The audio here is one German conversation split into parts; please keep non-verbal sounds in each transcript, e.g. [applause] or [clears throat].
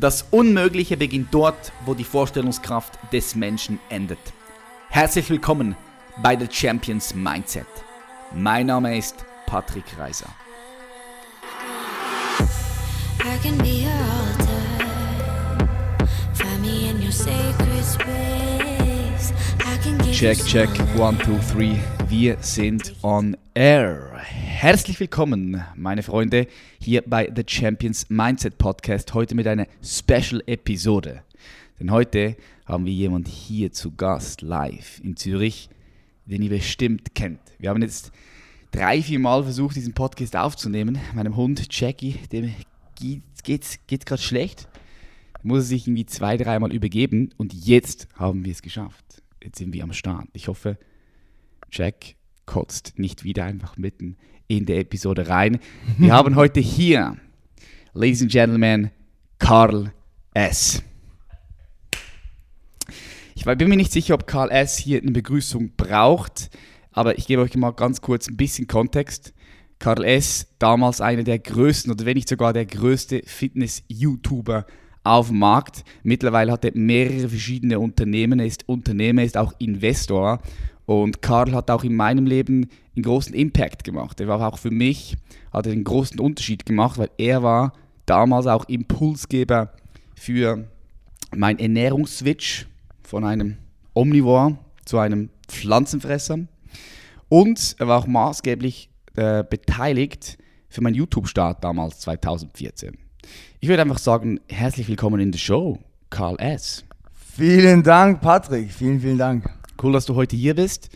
Das Unmögliche beginnt dort, wo die Vorstellungskraft des Menschen endet. Herzlich willkommen bei The Champions Mindset. Mein Name ist Patrick Reiser. Check, check, one, two, three. Wir sind on air. Herzlich willkommen, meine Freunde, hier bei The Champions Mindset Podcast. Heute mit einer Special-Episode. Denn heute haben wir jemanden hier zu Gast, live in Zürich, den ihr bestimmt kennt. Wir haben jetzt drei, vier Mal versucht, diesen Podcast aufzunehmen. Meinem Hund Jackie, dem geht es gerade schlecht. Muss er sich irgendwie zwei, dreimal übergeben und jetzt haben wir es geschafft. Jetzt sind wir am Start. Ich hoffe, Jack kotzt nicht wieder einfach mitten in der Episode rein. Wir haben [laughs] heute hier, Ladies and Gentlemen, Karl S. Ich bin mir nicht sicher, ob Karl S. hier eine Begrüßung braucht, aber ich gebe euch mal ganz kurz ein bisschen Kontext. Karl S., damals einer der größten oder wenn nicht sogar der größte Fitness-YouTuber auf dem Markt. Mittlerweile hat er mehrere verschiedene Unternehmen, er ist Unternehmer, er ist auch Investor und Karl hat auch in meinem Leben einen großen Impact gemacht. Er war auch für mich, hat einen großen Unterschied gemacht, weil er war damals auch Impulsgeber für mein Ernährungsswitch von einem Omnivore zu einem Pflanzenfresser. Und er war auch maßgeblich äh, beteiligt für meinen YouTube-Start damals 2014. Ich würde einfach sagen, herzlich willkommen in der Show, Karl S. Vielen Dank, Patrick. Vielen, vielen Dank. Cool, dass du heute hier bist.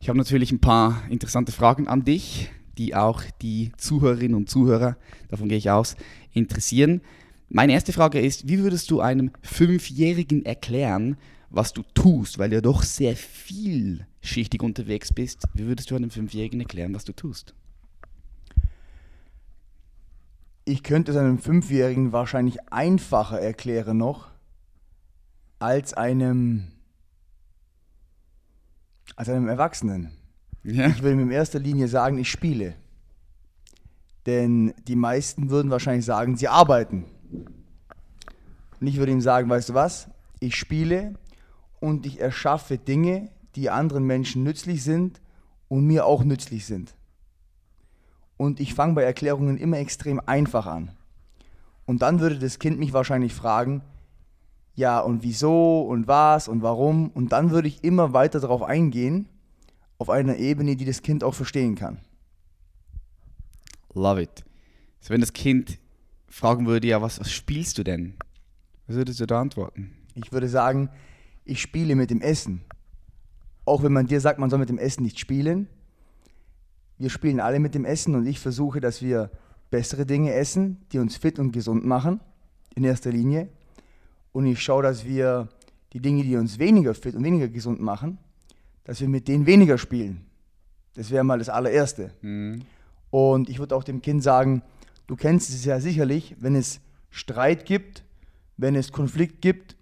Ich habe natürlich ein paar interessante Fragen an dich, die auch die Zuhörerinnen und Zuhörer, davon gehe ich aus, interessieren. Meine erste Frage ist, wie würdest du einem Fünfjährigen erklären, was du tust, weil du ja doch sehr vielschichtig unterwegs bist. Wie würdest du einem Fünfjährigen erklären, was du tust? Ich könnte es einem Fünfjährigen wahrscheinlich einfacher erklären noch, als einem als einem Erwachsenen. Ja. Ich will ihm in erster Linie sagen, ich spiele. Denn die meisten würden wahrscheinlich sagen, sie arbeiten. Und ich würde ihm sagen, weißt du was? Ich spiele und ich erschaffe Dinge, die anderen Menschen nützlich sind und mir auch nützlich sind. Und ich fange bei Erklärungen immer extrem einfach an. Und dann würde das Kind mich wahrscheinlich fragen, ja und wieso und was und warum. Und dann würde ich immer weiter darauf eingehen, auf einer Ebene, die das Kind auch verstehen kann. Love it. Also wenn das Kind fragen würde, ja, was, was spielst du denn? Was würdest du da antworten? Ich würde sagen, ich spiele mit dem Essen. Auch wenn man dir sagt, man soll mit dem Essen nicht spielen. Wir spielen alle mit dem Essen und ich versuche, dass wir bessere Dinge essen, die uns fit und gesund machen, in erster Linie und ich schaue, dass wir die Dinge, die uns weniger fit und weniger gesund machen, dass wir mit denen weniger spielen. Das wäre mal das allererste. Mhm. Und ich würde auch dem Kind sagen, du kennst es ja sicherlich, wenn es Streit gibt, wenn es Konflikt gibt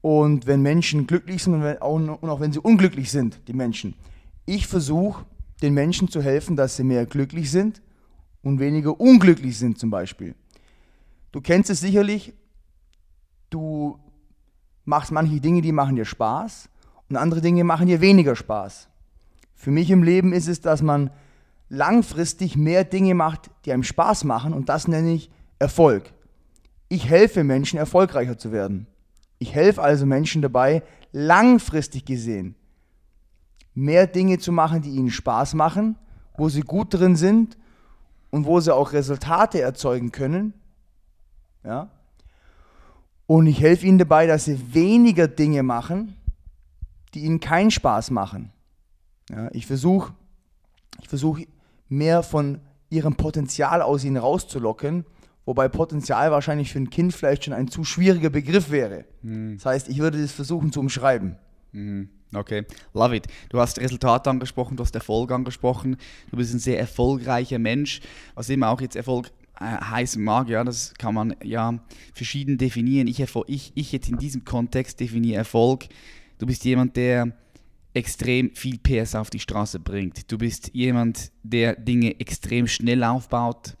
und wenn Menschen glücklich sind und, wenn, und auch wenn sie unglücklich sind, die Menschen. Ich versuche den Menschen zu helfen, dass sie mehr glücklich sind und weniger unglücklich sind zum Beispiel. Du kennst es sicherlich, du machst manche Dinge, die machen dir Spaß und andere Dinge machen dir weniger Spaß. Für mich im Leben ist es, dass man langfristig mehr Dinge macht, die einem Spaß machen und das nenne ich Erfolg. Ich helfe Menschen, erfolgreicher zu werden. Ich helfe also Menschen dabei, langfristig gesehen, mehr Dinge zu machen, die ihnen Spaß machen, wo sie gut drin sind und wo sie auch Resultate erzeugen können. Ja? Und ich helfe ihnen dabei, dass sie weniger Dinge machen, die ihnen keinen Spaß machen. Ja, ich versuche ich versuch mehr von ihrem Potenzial aus ihnen rauszulocken, wobei Potenzial wahrscheinlich für ein Kind vielleicht schon ein zu schwieriger Begriff wäre. Mhm. Das heißt, ich würde das versuchen zu umschreiben. Mhm. Okay, love it. Du hast Resultat angesprochen, du hast Erfolg angesprochen. Du bist ein sehr erfolgreicher Mensch, was immer auch jetzt Erfolg heißen mag, ja, das kann man ja verschieden definieren. Ich, ich, ich jetzt in diesem Kontext definiere Erfolg. Du bist jemand, der extrem viel PS auf die Straße bringt. Du bist jemand, der Dinge extrem schnell aufbaut,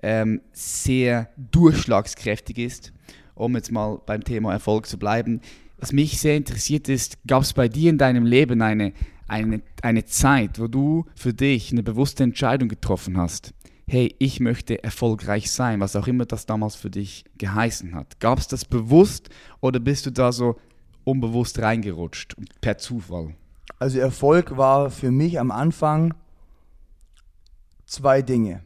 ähm, sehr durchschlagskräftig ist um jetzt mal beim Thema Erfolg zu bleiben. Was mich sehr interessiert ist, gab es bei dir in deinem Leben eine, eine, eine Zeit, wo du für dich eine bewusste Entscheidung getroffen hast? Hey, ich möchte erfolgreich sein, was auch immer das damals für dich geheißen hat. Gab es das bewusst oder bist du da so unbewusst reingerutscht, per Zufall? Also Erfolg war für mich am Anfang zwei Dinge.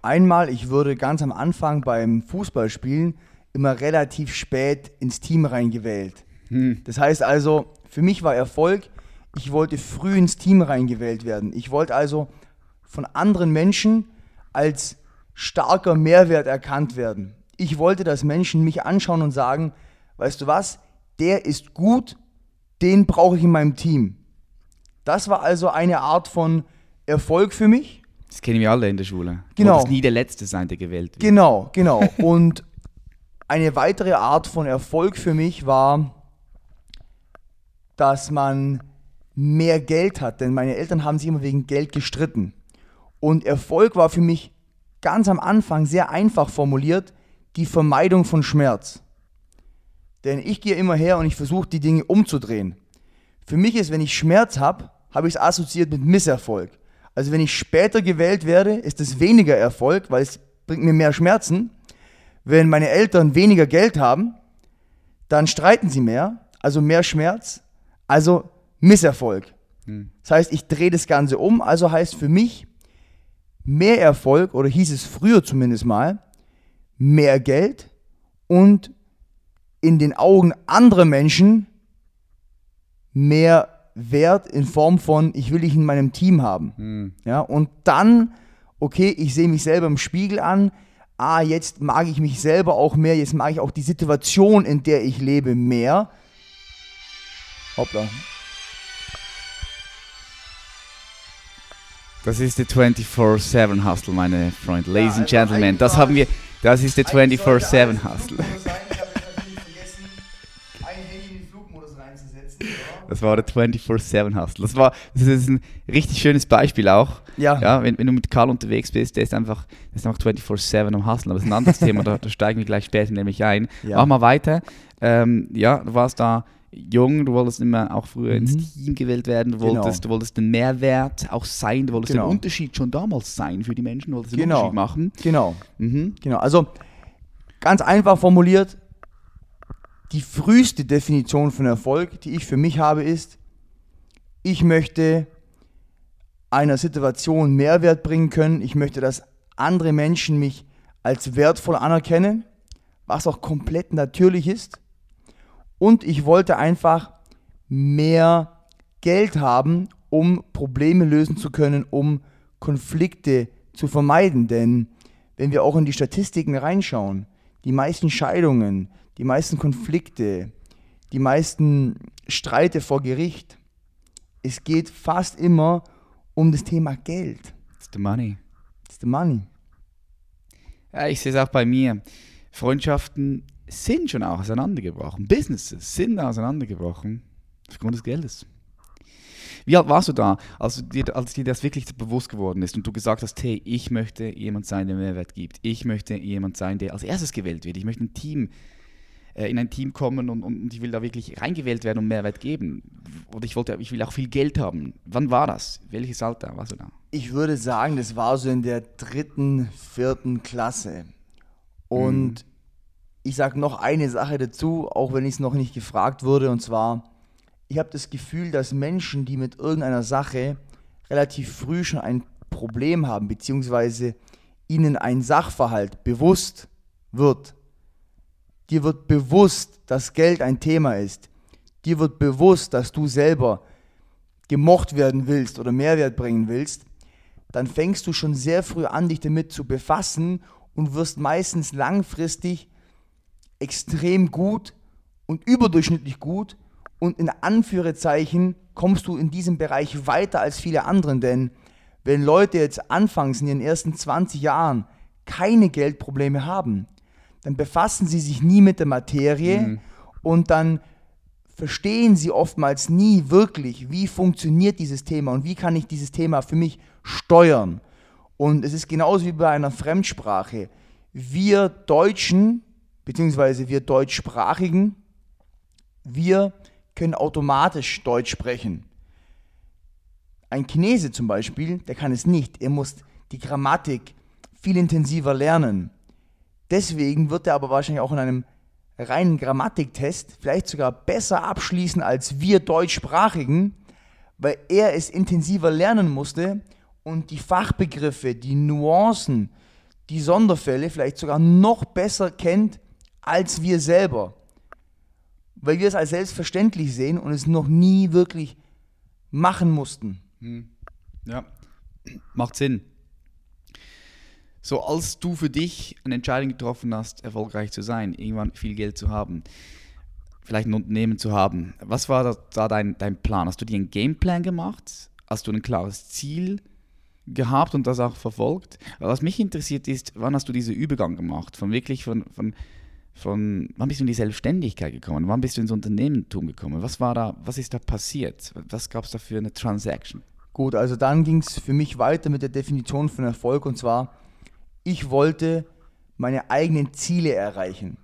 Einmal, ich wurde ganz am Anfang beim Fußballspielen immer relativ spät ins Team reingewählt. Hm. Das heißt also, für mich war Erfolg, ich wollte früh ins Team reingewählt werden. Ich wollte also von anderen Menschen als starker Mehrwert erkannt werden. Ich wollte, dass Menschen mich anschauen und sagen, weißt du was, der ist gut, den brauche ich in meinem Team. Das war also eine Art von Erfolg für mich. Das kennen wir alle in der Schule. Genau. Du nie der Letzte sein, der gewählt wird. Genau, genau. [laughs] Und eine weitere Art von Erfolg für mich war, dass man mehr Geld hat, denn meine Eltern haben sich immer wegen Geld gestritten. Und Erfolg war für mich ganz am Anfang sehr einfach formuliert, die Vermeidung von Schmerz. Denn ich gehe immer her und ich versuche die Dinge umzudrehen. Für mich ist, wenn ich Schmerz habe, habe ich es assoziiert mit Misserfolg. Also wenn ich später gewählt werde, ist es weniger Erfolg, weil es bringt mir mehr Schmerzen. Wenn meine Eltern weniger Geld haben, dann streiten sie mehr, also mehr Schmerz, also Misserfolg. Hm. Das heißt, ich drehe das Ganze um, also heißt für mich mehr Erfolg, oder hieß es früher zumindest mal, mehr Geld und in den Augen anderer Menschen mehr Wert in Form von, ich will dich in meinem Team haben. Hm. Ja, und dann, okay, ich sehe mich selber im Spiegel an, ah, jetzt mag ich mich selber auch mehr, jetzt mag ich auch die Situation, in der ich lebe, mehr. Hoppla. Das ist der 24-7 Hustle, meine Freunde. Ladies ja, and Gentlemen, das haben wir, das ist der 24-7 Hustle. Das war der 24-7 Hustle. Das, war, das ist ein richtig schönes Beispiel auch. Ja. ja wenn, wenn du mit Karl unterwegs bist, der ist einfach, der ist einfach 24-7 am Hustlen. Aber das ist ein anderes Thema, da, da, steigen wir gleich später nämlich ein. Ja. Mach mal weiter. Ähm, ja, du warst da jung, du wolltest immer auch früher mhm. ins Team gewählt werden, du wolltest, genau. du wolltest den Mehrwert auch sein, du wolltest genau. den Unterschied schon damals sein für die Menschen, du wolltest den genau. Unterschied machen. Genau. Mhm. Genau. Also ganz einfach formuliert, die früheste Definition von Erfolg, die ich für mich habe, ist, ich möchte einer Situation Mehrwert bringen können. Ich möchte, dass andere Menschen mich als wertvoll anerkennen, was auch komplett natürlich ist. Und ich wollte einfach mehr Geld haben, um Probleme lösen zu können, um Konflikte zu vermeiden. Denn wenn wir auch in die Statistiken reinschauen, die meisten Scheidungen, die meisten Konflikte, die meisten Streite vor Gericht, es geht fast immer um das Thema Geld. It's the money. It's the money. Ja, ich sehe es auch bei mir. Freundschaften sind schon auch auseinandergebrochen. Businesses sind auseinandergebrochen aufgrund des Geldes. Wie alt warst du da, als dir, als dir das wirklich bewusst geworden ist und du gesagt hast, hey, ich möchte jemand sein, der Mehrwert gibt. Ich möchte jemand sein, der als erstes gewählt wird. Ich möchte ein Team äh, in ein Team kommen und, und ich will da wirklich reingewählt werden und Mehrwert geben. Oder ich wollte, ich will auch viel Geld haben. Wann war das? Welches Alter warst du da? Ich würde sagen, das war so in der dritten, vierten Klasse. Und mhm. Ich sage noch eine Sache dazu, auch wenn ich es noch nicht gefragt wurde, und zwar, ich habe das Gefühl, dass Menschen, die mit irgendeiner Sache relativ früh schon ein Problem haben, beziehungsweise ihnen ein Sachverhalt bewusst wird, Dir wird bewusst, dass Geld ein Thema ist. Dir wird bewusst, dass du selber gemocht werden willst oder Mehrwert bringen willst. Dann fängst du schon sehr früh an, dich damit zu befassen und wirst meistens langfristig extrem gut und überdurchschnittlich gut und in Anführungszeichen kommst du in diesem Bereich weiter als viele anderen, denn wenn Leute jetzt anfangs in ihren ersten 20 Jahren keine Geldprobleme haben, dann befassen sie sich nie mit der Materie mhm. und dann verstehen sie oftmals nie wirklich, wie funktioniert dieses Thema und wie kann ich dieses Thema für mich steuern. Und es ist genauso wie bei einer Fremdsprache. Wir Deutschen beziehungsweise wir Deutschsprachigen, wir können automatisch Deutsch sprechen. Ein Chinese zum Beispiel, der kann es nicht. Er muss die Grammatik viel intensiver lernen. Deswegen wird er aber wahrscheinlich auch in einem reinen Grammatiktest vielleicht sogar besser abschließen als wir Deutschsprachigen, weil er es intensiver lernen musste und die Fachbegriffe, die Nuancen, die Sonderfälle vielleicht sogar noch besser kennt als wir selber. Weil wir es als selbstverständlich sehen und es noch nie wirklich machen mussten. Hm. Ja, macht Sinn. So, als du für dich eine Entscheidung getroffen hast, erfolgreich zu sein, irgendwann viel Geld zu haben, vielleicht ein Unternehmen zu haben, was war da, dein, dein Plan? Hast du dir einen Gameplan gemacht? Hast du ein klares Ziel gehabt und das auch verfolgt? Was mich interessiert ist, wann hast du diesen Übergang gemacht? Von wirklich von, von, von wann bist du in die Selbstständigkeit gekommen? Wann bist du ins Unternehmertum gekommen? Was war da, was ist da passiert? Was gab es da für eine Transaction? Gut, also dann ging es für mich weiter mit der Definition von Erfolg und zwar, ich wollte meine eigenen Ziele erreichen.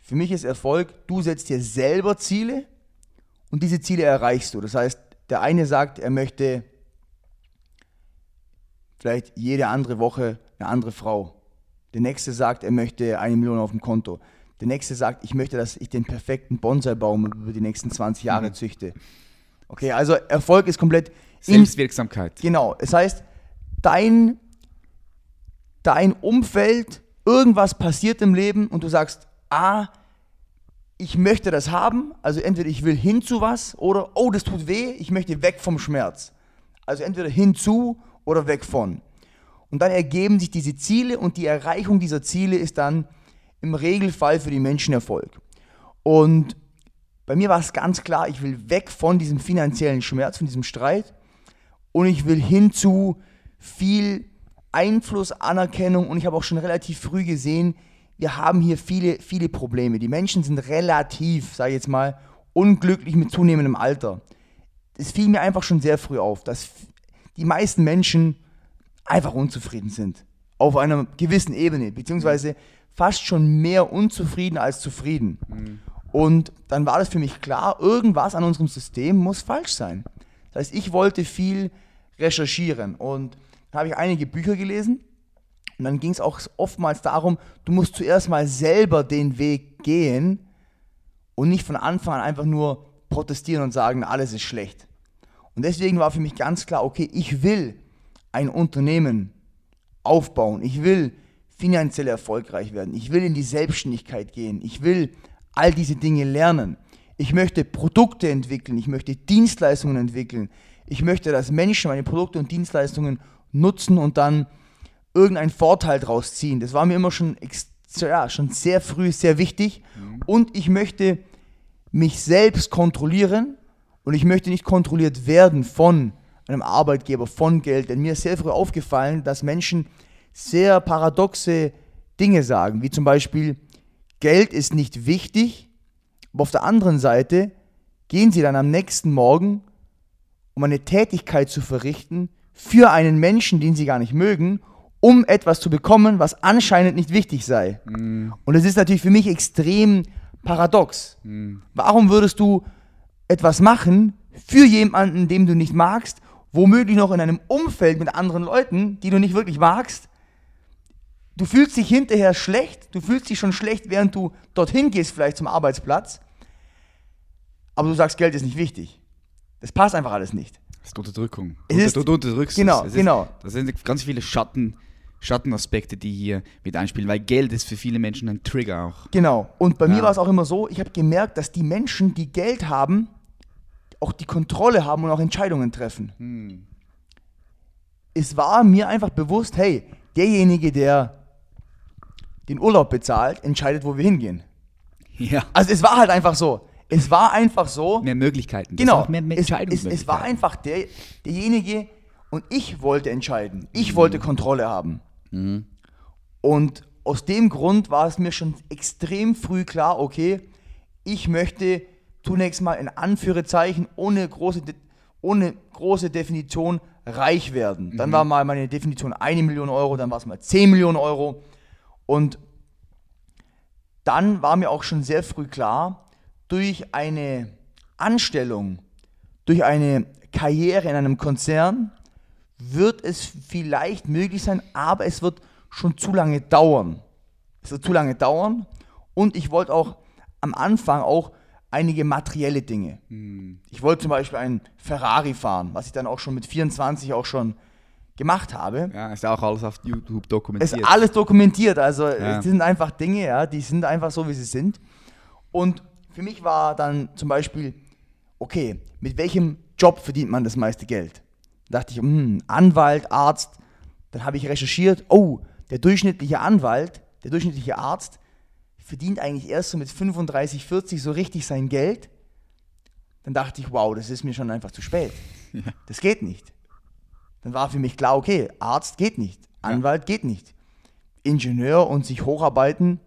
Für mich ist Erfolg, du setzt dir selber Ziele und diese Ziele erreichst du. Das heißt, der eine sagt, er möchte vielleicht jede andere Woche eine andere Frau. Der nächste sagt, er möchte eine Million auf dem Konto. Der nächste sagt, ich möchte, dass ich den perfekten Bonsai-Baum über die nächsten 20 Jahre mhm. züchte. Okay, also Erfolg ist komplett Selbstwirksamkeit. Genau. Das heißt, dein, dein Umfeld, irgendwas passiert im Leben und du sagst, ah, ich möchte das haben, also entweder ich will hin zu was oder, oh, das tut weh, ich möchte weg vom Schmerz. Also entweder hinzu oder weg von. Und dann ergeben sich diese Ziele und die Erreichung dieser Ziele ist dann im Regelfall für die Menschen Erfolg. Und bei mir war es ganz klar, ich will weg von diesem finanziellen Schmerz, von diesem Streit und ich will hin zu viel Einfluss, Anerkennung und ich habe auch schon relativ früh gesehen, wir haben hier viele, viele Probleme. Die Menschen sind relativ, sage ich jetzt mal, unglücklich mit zunehmendem Alter. Es fiel mir einfach schon sehr früh auf, dass die meisten Menschen einfach unzufrieden sind. Auf einer gewissen Ebene, beziehungsweise fast schon mehr unzufrieden als zufrieden. Mhm. Und dann war das für mich klar, irgendwas an unserem System muss falsch sein. Das heißt, ich wollte viel recherchieren und dann habe ich einige Bücher gelesen und dann ging es auch oftmals darum, du musst zuerst mal selber den Weg gehen und nicht von Anfang an einfach nur protestieren und sagen, alles ist schlecht. Und deswegen war für mich ganz klar, okay, ich will ein Unternehmen aufbauen. Ich will finanziell erfolgreich werden. Ich will in die Selbstständigkeit gehen. Ich will all diese Dinge lernen. Ich möchte Produkte entwickeln. Ich möchte Dienstleistungen entwickeln. Ich möchte, dass Menschen meine Produkte und Dienstleistungen nutzen und dann irgendeinen Vorteil daraus ziehen. Das war mir immer schon, ja, schon sehr früh sehr wichtig. Mhm. Und ich möchte mich selbst kontrollieren und ich möchte nicht kontrolliert werden von einem Arbeitgeber, von Geld. Denn mir ist sehr früh aufgefallen, dass Menschen sehr paradoxe Dinge sagen, wie zum Beispiel, Geld ist nicht wichtig, aber auf der anderen Seite gehen sie dann am nächsten Morgen, um eine Tätigkeit zu verrichten für einen Menschen, den sie gar nicht mögen, um etwas zu bekommen, was anscheinend nicht wichtig sei. Mm. Und es ist natürlich für mich extrem paradox. Mm. Warum würdest du etwas machen für jemanden, den du nicht magst, womöglich noch in einem Umfeld mit anderen Leuten, die du nicht wirklich magst, Du fühlst dich hinterher schlecht, du fühlst dich schon schlecht, während du dorthin gehst, vielleicht zum Arbeitsplatz. Aber du sagst, Geld ist nicht wichtig. Das passt einfach alles nicht. Das ist Unterdrückung. Es ist, du, du unterdrückst genau, es. Es genau. das sind ganz viele Schatten, Schattenaspekte, die hier mit einspielen, weil Geld ist für viele Menschen ein Trigger auch. Genau. Und bei ja. mir war es auch immer so, ich habe gemerkt, dass die Menschen, die Geld haben, auch die Kontrolle haben und auch Entscheidungen treffen. Hm. Es war mir einfach bewusst, hey, derjenige, der den Urlaub bezahlt, entscheidet, wo wir hingehen. Ja. Also es war halt einfach so. Es war einfach so. Mehr Möglichkeiten. Genau. Mehr, mehr es, es, es, war einfach der, derjenige und ich wollte entscheiden. Ich mhm. wollte Kontrolle haben. Mhm. Und aus dem Grund war es mir schon extrem früh klar, okay, ich möchte zunächst mal in Anführungszeichen ohne große, ohne große Definition reich werden. Dann mhm. war mal meine Definition eine Million Euro, dann war es mal 10 Millionen Euro. Und dann war mir auch schon sehr früh klar, durch eine Anstellung, durch eine Karriere in einem Konzern wird es vielleicht möglich sein, aber es wird schon zu lange dauern. Es wird zu lange dauern und ich wollte auch am Anfang auch einige materielle Dinge. Mhm. Ich wollte zum Beispiel einen Ferrari fahren, was ich dann auch schon mit 24 auch schon gemacht habe. Ja, ist auch alles auf YouTube dokumentiert. Ist alles dokumentiert, also ja. das sind einfach Dinge, ja, die sind einfach so, wie sie sind. Und für mich war dann zum Beispiel, okay, mit welchem Job verdient man das meiste Geld? Da dachte ich, hm, Anwalt, Arzt. Dann habe ich recherchiert, oh, der durchschnittliche Anwalt, der durchschnittliche Arzt verdient eigentlich erst so mit 35, 40 so richtig sein Geld. Dann dachte ich, wow, das ist mir schon einfach zu spät. [laughs] Ja. Das geht nicht. Dann war für mich klar, okay, Arzt geht nicht, Anwalt ja. geht nicht. Ingenieur und sich hocharbeiten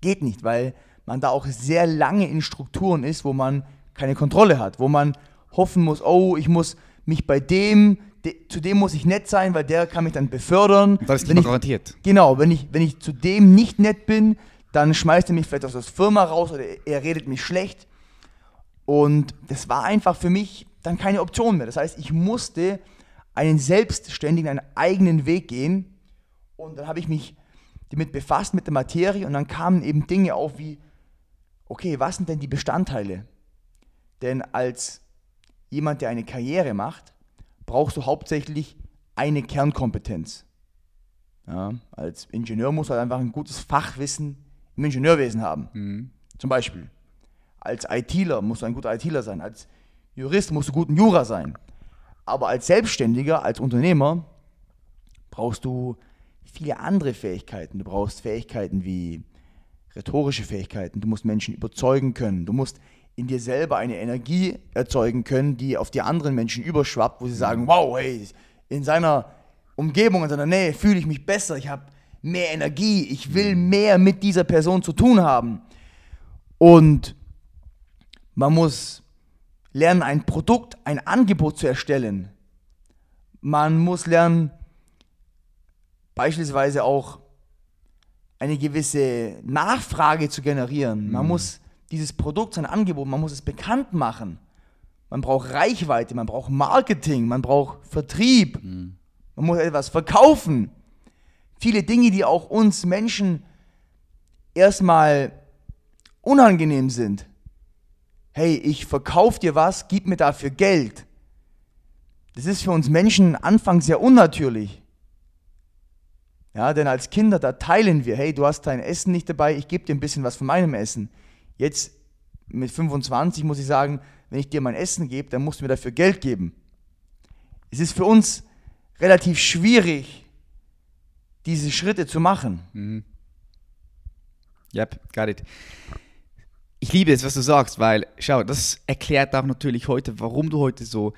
geht nicht, weil man da auch sehr lange in Strukturen ist, wo man keine Kontrolle hat, wo man hoffen muss, oh, ich muss mich bei dem, de, zu dem muss ich nett sein, weil der kann mich dann befördern. Das ist nicht garantiert. Genau, wenn ich, wenn ich zu dem nicht nett bin, dann schmeißt er mich vielleicht aus der Firma raus oder er redet mich schlecht. Und das war einfach für mich dann keine Option mehr. Das heißt, ich musste einen selbstständigen, einen eigenen Weg gehen. Und dann habe ich mich damit befasst, mit der Materie. Und dann kamen eben Dinge auf wie, okay, was sind denn die Bestandteile? Denn als jemand, der eine Karriere macht, brauchst du hauptsächlich eine Kernkompetenz. Ja, als Ingenieur muss du halt einfach ein gutes Fachwissen im Ingenieurwesen haben. Mhm. Zum Beispiel. Als ITler musst du ein guter ITler sein. Als Jurist musst du gut ein Jura sein. Aber als Selbstständiger, als Unternehmer brauchst du viele andere Fähigkeiten. Du brauchst Fähigkeiten wie rhetorische Fähigkeiten. Du musst Menschen überzeugen können. Du musst in dir selber eine Energie erzeugen können, die auf die anderen Menschen überschwappt, wo sie sagen, wow, hey, in seiner Umgebung, in seiner Nähe fühle ich mich besser, ich habe mehr Energie, ich will mehr mit dieser Person zu tun haben. Und man muss lernen, ein Produkt, ein Angebot zu erstellen. Man muss lernen, beispielsweise auch eine gewisse Nachfrage zu generieren. Man mhm. muss dieses Produkt, sein Angebot, man muss es bekannt machen. Man braucht Reichweite, man braucht Marketing, man braucht Vertrieb, mhm. man muss etwas verkaufen. Viele Dinge, die auch uns Menschen erstmal unangenehm sind. Hey, ich verkaufe dir was, gib mir dafür Geld. Das ist für uns Menschen anfangs sehr unnatürlich. Ja, denn als Kinder, da teilen wir, hey, du hast dein Essen nicht dabei, ich gebe dir ein bisschen was von meinem Essen. Jetzt mit 25 muss ich sagen, wenn ich dir mein Essen gebe, dann musst du mir dafür Geld geben. Es ist für uns relativ schwierig, diese Schritte zu machen. Mhm. Yep, got it. Ich liebe es, was du sagst, weil, schau, das erklärt auch natürlich heute, warum du heute so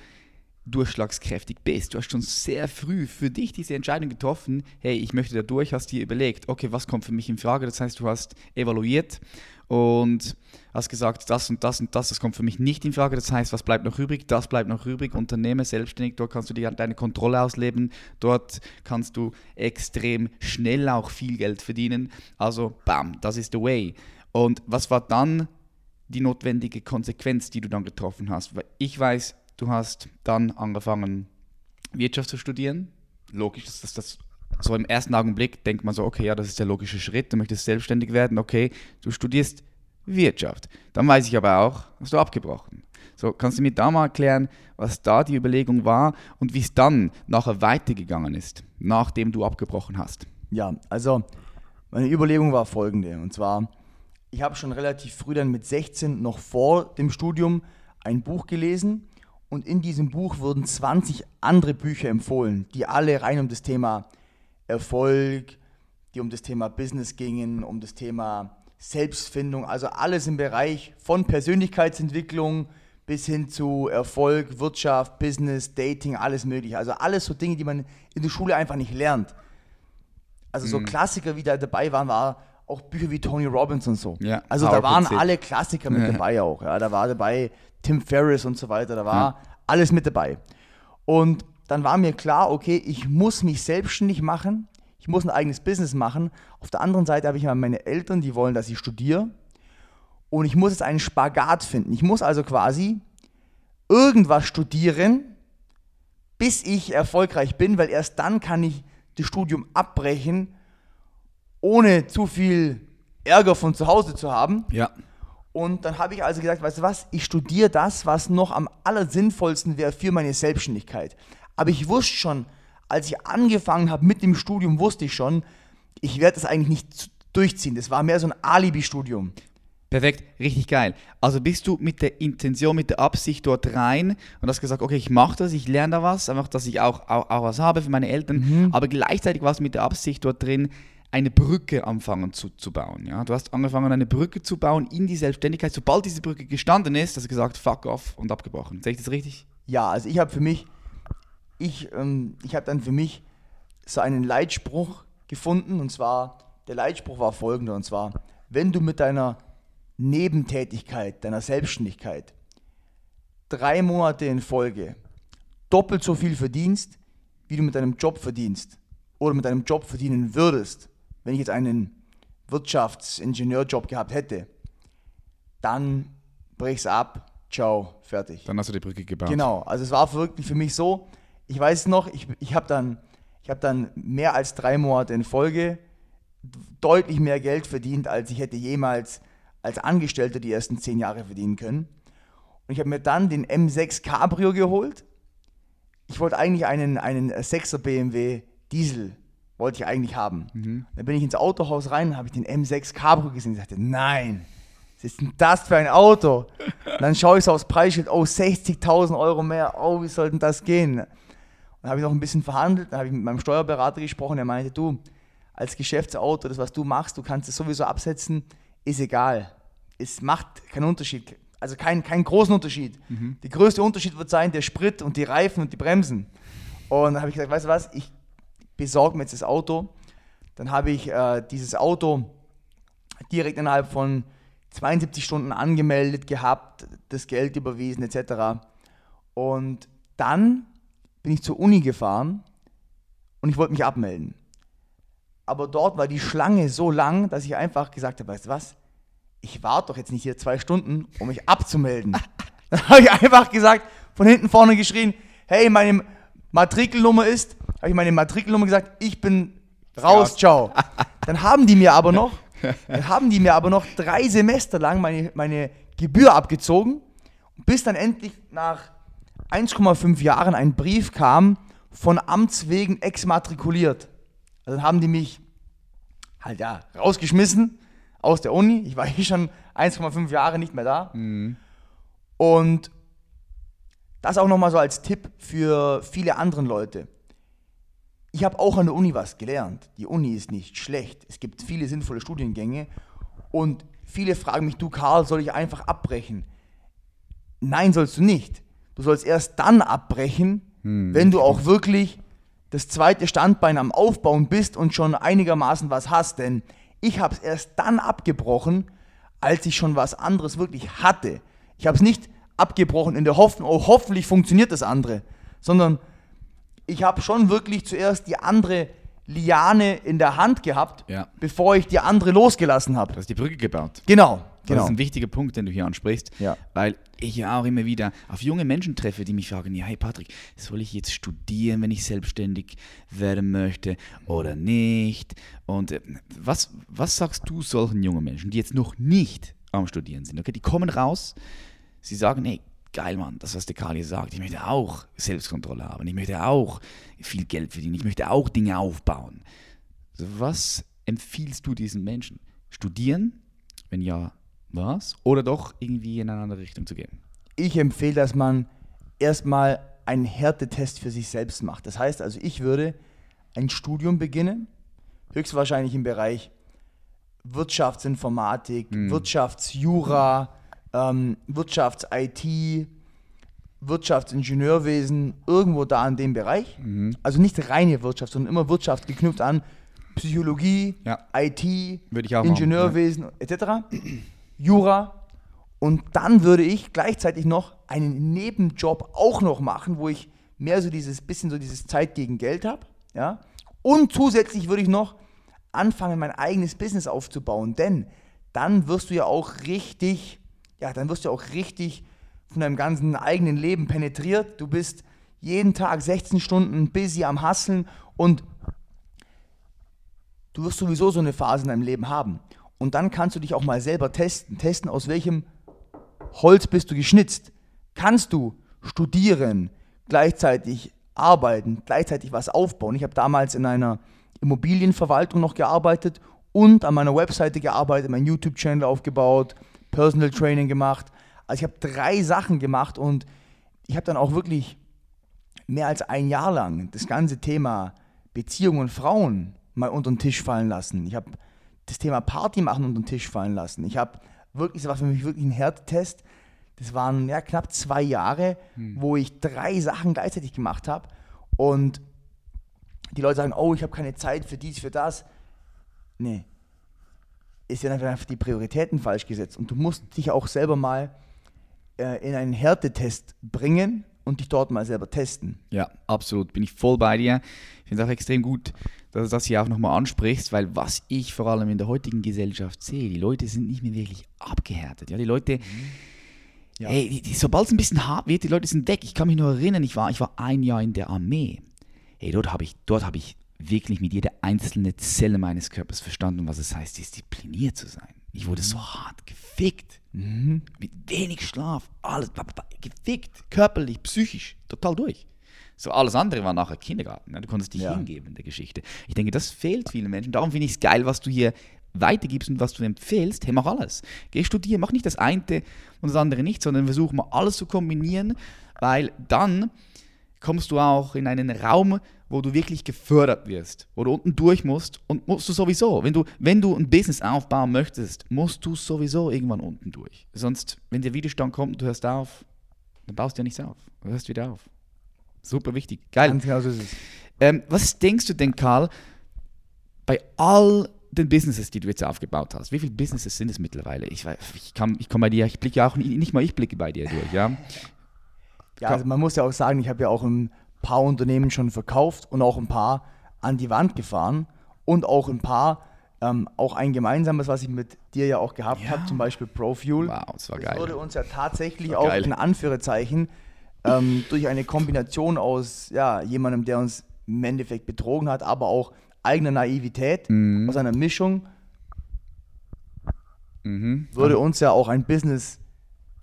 durchschlagskräftig bist. Du hast schon sehr früh für dich diese Entscheidung getroffen, hey, ich möchte da durch, hast dir überlegt, okay, was kommt für mich in Frage? Das heißt, du hast evaluiert und hast gesagt, das und das und das, das kommt für mich nicht in Frage. Das heißt, was bleibt noch übrig? Das bleibt noch übrig. Unternehme selbstständig, dort kannst du die, deine Kontrolle ausleben, dort kannst du extrem schnell auch viel Geld verdienen. Also, bam, das ist the way. Und was war dann die notwendige Konsequenz, die du dann getroffen hast? Weil ich weiß, du hast dann angefangen, Wirtschaft zu studieren. Logisch, dass das, das so im ersten Augenblick denkt man so, okay, ja, das ist der logische Schritt, du möchtest selbstständig werden, okay, du studierst Wirtschaft. Dann weiß ich aber auch, hast du abgebrochen. So, kannst du mir da mal erklären, was da die Überlegung war und wie es dann nachher weitergegangen ist, nachdem du abgebrochen hast? Ja, also meine Überlegung war folgende. Und zwar, ich habe schon relativ früh dann mit 16 noch vor dem Studium ein Buch gelesen und in diesem Buch wurden 20 andere Bücher empfohlen, die alle rein um das Thema Erfolg, die um das Thema Business gingen, um das Thema Selbstfindung, also alles im Bereich von Persönlichkeitsentwicklung bis hin zu Erfolg, Wirtschaft, Business, Dating, alles mögliche. Also alles so Dinge, die man in der Schule einfach nicht lernt. Also so mhm. Klassiker, wie da dabei waren, war auch Bücher wie Tony Robbins und so. Ja, also da waren alle Klassiker mit dabei auch. Ja. Da war dabei Tim Ferriss und so weiter, da war ja. alles mit dabei. Und dann war mir klar, okay, ich muss mich selbstständig machen, ich muss ein eigenes Business machen. Auf der anderen Seite habe ich meine Eltern, die wollen, dass ich studiere. Und ich muss jetzt einen Spagat finden. Ich muss also quasi irgendwas studieren, bis ich erfolgreich bin, weil erst dann kann ich das Studium abbrechen, ohne zu viel Ärger von zu Hause zu haben. Ja. Und dann habe ich also gesagt, weißt du was, ich studiere das, was noch am allersinnvollsten wäre für meine Selbstständigkeit. Aber ich wusste schon, als ich angefangen habe mit dem Studium, wusste ich schon, ich werde das eigentlich nicht durchziehen. Das war mehr so ein Alibi-Studium. Perfekt, richtig geil. Also bist du mit der Intention, mit der Absicht dort rein und hast gesagt, okay, ich mache das, ich lerne da was, einfach, dass ich auch, auch, auch was habe für meine Eltern, mhm. aber gleichzeitig warst du mit der Absicht dort drin, eine Brücke anfangen zu, zu bauen. Ja? Du hast angefangen, eine Brücke zu bauen in die Selbstständigkeit. Sobald diese Brücke gestanden ist, hast du gesagt, fuck off und abgebrochen. Sehe ich das richtig? Ja, also ich habe für mich, ich, ähm, ich habe dann für mich so einen Leitspruch gefunden und zwar, der Leitspruch war folgender und zwar, wenn du mit deiner Nebentätigkeit, deiner Selbstständigkeit drei Monate in Folge doppelt so viel verdienst, wie du mit deinem Job verdienst oder mit deinem Job verdienen würdest, wenn ich jetzt einen Wirtschaftsingenieurjob gehabt hätte, dann brich's ab, ciao, fertig. Dann hast du die Brücke gebaut. Genau, also es war wirklich für mich so, ich weiß noch, ich, ich habe dann, hab dann mehr als drei Monate in Folge deutlich mehr Geld verdient, als ich hätte jemals als Angestellter die ersten zehn Jahre verdienen können. Und ich habe mir dann den M6 Cabrio geholt. Ich wollte eigentlich einen, einen 6er BMW Diesel, wollte ich eigentlich haben. Mhm. Dann bin ich ins Autohaus rein, habe ich den M6 Cabrio gesehen und sagte, nein, was ist denn das für ein Auto? Und dann schaue ich so aufs Preisschild, oh, 60.000 Euro mehr, oh, wie soll denn das gehen? Und dann habe ich noch ein bisschen verhandelt, dann habe ich mit meinem Steuerberater gesprochen, der meinte, du, als Geschäftsauto, das, was du machst, du kannst es sowieso absetzen, ist egal. Es macht keinen Unterschied. Also keinen kein großen Unterschied. Mhm. Der größte Unterschied wird sein, der Sprit und die Reifen und die Bremsen. Und dann habe ich gesagt, weißt du was, ich besorge mir jetzt das Auto. Dann habe ich äh, dieses Auto direkt innerhalb von 72 Stunden angemeldet gehabt, das Geld überwiesen etc. Und dann bin ich zur Uni gefahren und ich wollte mich abmelden. Aber dort war die Schlange so lang, dass ich einfach gesagt habe, weißt du was, ich warte doch jetzt nicht hier zwei Stunden, um mich abzumelden. [laughs] Dann habe ich einfach gesagt, von hinten vorne geschrien, hey, meine Matrikelnummer ist, habe ich meine Matrikelnummer gesagt, ich bin raus, ciao. [laughs] Dann haben die mir aber noch, dann haben die mir aber noch drei Semester lang meine, meine Gebühr abgezogen, bis dann endlich nach 1,5 Jahren ein Brief kam, von Amts wegen exmatrikuliert. Also dann haben die mich halt ja rausgeschmissen aus der Uni. Ich war hier schon 1,5 Jahre nicht mehr da. Mhm. Und das auch nochmal so als Tipp für viele andere Leute. Ich habe auch an der Uni was gelernt. Die Uni ist nicht schlecht. Es gibt viele sinnvolle Studiengänge. Und viele fragen mich, du Karl, soll ich einfach abbrechen? Nein, sollst du nicht. Du sollst erst dann abbrechen, hm. wenn du auch wirklich das zweite Standbein am Aufbauen bist und schon einigermaßen was hast. Denn ich habe es erst dann abgebrochen, als ich schon was anderes wirklich hatte. Ich habe es nicht abgebrochen in der Hoffnung, oh, hoffentlich funktioniert das andere, sondern ich habe schon wirklich zuerst die andere Liane in der Hand gehabt, ja. bevor ich die andere losgelassen habe. Du hast die Brücke gebaut. Genau. Das genau. ist ein wichtiger Punkt, den du hier ansprichst, ja. weil ich ja auch immer wieder auf junge Menschen treffe, die mich fragen, ja, hey Patrick, soll ich jetzt studieren, wenn ich selbstständig werden möchte oder nicht? Und äh, was, was sagst du solchen jungen Menschen, die jetzt noch nicht am Studieren sind? Okay, die kommen raus, sie sagen, hey, geil, Mann, das, was der Kali sagt. Ich möchte auch Selbstkontrolle haben. Ich möchte auch viel Geld verdienen. Ich möchte auch Dinge aufbauen. Was empfiehlst du diesen Menschen? Studieren? Wenn ja, was? Oder doch irgendwie in eine andere Richtung zu gehen? Ich empfehle, dass man erstmal einen Härtetest für sich selbst macht. Das heißt also, ich würde ein Studium beginnen, höchstwahrscheinlich im Bereich Wirtschaftsinformatik, hm. Wirtschaftsjura, ähm, Wirtschafts-IT, Wirtschaftsingenieurwesen, irgendwo da in dem Bereich. Mhm. Also nicht reine Wirtschaft, sondern immer Wirtschaft geknüpft an Psychologie, ja. IT, Ingenieurwesen machen, ja. etc. Jura. Und dann würde ich gleichzeitig noch einen Nebenjob auch noch machen, wo ich mehr so dieses bisschen so dieses Zeit gegen Geld habe. Ja? Und zusätzlich würde ich noch anfangen, mein eigenes Business aufzubauen, denn dann wirst du ja auch richtig, ja, dann wirst du auch richtig von deinem ganzen eigenen Leben penetriert. Du bist jeden Tag 16 Stunden busy am Hasseln und du wirst sowieso so eine Phase in deinem Leben haben. Und dann kannst du dich auch mal selber testen. Testen, aus welchem Holz bist du geschnitzt. Kannst du studieren, gleichzeitig arbeiten, gleichzeitig was aufbauen. Ich habe damals in einer Immobilienverwaltung noch gearbeitet und an meiner Webseite gearbeitet, meinen YouTube-Channel aufgebaut, Personal Training gemacht. Also ich habe drei Sachen gemacht und ich habe dann auch wirklich mehr als ein Jahr lang das ganze Thema Beziehungen und Frauen mal unter den Tisch fallen lassen. Ich habe das Thema Party machen unter den Tisch fallen lassen. Ich habe wirklich, das war für mich wirklich ein Härtetest. Das waren ja knapp zwei Jahre, hm. wo ich drei Sachen gleichzeitig gemacht habe. Und die Leute sagen, oh, ich habe keine Zeit für dies, für das. Nee. Ist ja einfach die Prioritäten falsch gesetzt. Und du musst dich auch selber mal äh, in einen Härtetest bringen und dich dort mal selber testen. Ja, absolut. Bin ich voll bei dir. Ich finde es auch extrem gut, dass du das hier auch nochmal ansprichst, weil was ich vor allem in der heutigen Gesellschaft sehe, die Leute sind nicht mehr wirklich abgehärtet. Ja, die Leute. Ja. Hey, sobald es ein bisschen hart wird, die Leute sind weg. Ich kann mich nur erinnern, ich war, ich war ein Jahr in der Armee. Hey, dort habe ich, hab ich wirklich mit jeder einzelnen Zelle meines Körpers verstanden, was es heißt, diszipliniert zu sein. Ich wurde so hart gefickt. Mhm. Mit wenig Schlaf. Alles gefickt. Körperlich, psychisch. Total durch. So alles andere war nachher Kindergarten. Ne? Du konntest dich ja. hingeben in der Geschichte. Ich denke, das fehlt vielen Menschen. Darum finde ich es geil, was du hier weitergibst und was du empfehlst. Hey, mach alles. Geh studieren, mach nicht das eine und das andere nicht, sondern versuch mal alles zu kombinieren, weil dann kommst du auch in einen Raum, wo du wirklich gefördert wirst, wo du unten durch musst und musst du sowieso, wenn du, wenn du ein Business aufbauen möchtest, musst du sowieso irgendwann unten durch. Sonst, wenn der Widerstand kommt und du hörst auf, dann baust du ja nichts auf. Du hörst wieder auf. Super wichtig. Geil. Ganz genau so ist es. Ähm, was denkst du denn, Karl, bei all den Businesses, die du jetzt aufgebaut hast, wie viele Businesses sind es mittlerweile? Ich, ich, ich komme bei dir, ich blicke ja auch nicht, nicht mal ich blicke bei dir durch, ja. Ja, also man muss ja auch sagen, ich habe ja auch ein paar Unternehmen schon verkauft und auch ein paar an die Wand gefahren und auch ein paar, ähm, auch ein gemeinsames, was ich mit dir ja auch gehabt ja. habe, zum Beispiel ProFuel. Wow, das war das geil. Das wurde uns ja tatsächlich auch geil. in Anführungszeichen ähm, durch eine Kombination aus ja, jemandem, der uns im Endeffekt betrogen hat, aber auch eigener Naivität, mhm. aus einer Mischung, mhm. wurde uns ja auch ein Business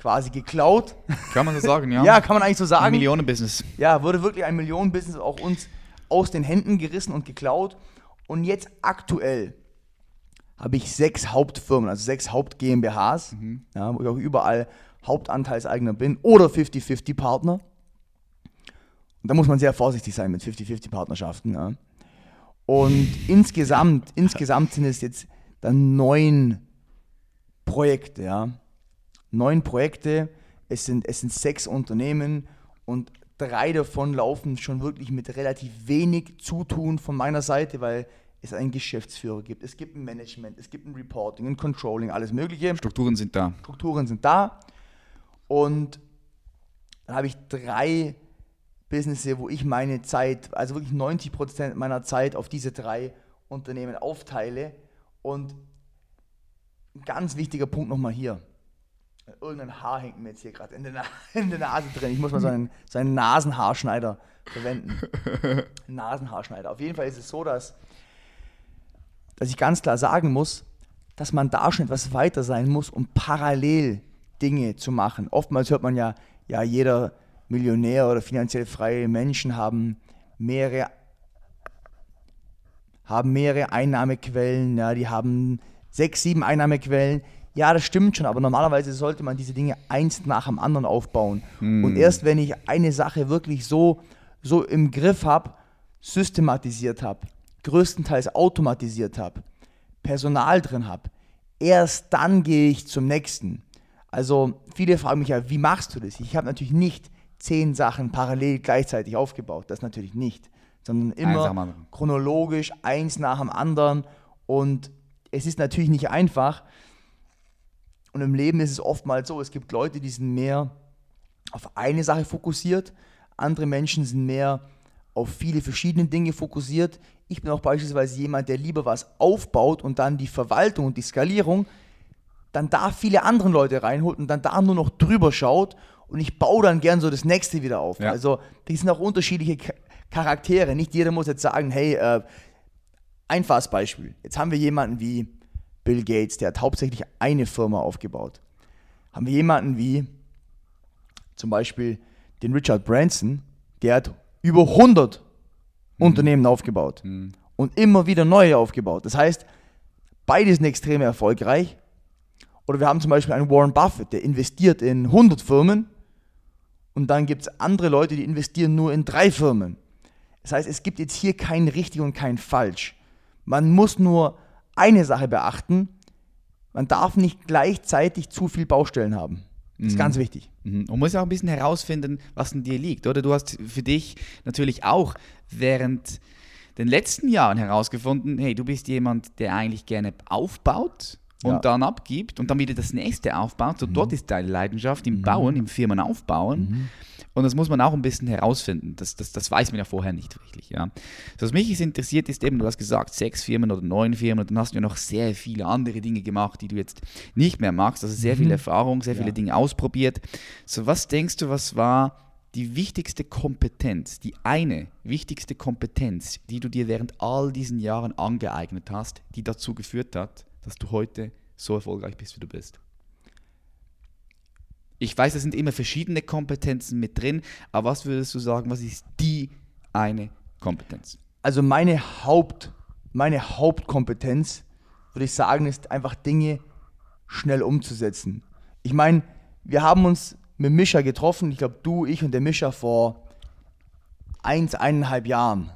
quasi geklaut. Kann man so sagen, ja. [laughs] ja, kann man eigentlich so sagen. Ein Millionenbusiness. Ja, wurde wirklich ein Millionenbusiness auch uns aus den Händen gerissen und geklaut. Und jetzt aktuell habe ich sechs Hauptfirmen, also sechs Haupt-GmbHs, mhm. ja, wo ich auch überall Hauptanteilseigner bin oder 50-50-Partner. Und da muss man sehr vorsichtig sein mit 50-50-Partnerschaften. Ja. Und insgesamt, insgesamt sind es jetzt dann neun Projekte, ja neun Projekte, es sind, es sind sechs Unternehmen und drei davon laufen schon wirklich mit relativ wenig Zutun von meiner Seite, weil es einen Geschäftsführer gibt, es gibt ein Management, es gibt ein Reporting, ein Controlling, alles Mögliche. Strukturen sind da. Strukturen sind da. Und dann habe ich drei Businesses, wo ich meine Zeit, also wirklich 90 Prozent meiner Zeit auf diese drei Unternehmen aufteile. Und ein ganz wichtiger Punkt nochmal hier. Irgendein Haar hängt mir jetzt hier gerade in, der [laughs] in der Nase drin. Ich muss mal so einen, so einen Nasenhaarschneider verwenden. [laughs] Nasenhaarschneider. Auf jeden Fall ist es so, dass, dass ich ganz klar sagen muss, dass man da schon etwas weiter sein muss, um parallel Dinge zu machen. Oftmals hört man ja, ja, jeder Millionär oder finanziell freie Menschen haben mehrere, haben mehrere Einnahmequellen, ja, die haben sechs, sieben Einnahmequellen. Ja, das stimmt schon, aber normalerweise sollte man diese Dinge eins nach dem anderen aufbauen. Mm. Und erst wenn ich eine Sache wirklich so, so im Griff habe, systematisiert habe, größtenteils automatisiert habe, Personal drin habe, erst dann gehe ich zum nächsten. Also viele fragen mich ja, wie machst du das? Ich habe natürlich nicht zehn Sachen parallel gleichzeitig aufgebaut, das natürlich nicht, sondern immer chronologisch eins nach dem anderen und es ist natürlich nicht einfach, und im Leben ist es oftmals so, es gibt Leute, die sind mehr auf eine Sache fokussiert, andere Menschen sind mehr auf viele verschiedene Dinge fokussiert. Ich bin auch beispielsweise jemand, der lieber was aufbaut und dann die Verwaltung und die Skalierung dann da viele andere Leute reinholt und dann da nur noch drüber schaut und ich baue dann gern so das nächste wieder auf. Ja. Also die sind auch unterschiedliche Cha- Charaktere. Nicht jeder muss jetzt sagen, hey, äh, einfaches Beispiel. Jetzt haben wir jemanden wie Bill Gates, der hat hauptsächlich eine Firma aufgebaut. Haben wir jemanden wie zum Beispiel den Richard Branson, der hat über 100 Unternehmen aufgebaut und immer wieder neue aufgebaut. Das heißt, beide sind extrem erfolgreich. Oder wir haben zum Beispiel einen Warren Buffett, der investiert in 100 Firmen und dann gibt es andere Leute, die investieren nur in drei Firmen. Das heißt, es gibt jetzt hier kein richtig und kein falsch. Man muss nur eine Sache beachten. Man darf nicht gleichzeitig zu viel Baustellen haben. Das ist ganz wichtig. Mhm. Und muss auch ein bisschen herausfinden, was in dir liegt, oder? Du hast für dich natürlich auch während den letzten Jahren herausgefunden, hey, du bist jemand, der eigentlich gerne aufbaut und Ja. dann abgibt und dann wieder das nächste aufbaut. So dort ist deine Leidenschaft im Bauen, im Firmen aufbauen. Und das muss man auch ein bisschen herausfinden. Das, das, das weiß man ja vorher nicht wirklich. Ja. So, was mich jetzt interessiert ist eben, du hast gesagt, sechs Firmen oder neun Firmen und dann hast du ja noch sehr viele andere Dinge gemacht, die du jetzt nicht mehr magst. Also sehr viel Erfahrung, sehr viele Ja. Dinge ausprobiert. So, was denkst du, was war die wichtigste Kompetenz, die eine wichtigste Kompetenz, die du dir während all diesen Jahren angeeignet hast, die dazu geführt hat, dass du heute so erfolgreich bist, wie du bist? Ich weiß, es sind immer verschiedene Kompetenzen mit drin, aber was würdest du sagen, was ist die eine Kompetenz? Also meine Haupt, meine Hauptkompetenz, würde ich sagen, ist einfach Dinge schnell umzusetzen. Ich meine, wir haben uns mit Mischa getroffen, ich glaube du, ich und der Mischa vor eins, eineinhalb Jahren,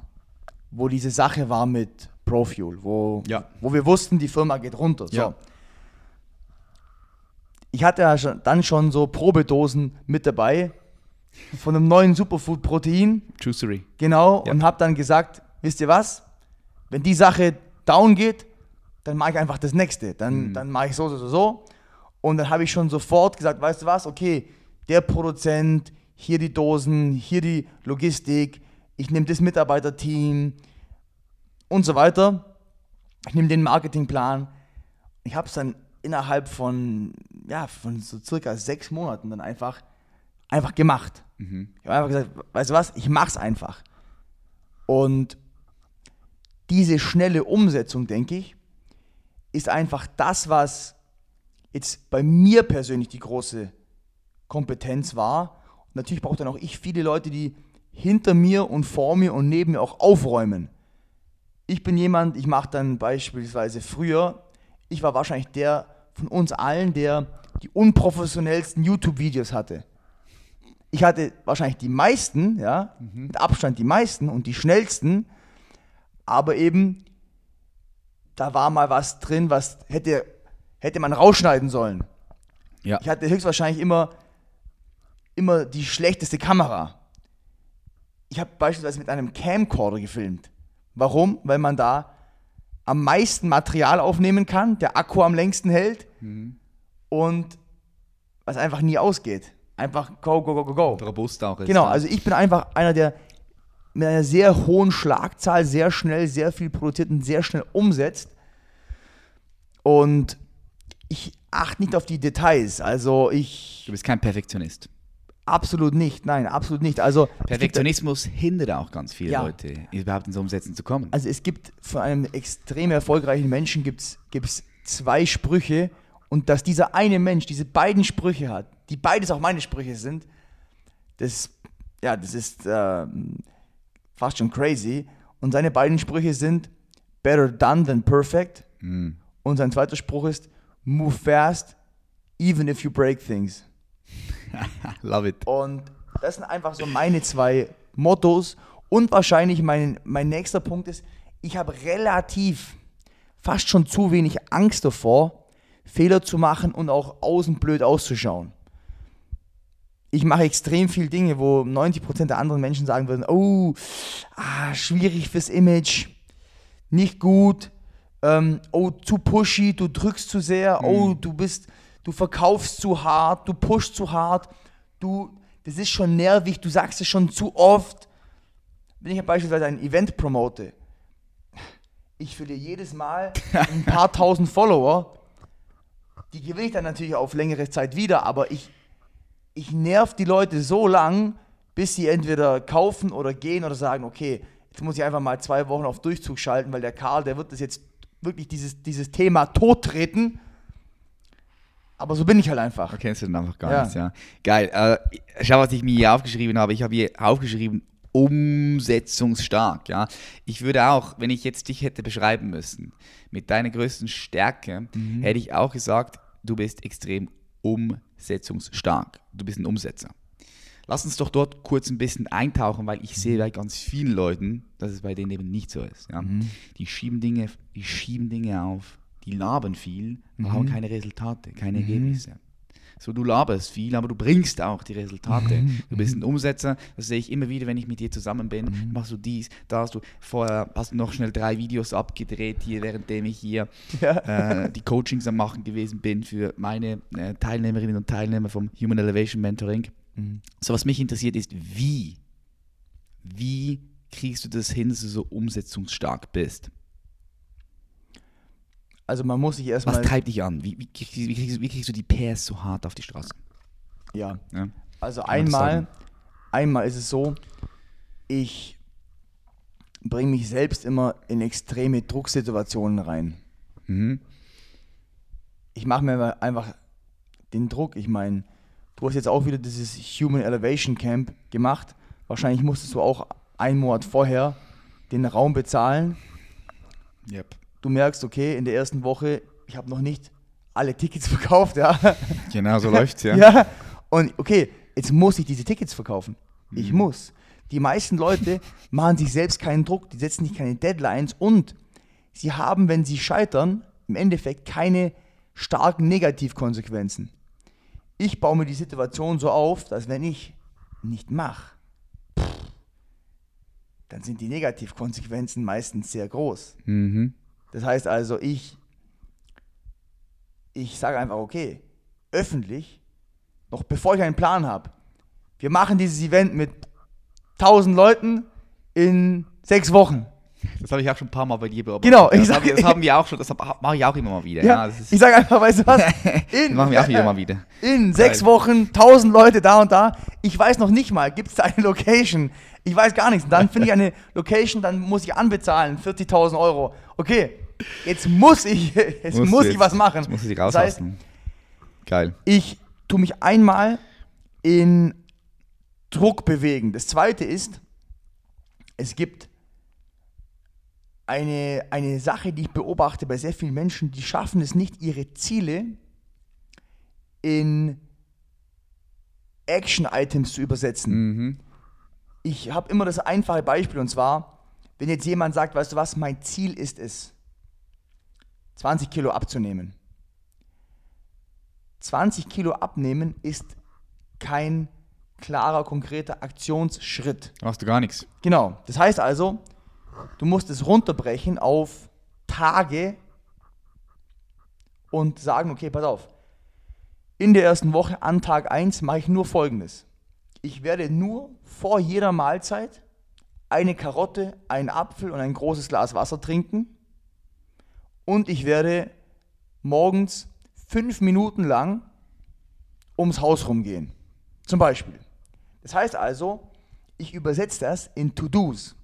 wo diese Sache war mit Profuel, wo, Ja. wo wir wussten, die Firma geht runter. So. Ja. Ich hatte ja schon, dann schon so Probedosen mit dabei von einem neuen Superfood-Protein. Juicery. Genau, Ja. und habe dann gesagt, wisst ihr was, wenn die Sache down geht, dann mache ich einfach das nächste. Dann, Mhm. dann mache ich so, so, so, so. Und dann habe ich schon sofort gesagt, weißt du was, okay, der Produzent, hier die Dosen, hier die Logistik, ich nehme das Mitarbeiterteam und so weiter. Ich nehme den Marketingplan. Ich habe es dann innerhalb von, ja, von so circa sechs Monaten dann einfach, einfach gemacht. Ich habe einfach gesagt, weißt du was, ich mach's einfach. Und diese schnelle Umsetzung, denke ich, ist einfach das, was jetzt bei mir persönlich die große Kompetenz war. Und natürlich braucht dann auch ich viele Leute, die hinter mir und vor mir und neben mir auch aufräumen. Ich bin jemand, ich mache dann beispielsweise früher, ich war wahrscheinlich der von uns allen, der die unprofessionellsten YouTube-Videos hatte. Ich hatte wahrscheinlich die meisten, ja, mit Abstand die meisten und die schnellsten, aber eben, da war mal was drin, was hätte, hätte man rausschneiden sollen. Ja. Ich hatte höchstwahrscheinlich immer, immer die schlechteste Kamera. Ich habe beispielsweise mit einem Camcorder gefilmt. Warum? Weil man da am meisten Material aufnehmen kann, der Akku am längsten hält und was einfach nie ausgeht. Einfach go, go, go, go, go. Robust auch ist. Genau, also ich bin einfach einer, der mit einer sehr hohen Schlagzahl sehr schnell, sehr viel produziert und sehr schnell umsetzt. Und ich achte nicht auf die Details. Also ich Du bist kein Perfektionist. Absolut nicht, nein, absolut nicht. Also gibt, Perfektionismus hindert auch ganz viele Ja. Leute, überhaupt ins Umsetzen zu kommen. also es gibt von einem extrem erfolgreichen Menschen gibt's, gibt's zwei Sprüche und dass dieser eine Mensch diese beiden Sprüche hat, die beides auch meine Sprüche sind, das, ja, das ist ähm, fast schon crazy. Und seine beiden Sprüche sind better done than perfect. Mhm. Und sein zweiter Spruch ist move fast, even if you break things. [laughs] Love it. Und das sind einfach so meine zwei Mottos. Und wahrscheinlich mein, mein nächster Punkt ist, ich habe relativ fast schon zu wenig Angst davor, Fehler zu machen und auch außen blöd auszuschauen. Ich mache extrem viel Dinge, wo 90% der anderen Menschen sagen würden, oh, ah, schwierig fürs Image, nicht gut, ähm, oh, zu pushy, du drückst zu sehr, oh, du bist, du verkaufst zu hart, du pushst zu hart, du, das ist schon nervig, du sagst es schon zu oft. Wenn ich beispielsweise ein Event promote, ich verliere jedes Mal ein paar [laughs] tausend Follower. Die gewinne ich dann natürlich auf längere Zeit wieder, aber ich, ich nerv die Leute so lang, bis sie entweder kaufen oder gehen oder sagen, okay, jetzt muss ich einfach mal zwei Wochen auf Durchzug schalten, weil der Karl, der wird das jetzt wirklich dieses, dieses Thema tottreten. Aber so bin ich halt einfach. Du kennst du dann einfach gar Ja. nichts, ja. Geil. Äh, schau, was ich mir hier aufgeschrieben habe. Ich habe hier aufgeschrieben, umsetzungsstark, ja. Ich würde auch, wenn ich jetzt dich hätte beschreiben müssen, mit deiner größten Stärke, Mhm. hätte ich auch gesagt, du bist extrem umsetzungsstark. Du bist ein Umsetzer. Lass uns doch dort kurz ein bisschen eintauchen, weil ich sehe bei ganz vielen Leuten, dass es bei denen eben nicht so ist. Ja? Die, schieben Dinge, die schieben Dinge auf, die labern viel, aber haben keine Resultate, keine Ergebnisse. So, du laberst viel, aber du bringst auch die Resultate. Du bist ein Umsetzer, das sehe ich immer wieder, wenn ich mit dir zusammen bin. Machst du dies, da hast du vorher hast du noch schnell drei Videos abgedreht hier, währenddem ich hier äh, die Coachings am machen gewesen bin für meine äh, Teilnehmerinnen und Teilnehmer vom Human Elevation Mentoring. So, was mich interessiert ist, wie, wie kriegst du das hin, dass du so umsetzungsstark bist? Also man muss sich Was erstmal. treibt dich an? Wie, wie, kriegst, wie, kriegst, wie kriegst du die PS so hart auf die Straße? Ja. Ja? Also einmal, einmal ist es so, ich bringe mich selbst immer in extreme Drucksituationen rein. Mhm. Ich mache mir einfach den Druck. Ich meine, du hast jetzt auch wieder dieses Human Elevation Camp gemacht. Wahrscheinlich musstest du auch einen Monat vorher den Raum bezahlen. Yep. Du merkst, okay, in der ersten Woche, ich habe noch nicht alle Tickets [laughs] verkauft, ja. Genau so läuft's, ja. [laughs] Ja. Und okay, jetzt muss ich diese Tickets verkaufen. Mhm. Ich muss. Die meisten Leute [laughs] machen sich selbst keinen Druck, die setzen sich keine Deadlines und sie haben, wenn sie scheitern, im Endeffekt keine starken Negativkonsequenzen. Ich baue mir die Situation so auf, dass wenn ich nicht mache, dann sind die Negativkonsequenzen meistens sehr groß. Mhm. Das heißt also, ich, ich sage einfach, okay, öffentlich, noch bevor ich einen Plan habe, wir machen dieses Event mit 1000 Leuten in sechs Wochen. Das habe ich auch schon ein paar Mal bei dir beobachtet. Genau, ich das, sag- haben wir, das haben wir auch schon, das hab- mache ich auch immer mal wieder. Ja, Ja, ich sage einfach, weißt du was? [laughs] In, machen wir auch immer mal wieder. in sechs Wochen 1000 Leute da und da. Ich weiß noch nicht mal, gibt es da eine Location? Ich weiß gar nichts. Und dann finde ich eine Location, dann muss ich anbezahlen, 40.000 Euro. Okay, jetzt muss ich, [laughs] jetzt Musst muss du ich was machen. Jetzt musst du dich Das heißt, rauslassen. Geil. ich tue mich einmal in Druck bewegen. Das zweite ist, es gibt eine, eine Sache, die ich beobachte bei sehr vielen Menschen, die schaffen es nicht, ihre Ziele in Action-Items zu übersetzen. Mhm. Ich habe immer das einfache Beispiel und zwar, wenn jetzt jemand sagt, weißt du was, mein Ziel ist es, 20 Kilo abzunehmen. 20 Kilo abnehmen ist kein klarer, konkreter Aktionsschritt. Machst du gar nichts. Genau. Das heißt also, du musst es runterbrechen auf Tage und sagen, okay, pass auf. In der ersten Woche an Tag 1 mache ich nur folgendes. Ich werde nur vor jeder Mahlzeit eine Karotte, einen Apfel und ein großes Glas Wasser trinken. Und ich werde morgens fünf Minuten lang ums Haus rumgehen. Zum Beispiel. Das heißt also, ich übersetze das in To-Dos.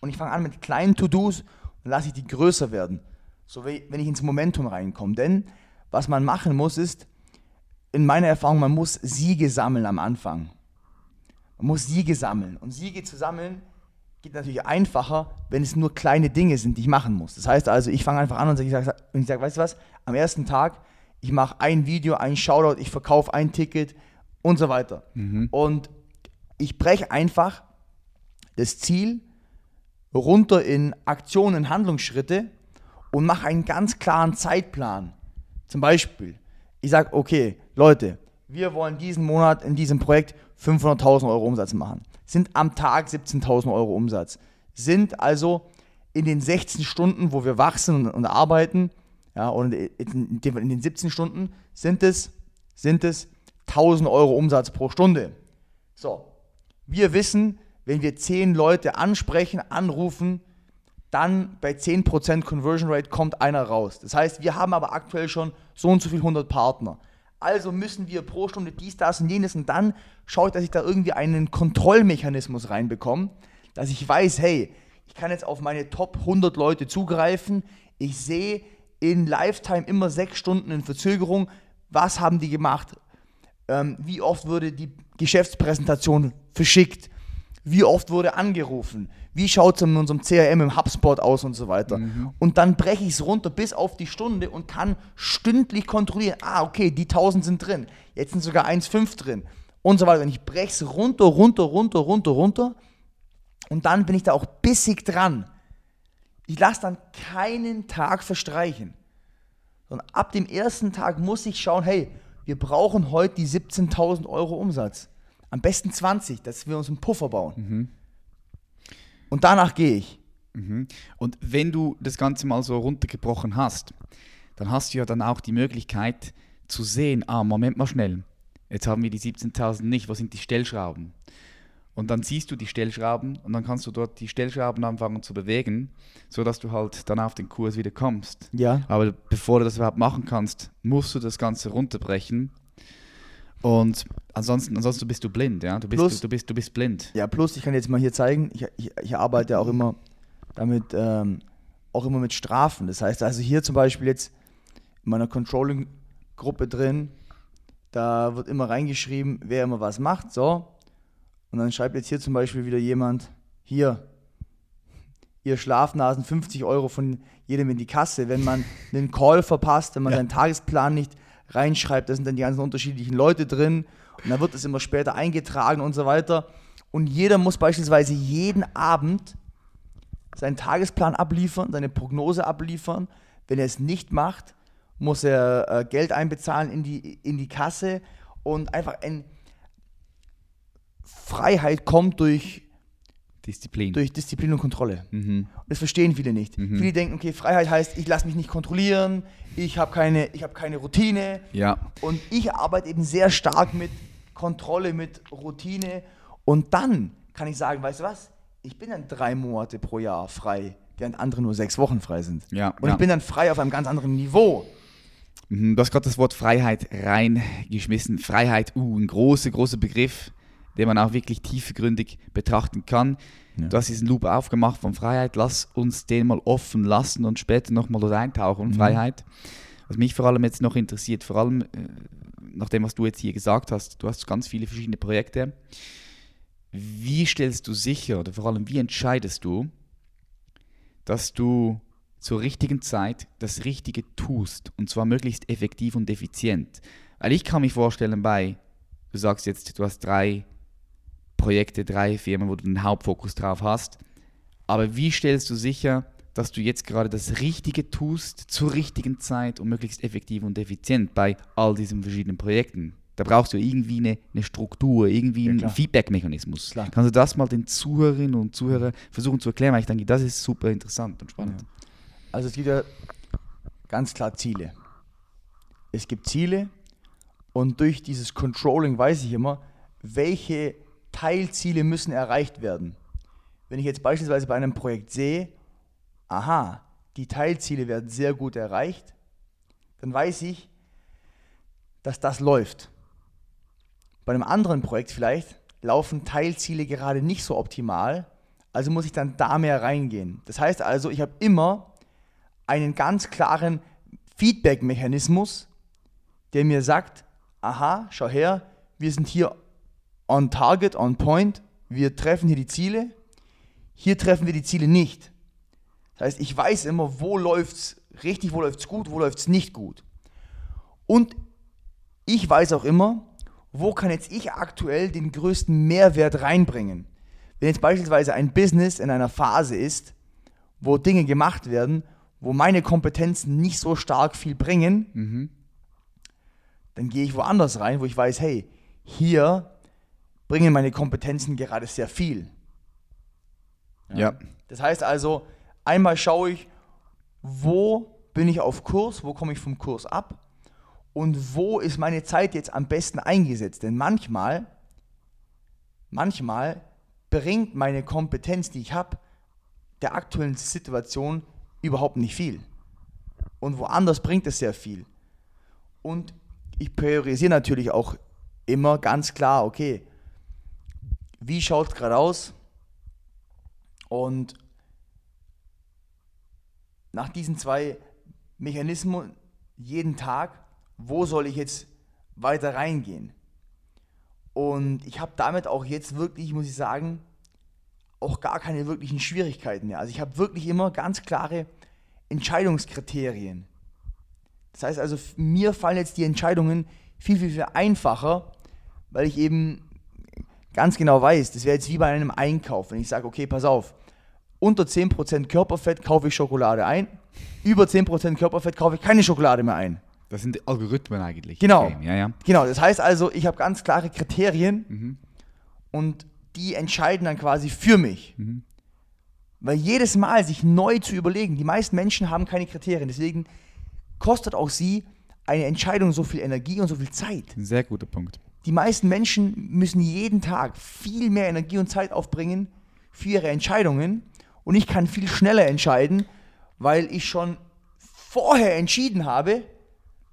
Und ich fange an mit kleinen To-Dos und lasse ich die größer werden. So wie wenn ich ins Momentum reinkomme. Denn was man machen muss, ist, in meiner Erfahrung, man muss Siege sammeln am Anfang. Man muss Siege sammeln. Und Siege zu sammeln geht natürlich einfacher, wenn es nur kleine Dinge sind, die ich machen muss. Das heißt also, ich fange einfach an und ich sage, ich sag, weißt du was, am ersten Tag, ich mache ein Video, ein Shoutout, ich verkaufe ein Ticket und so weiter. Und ich breche einfach das Ziel runter in Aktionen, Handlungsschritte und mache einen ganz klaren Zeitplan. Zum Beispiel, ich sage, okay, Leute, wir wollen diesen Monat in diesem Projekt 500.000 Euro Umsatz machen. Sind am Tag 17.000 Euro Umsatz. Sind also in den 16 Stunden, wo wir wachsen und, arbeiten, ja, und in, in den 17 Stunden sind es, sind es 1000 Euro Umsatz pro Stunde. So, wir wissen, wenn wir 10 Leute ansprechen, anrufen, dann bei 10% Conversion Rate kommt einer raus. Das heißt, wir haben aber aktuell schon so und so viel 100 Partner. Also müssen wir pro Stunde dies, das und jenes und dann schaue ich, dass ich da irgendwie einen Kontrollmechanismus reinbekomme, dass ich weiß, hey, ich kann jetzt auf meine Top 100 Leute zugreifen. Ich sehe in Lifetime immer sechs Stunden in Verzögerung. Was haben die gemacht? Ähm, wie oft wurde die Geschäftspräsentation verschickt? Wie oft wurde angerufen? Wie schaut es in unserem CRM im HubSpot aus und so weiter? Mhm. Und dann breche ich es runter bis auf die Stunde und kann stündlich kontrollieren. Ah, okay, die 1000 sind drin. Jetzt sind sogar 1,5 drin. Und so weiter. Und ich breche es runter, runter, runter, runter, runter. Und dann bin ich da auch bissig dran. Ich lasse dann keinen Tag verstreichen. Und ab dem ersten Tag muss ich schauen, hey, wir brauchen heute die 17.000 Euro Umsatz. Am besten 20, dass wir uns einen Puffer bauen. Mhm. Und danach gehe ich. Mhm. Und wenn du das Ganze mal so runtergebrochen hast, dann hast du ja dann auch die Möglichkeit zu sehen, ah, Moment mal schnell, jetzt haben wir die 17.000 nicht, wo sind die Stellschrauben? Und dann siehst du die Stellschrauben und dann kannst du dort die Stellschrauben anfangen zu bewegen, sodass du halt dann auf den Kurs wieder kommst. Ja. Aber bevor du das überhaupt machen kannst, musst du das Ganze runterbrechen. Und ansonsten, ansonsten bist du blind, ja. Du bist, plus, du, du, bist, du bist blind. Ja, plus, ich kann jetzt mal hier zeigen, ich, ich, ich arbeite auch immer damit, ähm, auch immer mit Strafen. Das heißt also hier zum Beispiel jetzt in meiner Controlling-Gruppe drin, da wird immer reingeschrieben, wer immer was macht. So, und dann schreibt jetzt hier zum Beispiel wieder jemand, hier, ihr Schlafnasen, 50 Euro von jedem in die Kasse. Wenn man einen Call verpasst, wenn man ja. seinen Tagesplan nicht reinschreibt, da sind dann die ganzen unterschiedlichen Leute drin und dann wird es immer später eingetragen und so weiter. Und jeder muss beispielsweise jeden Abend seinen Tagesplan abliefern, seine Prognose abliefern. Wenn er es nicht macht, muss er äh, Geld einbezahlen in die, in die Kasse und einfach ein Freiheit kommt durch Disziplin. Durch Disziplin und Kontrolle. Mhm. Das verstehen viele nicht. Mhm. Viele denken, okay, Freiheit heißt, ich lasse mich nicht kontrollieren, ich habe keine, hab keine Routine. Ja. Und ich arbeite eben sehr stark mit Kontrolle, mit Routine. Und dann kann ich sagen, weißt du was? Ich bin dann drei Monate pro Jahr frei, während andere nur sechs Wochen frei sind. Ja, und ja. ich bin dann frei auf einem ganz anderen Niveau. Mhm, du hast gerade das Wort Freiheit reingeschmissen. Freiheit, uh, ein großer, großer Begriff den man auch wirklich tiefgründig betrachten kann. Ja. Du hast diesen Loop aufgemacht von Freiheit, lass uns den mal offen lassen und später nochmal dort eintauchen, mhm. Freiheit. Was mich vor allem jetzt noch interessiert, vor allem äh, nach dem, was du jetzt hier gesagt hast, du hast ganz viele verschiedene Projekte. Wie stellst du sicher oder vor allem wie entscheidest du, dass du zur richtigen Zeit das Richtige tust und zwar möglichst effektiv und effizient? Weil ich kann mich vorstellen, bei, du sagst jetzt, du hast drei Projekte, drei Firmen, wo du den Hauptfokus drauf hast. Aber wie stellst du sicher, dass du jetzt gerade das Richtige tust zur richtigen Zeit und möglichst effektiv und effizient bei all diesen verschiedenen Projekten? Da brauchst du irgendwie eine, eine Struktur, irgendwie ja, einen Feedback-Mechanismus. Kannst du das mal den Zuhörerinnen und Zuhörern versuchen zu erklären? Weil ich denke, das ist super interessant und spannend. Ja. Also es gibt ja ganz klar Ziele. Es gibt Ziele und durch dieses Controlling weiß ich immer, welche Teilziele müssen erreicht werden. Wenn ich jetzt beispielsweise bei einem Projekt sehe, aha, die Teilziele werden sehr gut erreicht, dann weiß ich, dass das läuft. Bei einem anderen Projekt vielleicht laufen Teilziele gerade nicht so optimal, also muss ich dann da mehr reingehen. Das heißt also, ich habe immer einen ganz klaren Feedback-Mechanismus, der mir sagt, aha, schau her, wir sind hier on target, on point. Wir treffen hier die Ziele. Hier treffen wir die Ziele nicht. Das heißt, ich weiß immer, wo läuft es richtig, wo läuft es gut, wo läuft es nicht gut. Und ich weiß auch immer, wo kann jetzt ich aktuell den größten Mehrwert reinbringen. Wenn jetzt beispielsweise ein Business in einer Phase ist, wo Dinge gemacht werden, wo meine Kompetenzen nicht so stark viel bringen, mhm. dann gehe ich woanders rein, wo ich weiß, hey, hier bringen meine Kompetenzen gerade sehr viel. Ja. ja. Das heißt also, einmal schaue ich, wo bin ich auf Kurs, wo komme ich vom Kurs ab und wo ist meine Zeit jetzt am besten eingesetzt. Denn manchmal, manchmal bringt meine Kompetenz, die ich habe, der aktuellen Situation überhaupt nicht viel. Und woanders bringt es sehr viel. Und ich priorisiere natürlich auch immer ganz klar, okay, wie schaut es gerade aus? Und nach diesen zwei Mechanismen jeden Tag, wo soll ich jetzt weiter reingehen? Und ich habe damit auch jetzt wirklich, muss ich sagen, auch gar keine wirklichen Schwierigkeiten mehr. Also ich habe wirklich immer ganz klare Entscheidungskriterien. Das heißt also, mir fallen jetzt die Entscheidungen viel, viel, viel einfacher, weil ich eben ganz genau weiß, das wäre jetzt wie bei einem Einkauf, wenn ich sage, okay, pass auf, unter 10% Körperfett kaufe ich Schokolade ein, über 10% Körperfett kaufe ich keine Schokolade mehr ein. Das sind Algorithmen eigentlich. Genau. Ja, ja. Genau, das heißt also, ich habe ganz klare Kriterien mhm. und die entscheiden dann quasi für mich. Mhm. Weil jedes Mal sich neu zu überlegen, die meisten Menschen haben keine Kriterien, deswegen kostet auch sie eine Entscheidung so viel Energie und so viel Zeit. Sehr guter Punkt. Die meisten Menschen müssen jeden Tag viel mehr Energie und Zeit aufbringen für ihre Entscheidungen und ich kann viel schneller entscheiden, weil ich schon vorher entschieden habe,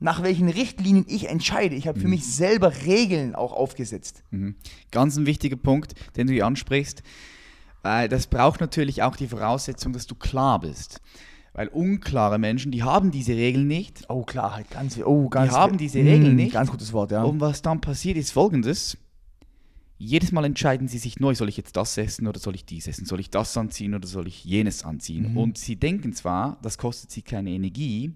nach welchen Richtlinien ich entscheide. Ich habe für mhm. mich selber Regeln auch aufgesetzt. Mhm. Ganz ein wichtiger Punkt, den du hier ansprichst. Äh, das braucht natürlich auch die Voraussetzung, dass du klar bist. Weil unklare Menschen, die haben diese Regeln nicht. Oh, Klarheit, ganz, oh, ganz. Die haben diese Regeln mm, nicht. Ganz gutes Wort, ja. Und was dann passiert, ist folgendes. Jedes Mal entscheiden sie sich neu, soll ich jetzt das essen oder soll ich dies essen? Soll ich das anziehen oder soll ich jenes anziehen? Mhm. Und sie denken zwar, das kostet sie keine Energie,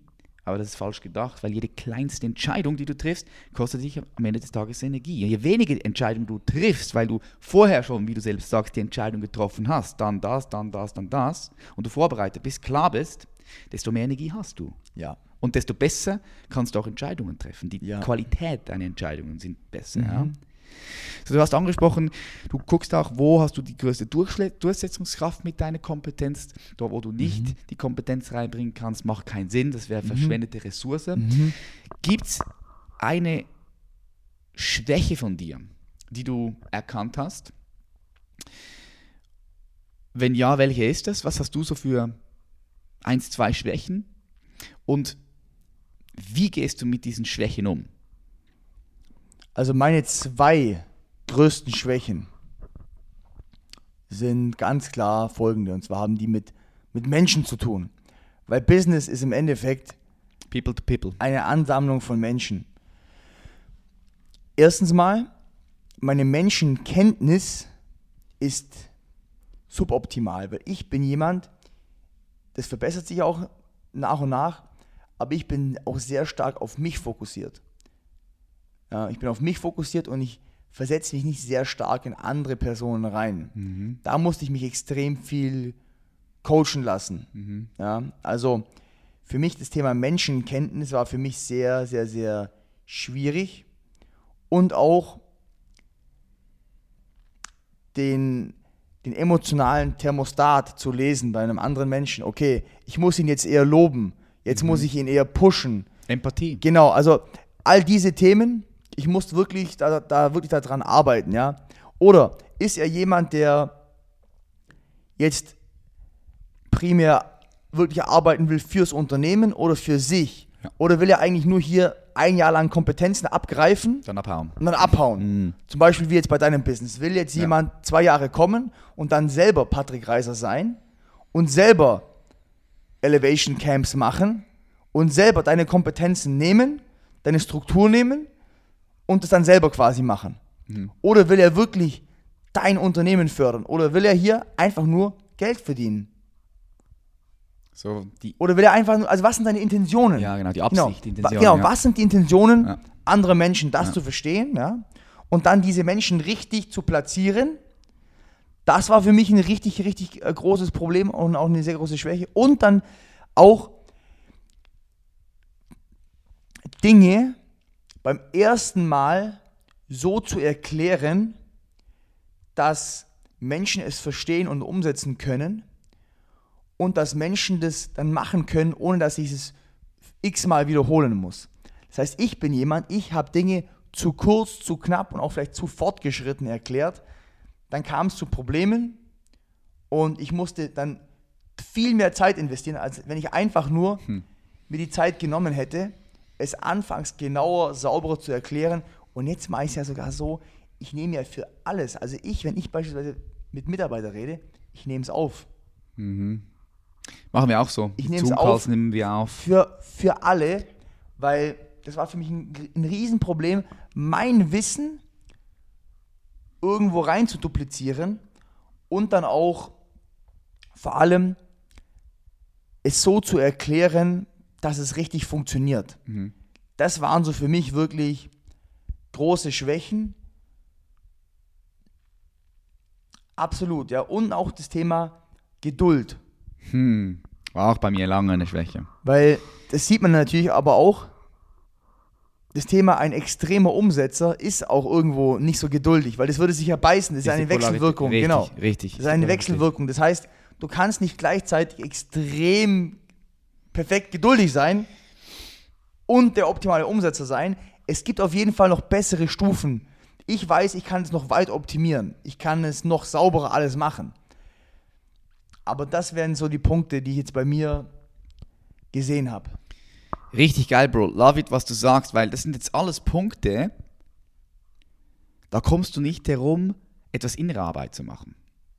aber das ist falsch gedacht, weil jede kleinste Entscheidung, die du triffst, kostet dich am Ende des Tages Energie. Je weniger Entscheidungen du triffst, weil du vorher schon, wie du selbst sagst, die Entscheidung getroffen hast, dann das, dann das, dann das, und du vorbereitet bist, klar bist, desto mehr Energie hast du. Ja. Und desto besser kannst du auch Entscheidungen treffen. Die ja. Qualität deiner Entscheidungen sind besser. Mhm. Ja. So, du hast angesprochen, du guckst auch, wo hast du die größte Durchsetzungskraft mit deiner Kompetenz. Dort, wo du nicht mhm. die Kompetenz reinbringen kannst, macht keinen Sinn, das wäre mhm. verschwendete Ressource. Mhm. Gibt es eine Schwäche von dir, die du erkannt hast? Wenn ja, welche ist das? Was hast du so für eins, zwei Schwächen? Und wie gehst du mit diesen Schwächen um? Also meine zwei größten Schwächen sind ganz klar folgende. Und zwar haben die mit, mit Menschen zu tun. Weil Business ist im Endeffekt people to people. eine Ansammlung von Menschen. Erstens mal, meine Menschenkenntnis ist suboptimal, weil ich bin jemand, das verbessert sich auch nach und nach, aber ich bin auch sehr stark auf mich fokussiert. Ja, ich bin auf mich fokussiert und ich versetze mich nicht sehr stark in andere Personen rein. Mhm. Da musste ich mich extrem viel coachen lassen. Mhm. Ja, also für mich das Thema Menschenkenntnis war für mich sehr, sehr, sehr schwierig und auch den, den emotionalen Thermostat zu lesen bei einem anderen Menschen. Okay, ich muss ihn jetzt eher loben, jetzt mhm. muss ich ihn eher pushen. Empathie. Genau, also all diese Themen, ich muss wirklich da, da wirklich daran arbeiten, ja. Oder ist er jemand, der jetzt primär wirklich arbeiten will fürs Unternehmen oder für sich? Ja. Oder will er eigentlich nur hier ein Jahr lang Kompetenzen abgreifen? Dann abhauen. Und dann abhauen. Mhm. Zum Beispiel wie jetzt bei deinem Business. Will jetzt ja. jemand zwei Jahre kommen und dann selber Patrick Reiser sein und selber Elevation Camps machen und selber deine Kompetenzen nehmen, deine Struktur nehmen und es dann selber quasi machen? Mhm. Oder will er wirklich dein Unternehmen fördern? Oder will er hier einfach nur Geld verdienen? So Oder will er einfach nur, also was sind deine Intentionen? Ja, genau, die Absicht, genau, die Intention. Genau, ja. was sind die Intentionen ja. anderer Menschen, das ja. zu verstehen, ja? Und dann diese Menschen richtig zu platzieren. Das war für mich ein richtig, richtig äh, großes Problem und auch eine sehr große Schwäche. Und dann auch Dinge beim ersten Mal so zu erklären, dass Menschen es verstehen und umsetzen können und dass Menschen das dann machen können, ohne dass ich es x-mal wiederholen muss. Das heißt, ich bin jemand, ich habe Dinge zu kurz, zu knapp und auch vielleicht zu fortgeschritten erklärt. Dann kam es zu Problemen und ich musste dann viel mehr Zeit investieren, als wenn ich einfach nur mir die Zeit genommen hätte, es anfangs genauer, sauberer zu erklären. Und jetzt mache ich es ja sogar so, ich nehme ja für alles, also ich, wenn ich beispielsweise mit Mitarbeitern rede, ich nehme es auf. Machen wir auch so. Ich nehme es auf. nehmen wir auf. Für, für alle, weil das war für mich ein, ein Riesenproblem, mein Wissen irgendwo rein zu duplizieren und dann auch vor allem es so zu erklären, dass es richtig funktioniert. Das waren so für mich wirklich große Schwächen. Absolut, ja. Und auch das Thema Geduld. Hm. War auch bei mir lange eine Schwäche. Weil das sieht man natürlich aber auch. Das Thema ein extremer Umsetzer ist auch irgendwo nicht so geduldig, weil das würde sich ja beißen. Das ist, eine. Wechselwirkung, Richtig, genau. Richtig. Das ist eine. Wechselwirkung. Das heißt, du kannst nicht gleichzeitig extrem perfekt geduldig sein und der optimale Umsetzer sein. Es gibt auf jeden Fall noch bessere Stufen. Ich weiß, ich kann es noch weit optimieren. Ich kann es noch sauberer alles machen. Aber das wären so die Punkte, die ich jetzt bei mir gesehen habe. Richtig geil, Bro. Love it, was du sagst, weil das sind jetzt alles Punkte, da kommst du nicht herum, etwas innere Arbeit zu machen.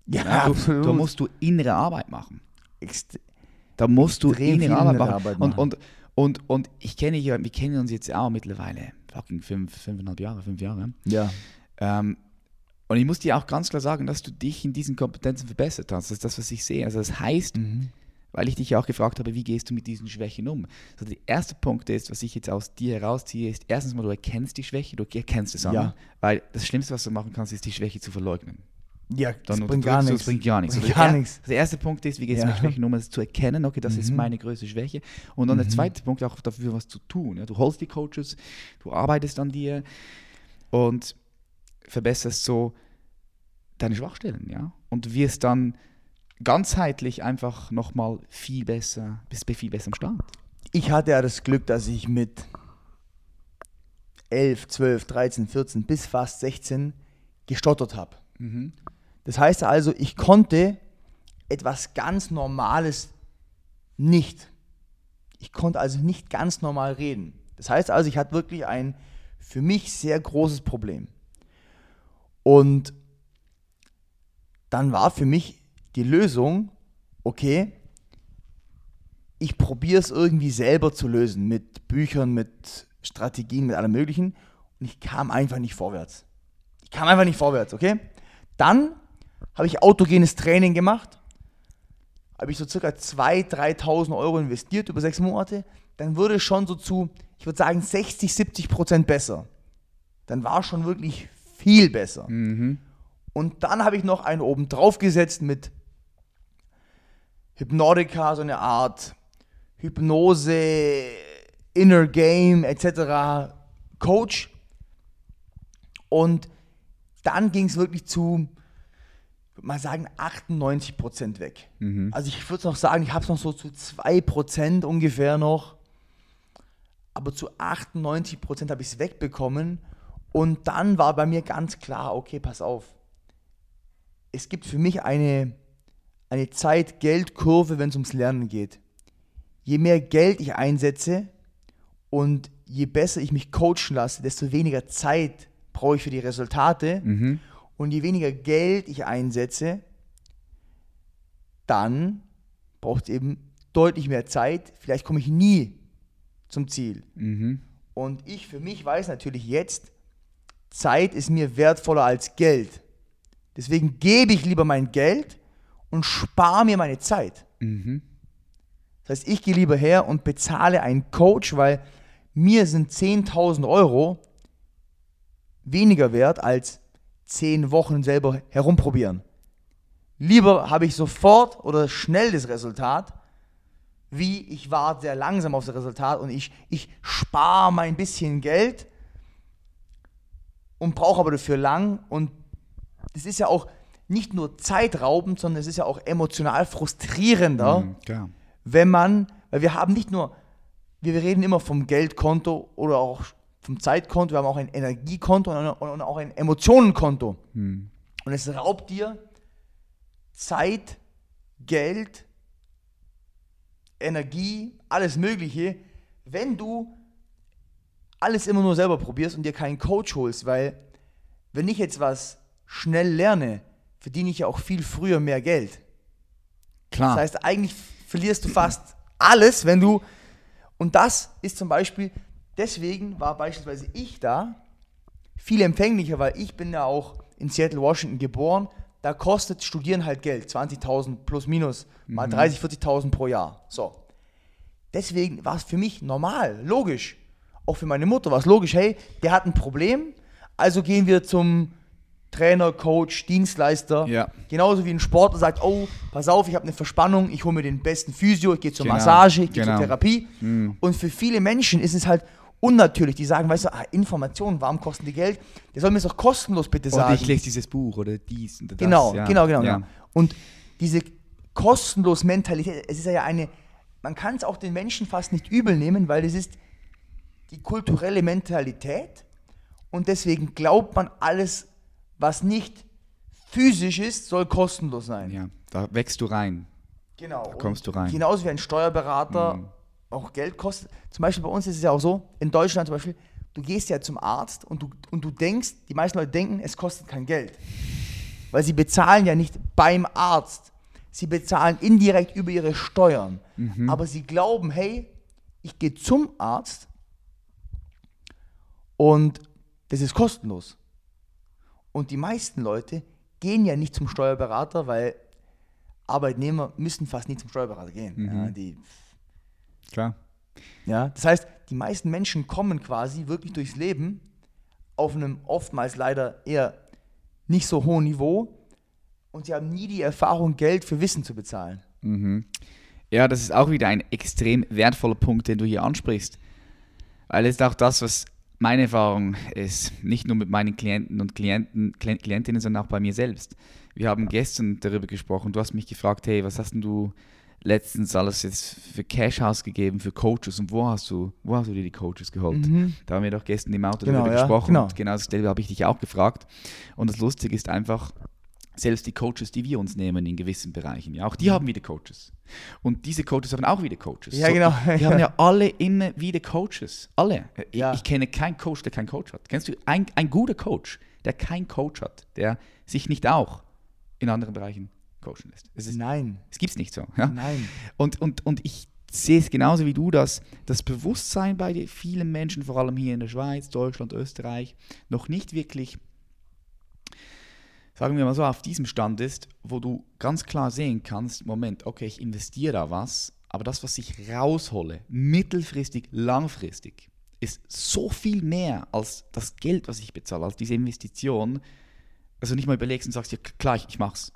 Ja, du, da musst du innere Arbeit machen. Ext Da musst du innere Arbeit machen. Arbeit und, machen. und, und, und ich kenne dich ja, wir kennen uns jetzt auch mittlerweile fucking fünf, fünfeinhalb Jahre, fünf Jahre. ja. Ähm, und ich muss dir auch ganz klar sagen, dass du dich in diesen Kompetenzen verbessert hast. Das ist das, was ich sehe. Also das heißt, weil ich dich ja auch gefragt habe, wie gehst du mit diesen Schwächen um? Also der erste Punkt ist, was ich jetzt aus dir herausziehe, ist erstens mal, du erkennst die Schwäche, du erkennst es an. Ja. Weil das Schlimmste, was du machen kannst, ist die Schwäche zu verleugnen. Ja, das Dann bringt gar nichts. Das bringt gar nichts. Bringt Also gar der, nichts. also der erste Punkt ist, wie gehst du Ja. mit Schwächen um, es zu erkennen, okay, das ist Mhm. meine größte Schwäche. Und dann der zweite Punkt, auch dafür was zu tun. Ja, du holst die Coaches, du arbeitest an dir und verbesserst so deine Schwachstellen, ja. Und wirst dann ganzheitlich einfach nochmal viel besser, bist viel besser am Start. Ich hatte ja das Glück, dass ich mit 11, 12, 13, 14 bis fast 16 gestottert habe. Das heißt also, ich konnte etwas ganz Normales nicht. Ich konnte also nicht ganz normal reden. Das heißt also, ich hatte wirklich ein für mich sehr großes Problem. Und dann war für mich die Lösung, okay, ich probiere es irgendwie selber zu lösen mit Büchern, mit Strategien, mit allem Möglichen. Und ich kam einfach nicht vorwärts. Ich kam einfach nicht vorwärts, okay? Dann habe ich autogenes Training gemacht. Habe ich so circa 2.000, 3.000 Euro investiert über sechs Monate. Dann wurde es schon so zu, ich würde sagen, 60, 70 Prozent besser. Dann war schon wirklich viel besser. Und dann habe ich noch einen oben drauf gesetzt mit Hypnotica, so eine Art Hypnose, Inner Game etc. Coach. Und dann ging es wirklich zu, ich würde mal sagen, 98% weg. Also ich würde noch sagen, ich habe es noch so zu 2% ungefähr noch. Aber zu 98% habe ich es wegbekommen. Und dann war bei mir ganz klar, okay, pass auf. Es gibt für mich eine, eine Zeit-Geld-Kurve, wenn es ums Lernen geht. Je mehr Geld ich einsetze und je besser ich mich coachen lasse, desto weniger Zeit brauche ich für die Resultate. Und je weniger Geld ich einsetze, dann braucht es eben deutlich mehr Zeit. Vielleicht komme ich nie zum Ziel. Und ich für mich weiß natürlich jetzt, Zeit ist mir wertvoller als Geld. Deswegen gebe ich lieber mein Geld und spare mir meine Zeit. Das heißt, ich gehe lieber her und bezahle einen Coach, weil mir sind 10.000 Euro weniger wert als 10 Wochen selber herumprobieren. Lieber habe ich sofort oder schnell das Resultat, wie ich warte sehr langsam auf das Resultat und ich, ich spare mein bisschen Geld und brauche aber dafür lang. Und es ist ja auch nicht nur zeitraubend, sondern es ist ja auch emotional frustrierender, Mhm, wenn man, weil wir haben nicht nur, wir reden immer vom Geldkonto oder auch vom Zeitkonto, wir haben auch ein Energiekonto und und auch ein Emotionenkonto. Und es raubt dir Zeit, Geld Energie, alles Mögliche, wenn du alles immer nur selber probierst und dir keinen Coach holst, weil wenn ich jetzt was schnell lerne, verdiene ich ja auch viel früher mehr Geld. Klar. Das heißt, eigentlich verlierst du fast alles, wenn du. Und das ist zum Beispiel, deswegen war beispielsweise ich da viel empfänglicher, weil ich bin ja auch in Seattle, Washington geboren. Da kostet Studieren halt Geld, 20.000 plus minus, mal 30, 40.000 pro Jahr. So. Deswegen war es für mich normal, logisch. Auch für meine Mutter war es logisch, hey, der hat ein Problem, also gehen wir zum Trainer, Coach, Dienstleister. Ja. Genauso wie ein Sportler sagt, oh, pass auf, ich habe eine Verspannung, ich hole mir den besten Physio, ich gehe zur Genau, Massage, ich gehe genau. zur Therapie. Und für viele Menschen ist es halt unnatürlich. Die sagen, weißt du, ah, Informationen, warum kosten die Geld? Der soll mir es doch kostenlos bitte Und sagen. ich lese dieses Buch oder dies oder das. Genau, ja. genau, genau, Ja. genau. Und diese kostenlos Mentalität, es ist ja eine, man kann es auch den Menschen fast nicht übel nehmen, weil es ist die kulturelle Mentalität und deswegen glaubt man alles, was nicht physisch ist, soll kostenlos sein. ja, da wächst du rein. Genau. Da kommst du rein. Genauso wie ein Steuerberater auch Geld kostet. Zum Beispiel bei uns ist es ja auch so, in Deutschland zum Beispiel, du gehst ja zum Arzt und du, und du denkst, die meisten Leute denken, es kostet kein Geld. Weil sie bezahlen ja nicht beim Arzt. Sie bezahlen indirekt über ihre Steuern. Aber sie glauben, hey, ich gehe zum Arzt und das ist kostenlos. Und die meisten Leute gehen ja nicht zum Steuerberater, weil Arbeitnehmer müssen fast nie zum Steuerberater gehen. Ja, die, Klar. ja, das heißt, die meisten Menschen kommen quasi wirklich durchs Leben auf einem oftmals leider eher nicht so hohen Niveau und sie haben nie die Erfahrung, Geld für Wissen zu bezahlen. Ja, das ist auch wieder ein extrem wertvoller Punkt, den du hier ansprichst. Weil es ist auch das, was meine Erfahrung ist, nicht nur mit meinen Klienten und Klienten, Klient- Klientinnen, sondern auch bei mir selbst. Wir haben gestern darüber gesprochen. Du hast mich gefragt, hey, was hast denn du letztens alles jetzt für Cash ausgegeben, für Coaches und wo hast du, wo hast du dir die Coaches geholt? Da haben wir doch gestern im Auto Genau, darüber ja, gesprochen genau. und genau dasselbe habe ich dich auch gefragt. Und das Lustige ist einfach, selbst die Coaches, die wir uns nehmen in gewissen Bereichen, ja, auch die haben wieder Coaches. Und diese Coaches haben auch wieder Coaches. Ja, genau. Die [laughs] haben ja alle immer wieder Coaches. Alle. Ich, Ja. ich kenne keinen Coach, der keinen Coach hat. Kennst du ein, ein guter Coach, der keinen Coach hat, der sich nicht auch in anderen Bereichen coachen lässt? Es, ist, Nein, es gibt es nicht so. Ja? nein. Und, und, und ich sehe es genauso wie du, dass das Bewusstsein bei vielen Menschen, vor allem hier in der Schweiz, Deutschland, Österreich, noch nicht wirklich, sagen wir mal so, auf diesem Stand ist, wo du ganz klar sehen kannst, Moment, okay, ich investiere da was, aber das, was ich raushole, mittelfristig, langfristig, ist so viel mehr als das Geld, was ich bezahle, als diese Investition, also nicht mal überlegst und sagst, ja klar, ich, ich mach's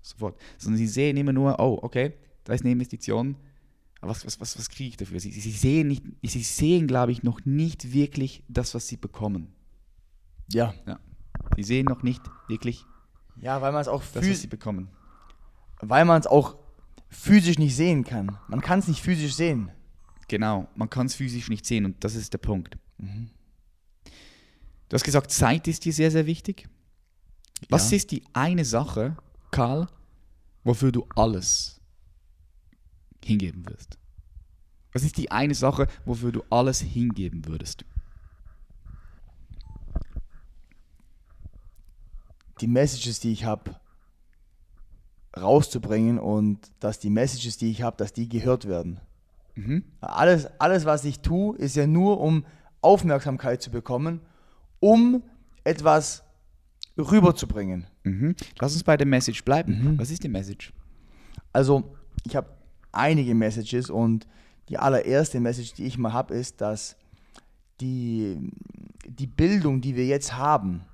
sofort, sondern sie sehen immer nur, oh, okay, da ist eine Investition, aber was, was, was, was kriege ich dafür? Sie, sie, sie sehen, nicht, sie sehen glaube ich, noch nicht wirklich das, was sie bekommen. Ja. Ja. Sie sehen noch nicht wirklich Ja, weil man es auch das, was phys sie bekommen. weil man es auch physisch nicht sehen kann. Man kann es nicht physisch sehen. Genau, man kann es physisch nicht sehen und das ist der Punkt. Du hast gesagt, Zeit ist dir sehr, sehr wichtig. Was Ja. ist die eine Sache, Karl, wofür du alles hingeben wirst? Was ist die eine Sache, wofür du alles hingeben würdest? Die Messages, die ich habe, rauszubringen und dass die Messages, die ich habe, dass die gehört werden. Mhm. Alles, alles, was ich tue, ist ja nur, um Aufmerksamkeit zu bekommen, um etwas rüberzubringen. Mhm. Lass uns bei der Message bleiben. Mhm. Was ist die Message? Also, ich habe einige Messages und die allererste Message, die ich mal habe, ist, dass die, die Bildung, die wir jetzt haben,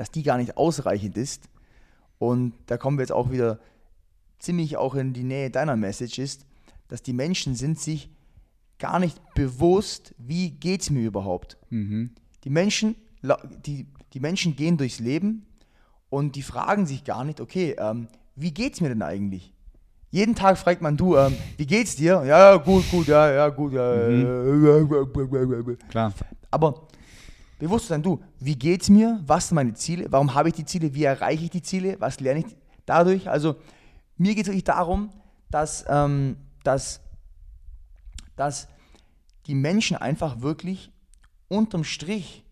dass die gar nicht ausreichend ist. Und da kommen wir jetzt auch wieder ziemlich auch in die Nähe deiner Message ist, dass die Menschen sind sich gar nicht bewusst, wie geht es mir überhaupt. Mhm. Die Menschen, die, die Menschen gehen durchs Leben und die fragen sich gar nicht, okay, ähm, wie geht's mir denn eigentlich? Jeden Tag fragt man, du, ähm, wie geht's dir? Ja, ja, gut, gut, ja, ja, gut, ja. Mhm. Klar. Aber bewusst sein, du, wie geht's mir? Was sind meine Ziele? Warum habe ich die Ziele? Wie erreiche ich die Ziele? Was lerne ich dadurch? Also, mir geht es wirklich darum, dass, ähm, dass dass die Menschen einfach wirklich unterm Strich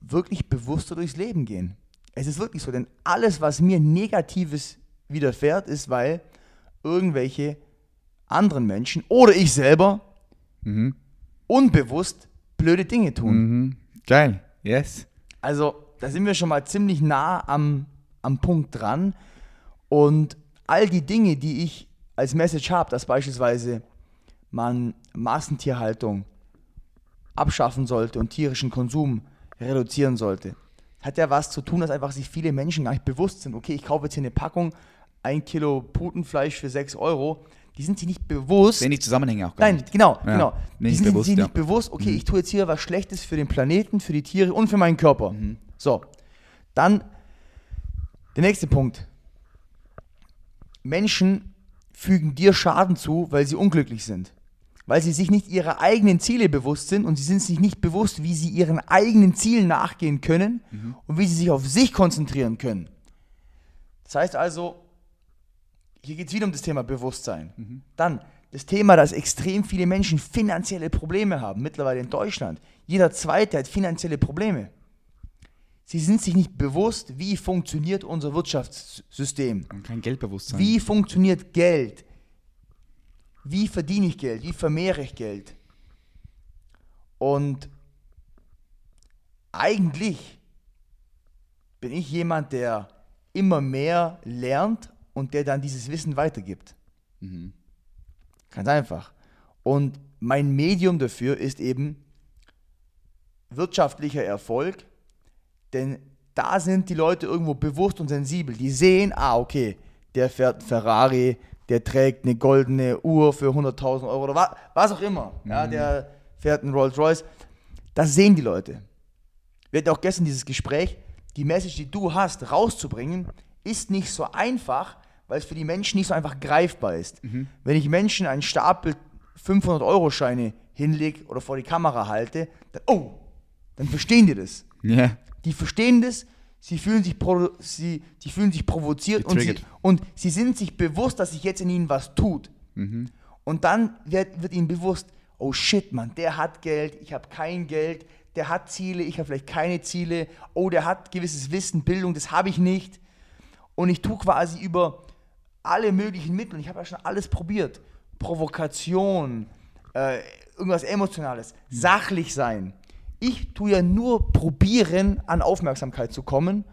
wirklich bewusster durchs Leben gehen. Es ist wirklich so, denn alles, was mir Negatives widerfährt, ist, weil irgendwelche anderen Menschen oder ich selber Mhm. unbewusst blöde Dinge tun. Mhm. Geil. Yes. Also da sind wir schon mal ziemlich nah am, am Punkt dran. Und all die Dinge, die ich als Message habe, dass beispielsweise man Massentierhaltung abschaffen sollte und tierischen Konsum reduzieren sollte, hat ja was zu tun, dass einfach sich viele Menschen gar nicht bewusst sind. Okay, ich kaufe jetzt hier eine Packung, ein Kilo Putenfleisch für 6 Euro. Die sind sich nicht bewusst. Sehen die Zusammenhänge auch gar Nein, nicht. genau, Ja, genau. Die sind bewusst, sich ja. nicht bewusst, okay, ich tue jetzt hier was Schlechtes für den Planeten, für die Tiere und für meinen Körper. Mhm. So, dann der nächste Punkt. Menschen fügen dir Schaden zu, weil sie unglücklich sind. Weil sie sich nicht ihrer eigenen Ziele bewusst sind und sie sind sich nicht bewusst, wie sie ihren eigenen Zielen nachgehen können Mhm. und wie sie sich auf sich konzentrieren können. Das heißt also, hier geht es wieder um das Thema Bewusstsein. Mhm. Dann das Thema, dass extrem viele Menschen finanzielle Probleme haben, mittlerweile in Deutschland. Jeder Zweite hat finanzielle Probleme. Sie sind sich nicht bewusst, wie funktioniert unser Wirtschaftssystem. Und kein Geldbewusstsein. Wie funktioniert Geld? Wie verdiene ich Geld? Wie vermehre ich Geld? Und eigentlich bin ich jemand, der immer mehr lernt und der dann dieses Wissen weitergibt. Mhm. Ganz einfach. Und mein Medium dafür ist eben wirtschaftlicher Erfolg, denn da sind die Leute irgendwo bewusst und sensibel. Die sehen, ah, okay, der fährt Ferrari, der trägt eine goldene Uhr für 100.000 Euro oder was, was auch immer. Ja, der fährt einen Rolls Royce. Das sehen die Leute. Wir hatten auch gestern dieses Gespräch. Die Message, die du hast, rauszubringen, ist nicht so einfach, weil es für die Menschen nicht so einfach greifbar ist. Wenn ich Menschen einen Stapel 500-Euro-Scheine hinlege oder vor die Kamera halte, dann, oh, dann verstehen die das. Ja. Die verstehen das, sie fühlen sich, sie, die fühlen sich provoziert und sie, und sie sind sich bewusst, dass sich jetzt in ihnen was tut. Und dann wird, wird ihnen bewusst, oh shit, Mann, der hat Geld, ich habe kein Geld, der hat Ziele, ich habe vielleicht keine Ziele, oh, der hat gewisses Wissen, Bildung, das habe ich nicht. Und ich tue quasi über alle möglichen Mittel, und ich habe ja schon alles probiert, Provokation, äh, irgendwas Emotionales, sachlich sein. Ich tue ja nur probieren, an Aufmerksamkeit zu kommen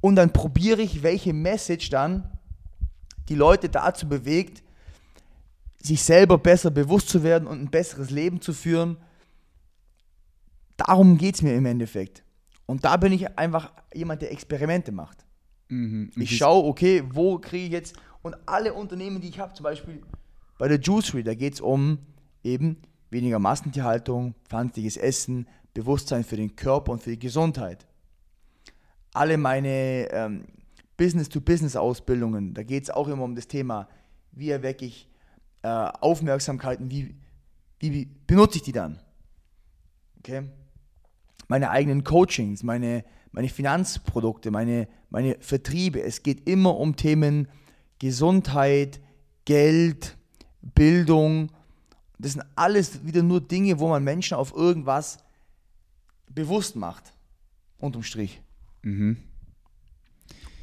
und dann probiere ich, welche Message dann die Leute dazu bewegt, sich selber besser bewusst zu werden und ein besseres Leben zu führen. Darum geht es mir im Endeffekt. Und da bin ich einfach jemand, der Experimente macht. Mhm. Ich schaue, okay, wo kriege ich jetzt. Und alle Unternehmen, die ich habe, zum Beispiel bei der Juicery, da geht es um eben weniger Massentierhaltung, pflanzliches Essen, Bewusstsein für den Körper und für die Gesundheit. Alle meine ähm, Business-to-Business-Ausbildungen, da geht es auch immer um das Thema, wie erwecke ich äh, Aufmerksamkeiten, wie, wie, wie benutze ich die dann? Okay? Meine eigenen Coachings, meine, meine Finanzprodukte, meine, meine Vertriebe. Es geht immer um Themen Gesundheit, Geld, Bildung. Das sind alles wieder nur Dinge, wo man Menschen auf irgendwas bewusst macht. Unterm Strich. Mhm.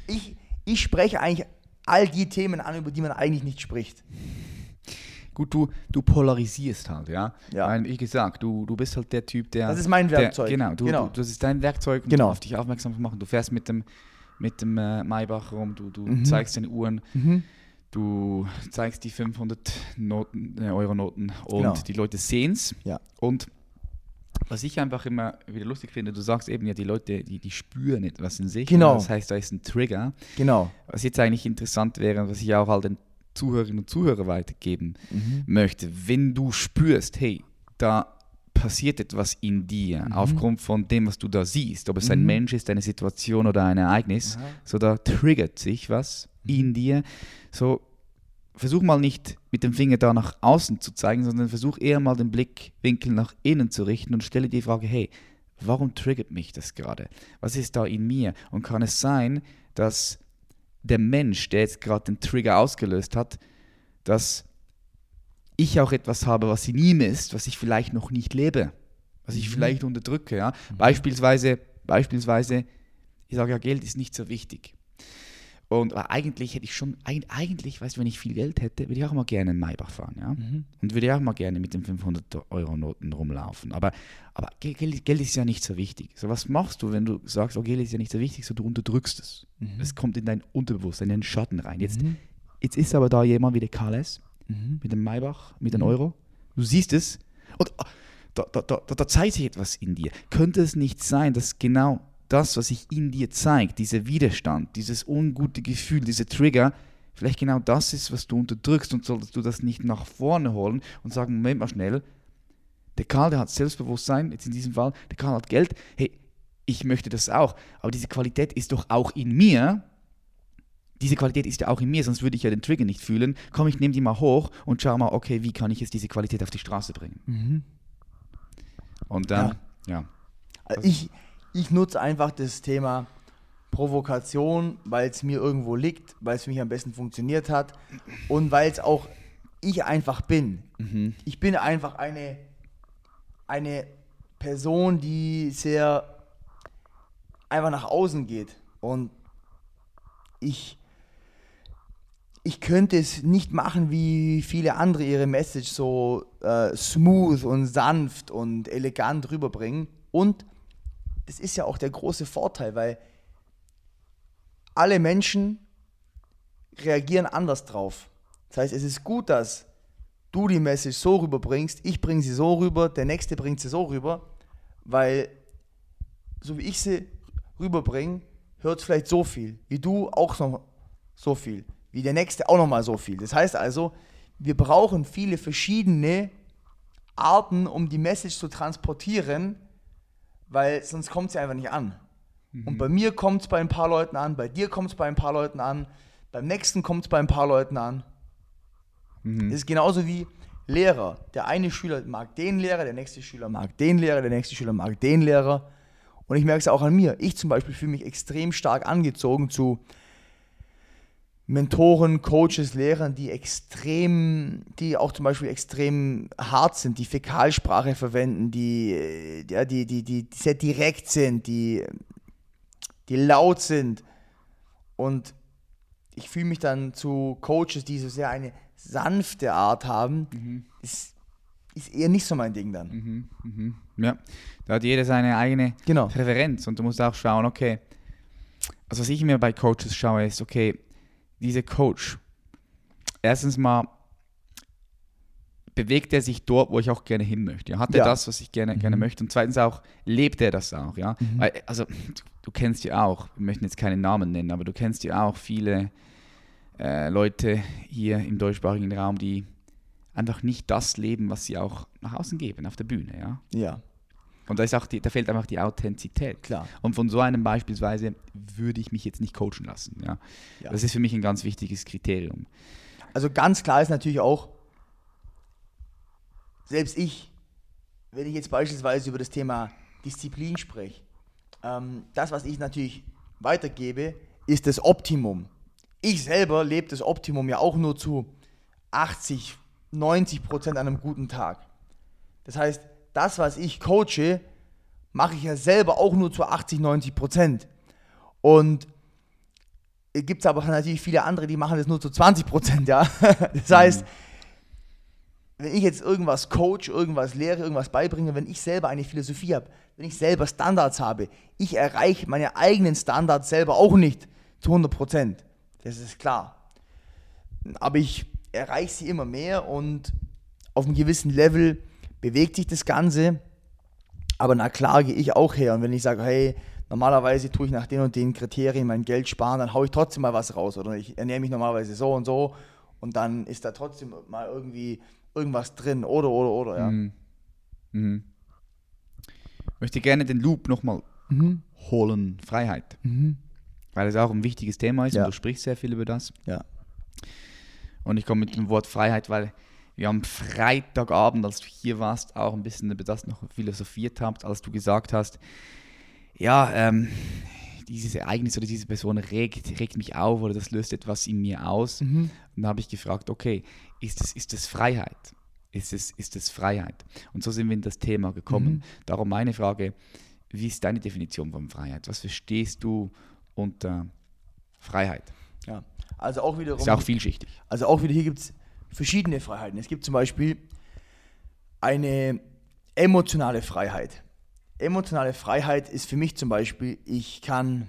Ich, ich spreche eigentlich all die Themen an, über die man eigentlich nicht spricht. Gut, du, du polarisierst halt, ja. Ja. Weil, wie gesagt, du, du bist halt der Typ, der. Das ist mein Werkzeug. Der, genau, du, Genau. Du, das ist dein Werkzeug, um Genau. auf dich aufmerksam zu machen. Du fährst mit dem, mit dem äh, Maybach rum, du, du Mhm. zeigst deine Uhren, Mhm. du zeigst die 500 Noten, äh, Euro-Noten und Genau. die Leute sehen es. Ja. Und was ich einfach immer wieder lustig finde, du sagst eben ja, die Leute, die, die spüren etwas in sich. Genau. Das heißt, da ist ein Trigger. Genau. Was jetzt eigentlich interessant wäre, und was ich auch all den Zuhörerinnen und Zuhörern weitergeben Mhm. möchte, wenn du spürst, hey, da passiert etwas in dir, aufgrund von dem, was du da siehst, ob es ein Mhm. Mensch ist, eine Situation oder ein Ereignis, Aha. so da triggert sich was in dir, so versuch mal nicht mit dem Finger da nach außen zu zeigen, sondern versuch eher mal den Blickwinkel nach innen zu richten und stelle die Frage, hey, warum triggert mich das gerade? Was ist da in mir? Und kann es sein, dass der Mensch, der jetzt gerade den Trigger ausgelöst hat, dass ich auch etwas habe, was in ihm ist, was ich vielleicht noch nicht lebe, was ich Mhm. vielleicht unterdrücke. Ja? Beispielsweise, beispielsweise, ich sage ja, Geld ist nicht so wichtig. Und aber eigentlich hätte ich schon, eig- eigentlich, weißt du, wenn ich viel Geld hätte, würde ich auch mal gerne in Maybach fahren, ja. Mhm. Und würde ich auch mal gerne mit den 500-Euro-Noten rumlaufen. Aber, aber Gel- Geld, Geld ist ja nicht so wichtig. So, was machst du, wenn du sagst, oh, Geld ist ja nicht so wichtig, so du unterdrückst es. Es kommt in dein Unterbewusstsein, in den Schatten rein. Jetzt, Mhm. jetzt ist aber da jemand wie der Carles Mhm. mit dem Maybach, mit dem Euro. Du siehst es und ah, da, da, da, da, zeigt sich etwas in dir. Könnte es nicht sein, dass genau das, was sich in dir zeigt, dieser Widerstand, dieses ungute Gefühl, diese Trigger, vielleicht genau das ist, was du unterdrückst und solltest du das nicht nach vorne holen und sagen, Moment mal schnell, der Karl, der hat Selbstbewusstsein, jetzt in diesem Fall, der Karl hat Geld, hey, ich möchte das auch, aber diese Qualität ist doch auch in mir, diese Qualität ist ja auch in mir, sonst würde ich ja den Trigger nicht fühlen. Komm, ich nehme die mal hoch und schau mal, okay, wie kann ich jetzt diese Qualität auf die Straße bringen? Mhm. Und dann, ja. Also ich, ich nutze einfach das Thema Provokation, weil es mir irgendwo liegt, weil es für mich am besten funktioniert hat und weil es auch ich einfach bin. Mhm. Ich bin einfach eine, eine Person, die sehr einfach nach außen geht. Und ich, ich könnte es nicht machen, wie viele andere ihre Message so äh, smooth und sanft und elegant rüberbringen. Und das ist ja auch der große Vorteil, weil alle Menschen reagieren anders drauf. Das heißt, es ist gut, dass du die Message so rüberbringst, ich bringe sie so rüber, der nächste bringt sie so rüber, weil so wie ich sie rüberbringe, hört vielleicht so viel, wie du auch noch so viel, wie der nächste auch noch mal so viel. Das heißt also, wir brauchen viele verschiedene Arten, um die Message zu transportieren, weil sonst kommt sie einfach nicht an. Und bei mir kommt es bei ein paar Leuten an, bei dir kommt es bei ein paar Leuten an, beim nächsten kommt es bei ein paar Leuten an. Mhm. Das ist genauso wie Lehrer. Der eine Schüler mag den Lehrer, der nächste Schüler mag den Lehrer, der nächste Schüler mag den Lehrer. Und ich merke es auch an mir. Ich zum Beispiel fühle mich extrem stark angezogen zu Mentoren, Coaches, Lehrern, die extrem, die auch zum Beispiel extrem hart sind, die Fäkalsprache verwenden, die, äh, ja, die, die, die, sehr direkt sind, die, die laut sind. Und ich fühle mich dann zu Coaches, die so sehr eine sanfte Art haben, ist, ist eher nicht so mein Ding dann. Mhm. Mhm. Ja, da hat jeder seine eigene Genau. Präferenz und du musst auch schauen, okay, also was ich mir bei Coaches schaue, ist, okay, dieser Coach, erstens mal bewegt er sich dort, wo ich auch gerne hin möchte. Hat er Ja. das, was ich gerne, gerne möchte? Und zweitens auch, lebt er das auch? Ja? Weil, also, du, du kennst ja auch, wir möchten jetzt keinen Namen nennen, aber du kennst ja auch viele äh, Leute hier im deutschsprachigen Raum, die einfach nicht das leben, was sie auch nach außen geben, auf der Bühne. Ja? Ja, Und da, ist auch die, da fehlt einfach die Authentizität. klar. Und von so einem beispielsweise würde ich mich jetzt nicht coachen lassen. Ja? Ja. Das ist für mich ein ganz wichtiges Kriterium. Also ganz klar ist natürlich auch, selbst ich, wenn ich jetzt beispielsweise über das Thema Disziplin spreche, ähm, das, was ich natürlich weitergebe, ist das Optimum. Ich selber lebe das Optimum ja auch nur zu 80, 90 Prozent an einem guten Tag. Das heißt, das, was ich coache, mache ich ja selber auch nur zu 80, 90 Prozent. Und gibt es aber natürlich viele andere, die machen das nur zu 20 Prozent, ja. [laughs] Das heißt, wenn ich jetzt irgendwas coach, irgendwas lehre, irgendwas beibringe, wenn ich selber eine Philosophie habe, wenn ich selber Standards habe, ich erreiche meine eigenen Standards selber auch nicht zu 100 Prozent. Das ist klar. Aber ich erreiche sie immer mehr und auf einem gewissen Level bewegt sich das Ganze. Aber na klar gehe ich auch her. Und wenn ich sage, hey, normalerweise tue ich nach den und den Kriterien mein Geld sparen, dann haue ich trotzdem mal was raus. Oder ich ernähre mich normalerweise so und so. Und dann ist da trotzdem mal irgendwie irgendwas drin. Oder, oder, oder, ja. Mhm. Mhm. Ich möchte gerne den Loop nochmal Mhm. holen, Freiheit. Mhm. Weil es auch ein wichtiges Thema ist Ja. und du sprichst sehr viel über das. Ja. Und ich komme mit dem Wort Freiheit, weil wir am Freitagabend, als du hier warst, auch ein bisschen über das noch philosophiert habt, als du gesagt hast, ja, ähm, dieses Ereignis oder diese Person regt, regt mich auf oder das löst etwas in mir aus. Mhm. Und da habe ich gefragt, okay, ist das, ist das Freiheit? ist es, ist es Freiheit. Und so sind wir in das Thema gekommen. Mhm. Darum meine Frage, wie ist deine Definition von Freiheit? Was verstehst du unter Freiheit? Ja, also auch wiederum. Ist auch vielschichtig. Also auch wieder hier gibt es verschiedene Freiheiten. Es gibt zum Beispiel eine emotionale Freiheit. Emotionale Freiheit ist für mich zum Beispiel, ich kann,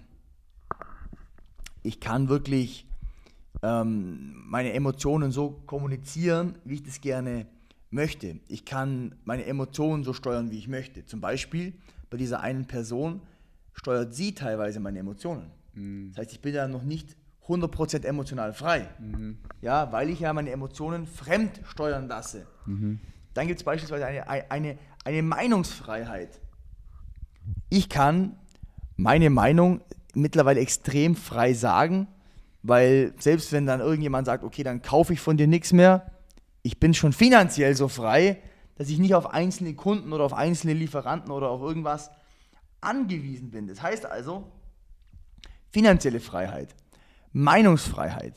ich kann wirklich ähm, meine Emotionen so kommunizieren, wie ich das gerne möchte. Ich kann meine Emotionen so steuern, wie ich möchte. Zum Beispiel bei dieser einen Person steuert sie teilweise meine Emotionen. Mhm. Das heißt, ich bin ja noch nicht 100% emotional frei. Mhm. Ja, weil ich ja meine Emotionen fremd steuern lasse. Mhm. Dann gibt es beispielsweise eine, eine, eine Meinungsfreiheit. Ich kann meine Meinung mittlerweile extrem frei sagen, weil selbst wenn dann irgendjemand sagt, okay, dann kaufe ich von dir nichts mehr, ich bin schon finanziell so frei, dass ich nicht auf einzelne Kunden oder auf einzelne Lieferanten oder auf irgendwas angewiesen bin. Das heißt also, finanzielle Freiheit, Meinungsfreiheit,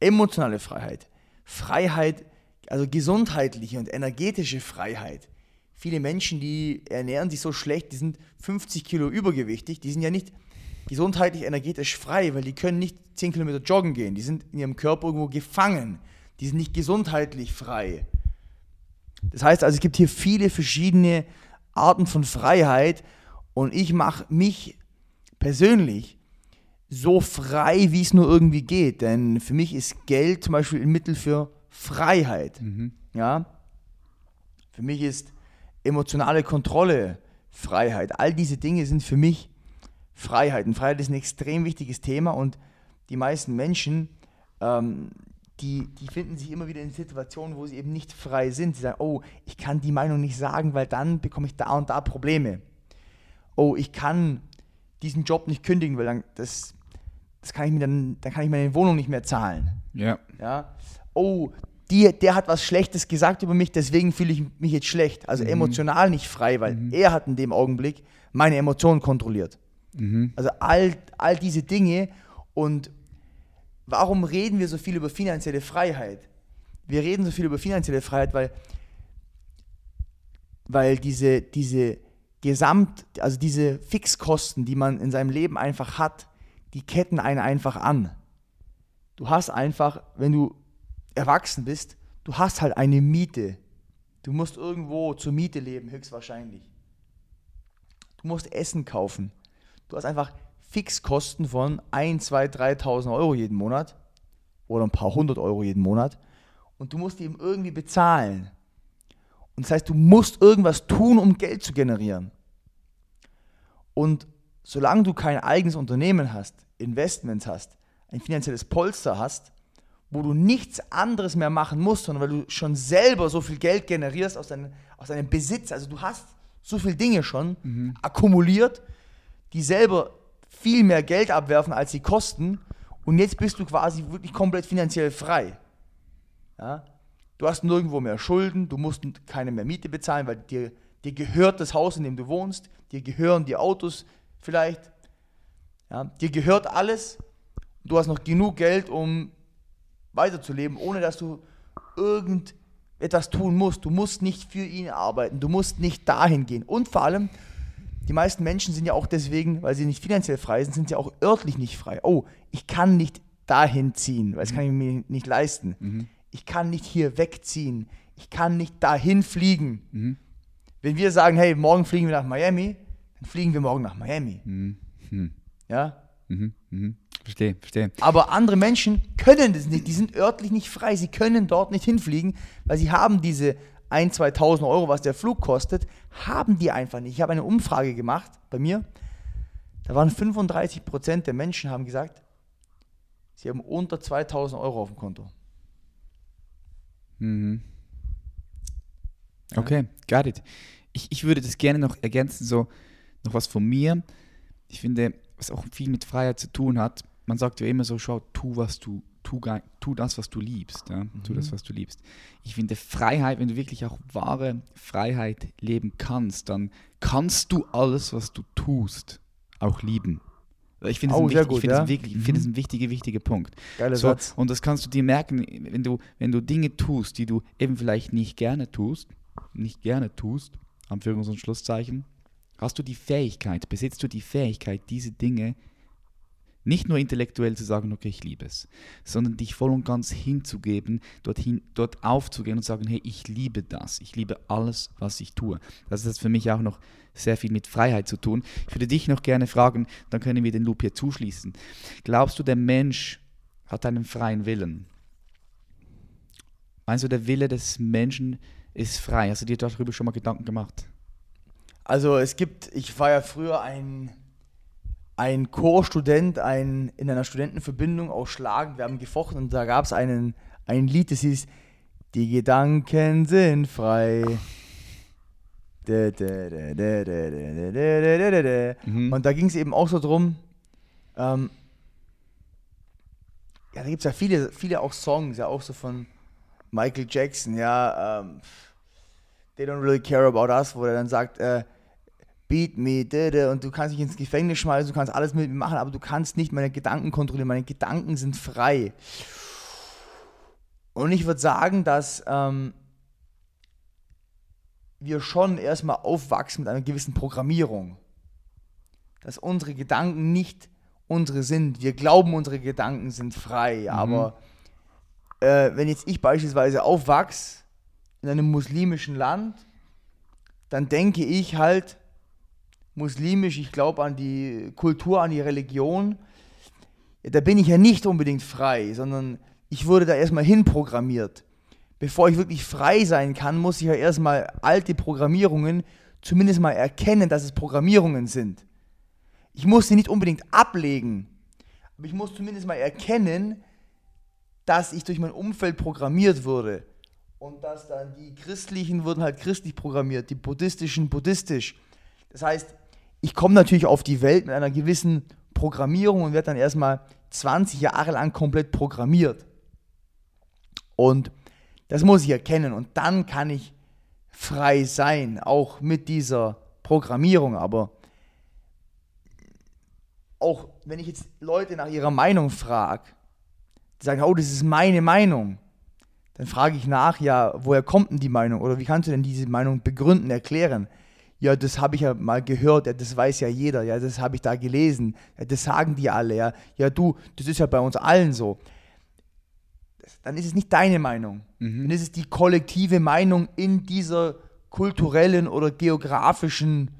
emotionale Freiheit, Freiheit, also gesundheitliche und energetische Freiheit. Viele Menschen, die ernähren sich so schlecht, die sind 50 Kilo übergewichtig, die sind ja nicht gesundheitlich, energetisch frei, weil die können nicht 10 Kilometer joggen gehen. Die sind in ihrem Körper irgendwo gefangen. Die sind nicht gesundheitlich frei. Das heißt also, es gibt hier viele verschiedene Arten von Freiheit und ich mache mich persönlich so frei, wie es nur irgendwie geht. Denn für mich ist Geld zum Beispiel ein Mittel für Freiheit. Mhm. Ja? Für mich ist emotionale Kontrolle Freiheit. All diese Dinge sind für mich Freiheit. Und Freiheit ist ein extrem wichtiges Thema und die meisten Menschen, ähm, die, die finden sich immer wieder in Situationen, wo sie eben nicht frei sind. Sie sagen, oh, ich kann die Meinung nicht sagen, weil dann bekomme ich da und da Probleme. Oh, ich kann diesen Job nicht kündigen, weil dann das, das kann ich mir dann, dann kann ich meine Wohnung nicht mehr zahlen. Ja. ja? Oh, die, der hat was Schlechtes gesagt über mich, deswegen fühle ich mich jetzt schlecht. Also mhm. emotional nicht frei, weil mhm. er hat in dem Augenblick meine Emotionen kontrolliert. Mhm. Also all, all diese Dinge. Und warum reden wir so viel über finanzielle Freiheit? Wir reden so viel über finanzielle Freiheit, weil, weil diese, diese Gesamt, also diese Fixkosten, die man in seinem Leben einfach hat, die ketten einen einfach an. Du hast einfach, wenn du erwachsen bist, du hast halt eine Miete. Du musst irgendwo zur Miete leben, höchstwahrscheinlich. Du musst Essen kaufen. Du hast einfach Fixkosten von 1, 2, 3.000 Euro jeden Monat oder ein paar hundert Euro jeden Monat und du musst die eben irgendwie bezahlen. Und das heißt, du musst irgendwas tun, um Geld zu generieren. Und solange du kein eigenes Unternehmen hast, Investments hast, ein finanzielles Polster hast, wo du nichts anderes mehr machen musst, sondern weil du schon selber so viel Geld generierst aus, dein, aus deinem Besitz, also du hast so viele Dinge schon mhm. akkumuliert, die selber viel mehr Geld abwerfen, als sie kosten. Und jetzt bist du quasi wirklich komplett finanziell frei. Ja? Du hast nirgendwo mehr Schulden, du musst keine mehr Miete bezahlen, weil dir, dir gehört das Haus, in dem du wohnst, dir gehören die Autos vielleicht, ja? dir gehört alles. Du hast noch genug Geld, um weiterzuleben, ohne dass du irgendetwas tun musst. Du musst nicht für ihn arbeiten, du musst nicht dahin gehen. Und vor allem, die meisten Menschen sind ja auch deswegen, weil sie nicht finanziell frei sind, sind sie auch örtlich nicht frei. Oh, ich kann nicht dahin ziehen, weil das kann ich mir nicht leisten. Mhm. Ich kann nicht hier wegziehen. Ich kann nicht dahin fliegen. Mhm. Wenn wir sagen, hey, morgen fliegen wir nach Miami, dann fliegen wir morgen nach Miami. Mhm. Ja? Mhm. Mhm. Verstehe, verstehe. Aber andere Menschen können das nicht. Die sind örtlich nicht frei. Sie können dort nicht hinfliegen, weil sie haben diese 1.000, 2.000 Euro, was der Flug kostet, haben die einfach nicht. Ich habe eine Umfrage gemacht bei mir. Da waren 35 Prozent der Menschen haben gesagt, sie haben unter 2.000 Euro auf dem Konto. Mhm. Okay, got it. Ich, ich würde das gerne noch ergänzen, so noch was von mir. Ich finde, was auch viel mit Freiheit zu tun hat, man sagt ja immer so, schau, tu, was du tu, tu das, was du liebst. Ja? Mhm. Tu das, was du liebst. Ich finde Freiheit, wenn du wirklich auch wahre Freiheit leben kannst, dann kannst du alles, was du tust, auch lieben. Ich finde es Oh, ein, wichtig, es ja. ein, finde es ein wichtiger, wichtiger Punkt. Geiler So, Satz. und das kannst du dir merken, wenn du, wenn du Dinge tust, die du eben vielleicht nicht gerne tust, nicht gerne tust, Anführungs- und Schlusszeichen, hast du die Fähigkeit, besitzt du die Fähigkeit, diese Dinge nicht nur intellektuell zu sagen, okay, ich liebe es, sondern dich voll und ganz hinzugeben, dorthin, dort aufzugehen und sagen, hey, ich liebe das, ich liebe alles, was ich tue. Das hat für mich auch noch sehr viel mit Freiheit zu tun. Ich würde dich noch gerne fragen, dann können wir den Loop hier zuschließen. Glaubst du, der Mensch hat einen freien Willen? Meinst du, der Wille des Menschen ist frei? Hast du dir darüber schon mal Gedanken gemacht? Also es gibt, ich war ja früher ein, ein Chorstudent, ein, in einer Studentenverbindung auch schlagend, wir haben gefochten und da gab es ein Lied, das hieß Die Gedanken sind frei. Mhm. Und da ging es eben auch so drum, ähm, ja, da gibt es ja viele, viele auch Songs, ja auch so von Michael Jackson, ja, ähm, They Don't Really Care About Us, wo er dann sagt, äh, beat me, dä, und du kannst dich ins Gefängnis schmeißen, du kannst alles mit mir machen, aber du kannst nicht meine Gedanken kontrollieren, meine Gedanken sind frei. Und ich würde sagen, dass ähm, wir schon erstmal aufwachsen mit einer gewissen Programmierung. Dass unsere Gedanken nicht unsere sind. Wir glauben, unsere Gedanken sind frei, aber äh, wenn jetzt ich beispielsweise aufwachse in einem muslimischen Land, dann denke ich halt muslimisch, ich glaube an die Kultur, an die Religion. Da bin ich ja nicht unbedingt frei, sondern ich wurde da erstmal hinprogrammiert. Bevor ich wirklich frei sein kann, muss ich ja erstmal alte Programmierungen zumindest mal erkennen, dass es Programmierungen sind. Ich muss sie nicht unbedingt ablegen, aber ich muss zumindest mal erkennen, dass ich durch mein Umfeld programmiert wurde. Und dass dann die Christlichen wurden halt christlich programmiert, die buddhistischen buddhistisch. Das heißt, ich komme natürlich auf die Welt mit einer gewissen Programmierung und werde dann erstmal 20 Jahre lang komplett programmiert. Und das muss ich erkennen und dann kann ich frei sein, auch mit dieser Programmierung. Aber auch wenn ich jetzt Leute nach ihrer Meinung frage, die sagen, oh, das ist meine Meinung, dann frage ich nach, ja, woher kommt denn die Meinung? Oder wie kannst du denn diese Meinung begründen, erklären? Ja, das habe ich ja mal gehört, ja, das weiß ja jeder, ja, das habe ich da gelesen, ja, das sagen die alle, ja, ja, du, das ist ja bei uns allen so. Dann ist es nicht deine Meinung, dann ist es die kollektive Meinung in dieser kulturellen oder geografischen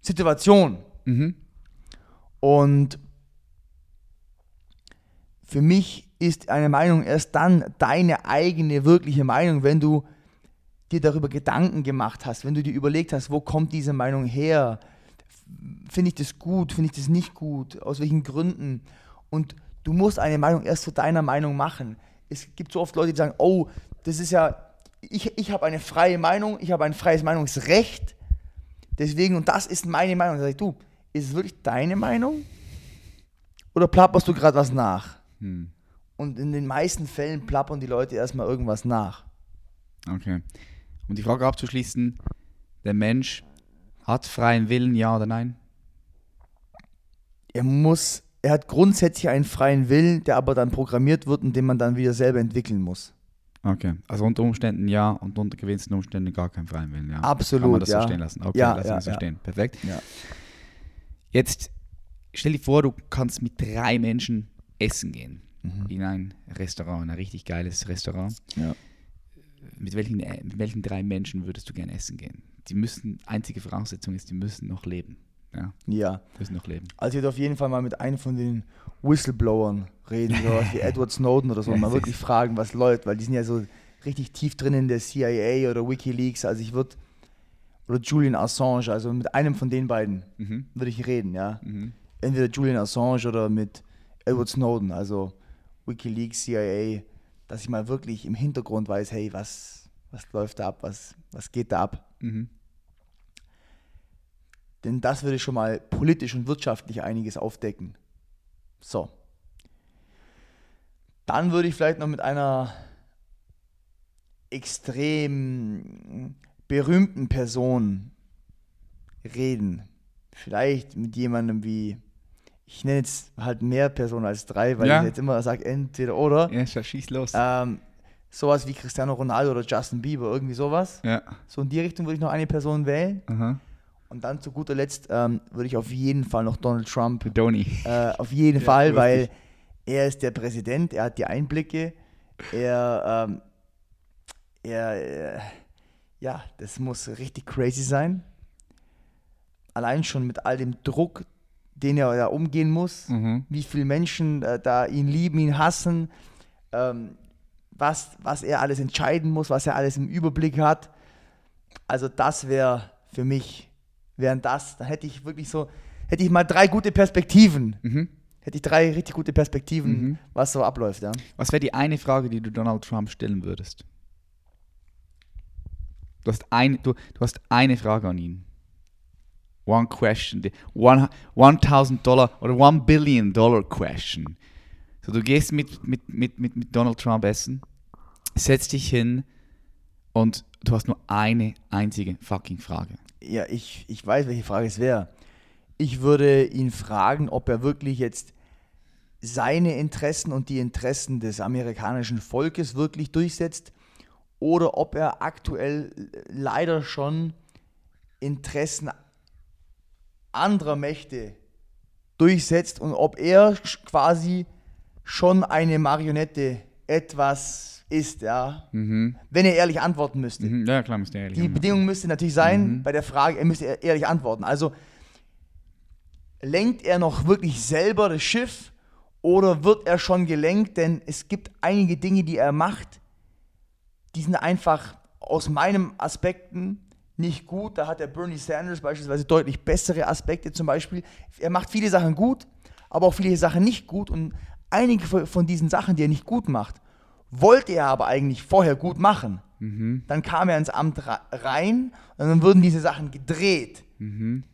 Situation. Mhm. Und für mich ist eine Meinung erst dann deine eigene wirkliche Meinung, wenn du dir darüber Gedanken gemacht hast, wenn du dir überlegt hast, wo kommt diese Meinung her? Finde ich das gut? Finde ich das nicht gut? Aus welchen Gründen? Und du musst eine Meinung erst zu deiner Meinung machen. Es gibt so oft Leute, die sagen, oh, das ist ja, ich, ich habe eine freie Meinung, ich habe ein freies Meinungsrecht. Deswegen, und das ist meine Meinung. Da sag ich, du, ist es wirklich deine Meinung? Oder plapperst du gerade was nach? Hm. Und in den meisten Fällen plappern die Leute erstmal irgendwas nach. Okay. Um die Frage abzuschließen, der Mensch hat freien Willen, ja oder nein? Er muss, er hat grundsätzlich einen freien Willen, der aber dann programmiert wird und den man dann wieder selber entwickeln muss. Okay. Also unter Umständen ja und unter gewissen Umständen gar keinen freien Willen, ja. Absolut, Kann man das ja. so stehen lassen? Okay, Ja, lassen ja, wir so ja. stehen. Perfekt. Jetzt stell dir vor, du kannst mit drei Menschen essen gehen. Mhm. In ein Restaurant, ein richtig geiles Restaurant. Ja. Mit welchen, äh, mit welchen drei Menschen würdest du gerne essen gehen? Die müssen, einzige Voraussetzung ist, die müssen noch leben. Ja, Ja. müssen noch leben. Also ich würde auf jeden Fall mal mit einem von den Whistleblowern reden, [laughs] sowas wie Edward Snowden oder so, mal wirklich fragen, was läuft, weil die sind ja so richtig tief drin in der CIA oder Wikileaks. Also ich würde, oder Julian Assange, also mit einem von den beiden Mhm. würde ich reden, ja. Mhm. Entweder Julian Assange oder mit Edward Snowden, also Wikileaks, CIA, dass ich mal wirklich im Hintergrund weiß, hey, was, was läuft da ab, was, was geht da ab. Mhm. Denn das würde schon mal politisch und wirtschaftlich einiges aufdecken. So. Dann würde ich vielleicht noch mit einer extrem berühmten Person reden. Vielleicht mit jemandem wie ich nenne jetzt halt mehr Personen als drei, weil Ja. ich jetzt immer sage, entweder oder. Ja, schieß los. Ähm, sowas wie Cristiano Ronaldo oder Justin Bieber, irgendwie sowas. Ja. So in die Richtung würde ich noch eine Person wählen. Aha. Und dann zu guter Letzt ähm, würde ich auf jeden Fall noch Donald Trump Donny. Äh, auf jeden [laughs] Ja, Fall, weil er ist der Präsident, er hat die Einblicke, er, ähm, er, äh, ja, das muss richtig crazy sein. Allein schon mit all dem Druck, den er da umgehen muss, Mhm. wie viele Menschen äh, da ihn lieben, ihn hassen, ähm, was, was er alles entscheiden muss, was er alles im Überblick hat. Also das wäre für mich, wären das, da hätte ich wirklich so, hätte ich mal drei gute Perspektiven Mhm. hätte ich drei richtig gute Perspektiven, Mhm. was so abläuft, ja. Was wäre die eine Frage, die du Donald Trump stellen würdest? Du hast, ein, du, du hast eine Frage an ihn. One question. die one- 1000 Dollar oder One Billion Dollar Question. So, du gehst mit, mit, mit, mit, mit Donald Trump essen, setzt dich hin und du hast nur eine einzige fucking Frage. Ja, ich, ich weiß, welche Frage es wäre. Ich würde ihn fragen, ob er wirklich jetzt seine Interessen und die Interessen des amerikanischen Volkes wirklich durchsetzt oder ob er aktuell leider schon Interessen anderer Mächte durchsetzt und ob er quasi schon eine Marionette etwas ist, ja. Mhm. Wenn er ehrlich antworten müsste. Mhm. Ja, klar, müsst ihr ehrlich Die. Bedingung müsste natürlich sein, Mhm. bei der Frage, er müsste ehr- ehrlich antworten. Also lenkt er noch wirklich selber das Schiff oder wird er schon gelenkt? Denn es gibt einige Dinge, die er macht, die sind einfach aus meinen Aspekten nicht gut. Da hat der Bernie Sanders beispielsweise deutlich bessere Aspekte. Zum Beispiel, er macht viele Sachen gut, aber auch viele Sachen nicht gut. Und einige von- diesen Sachen, die er nicht gut macht, wollte er aber eigentlich vorher gut machen. Mhm. Dann kam er ins Amt rein und dann wurden diese Sachen gedreht. Mhm.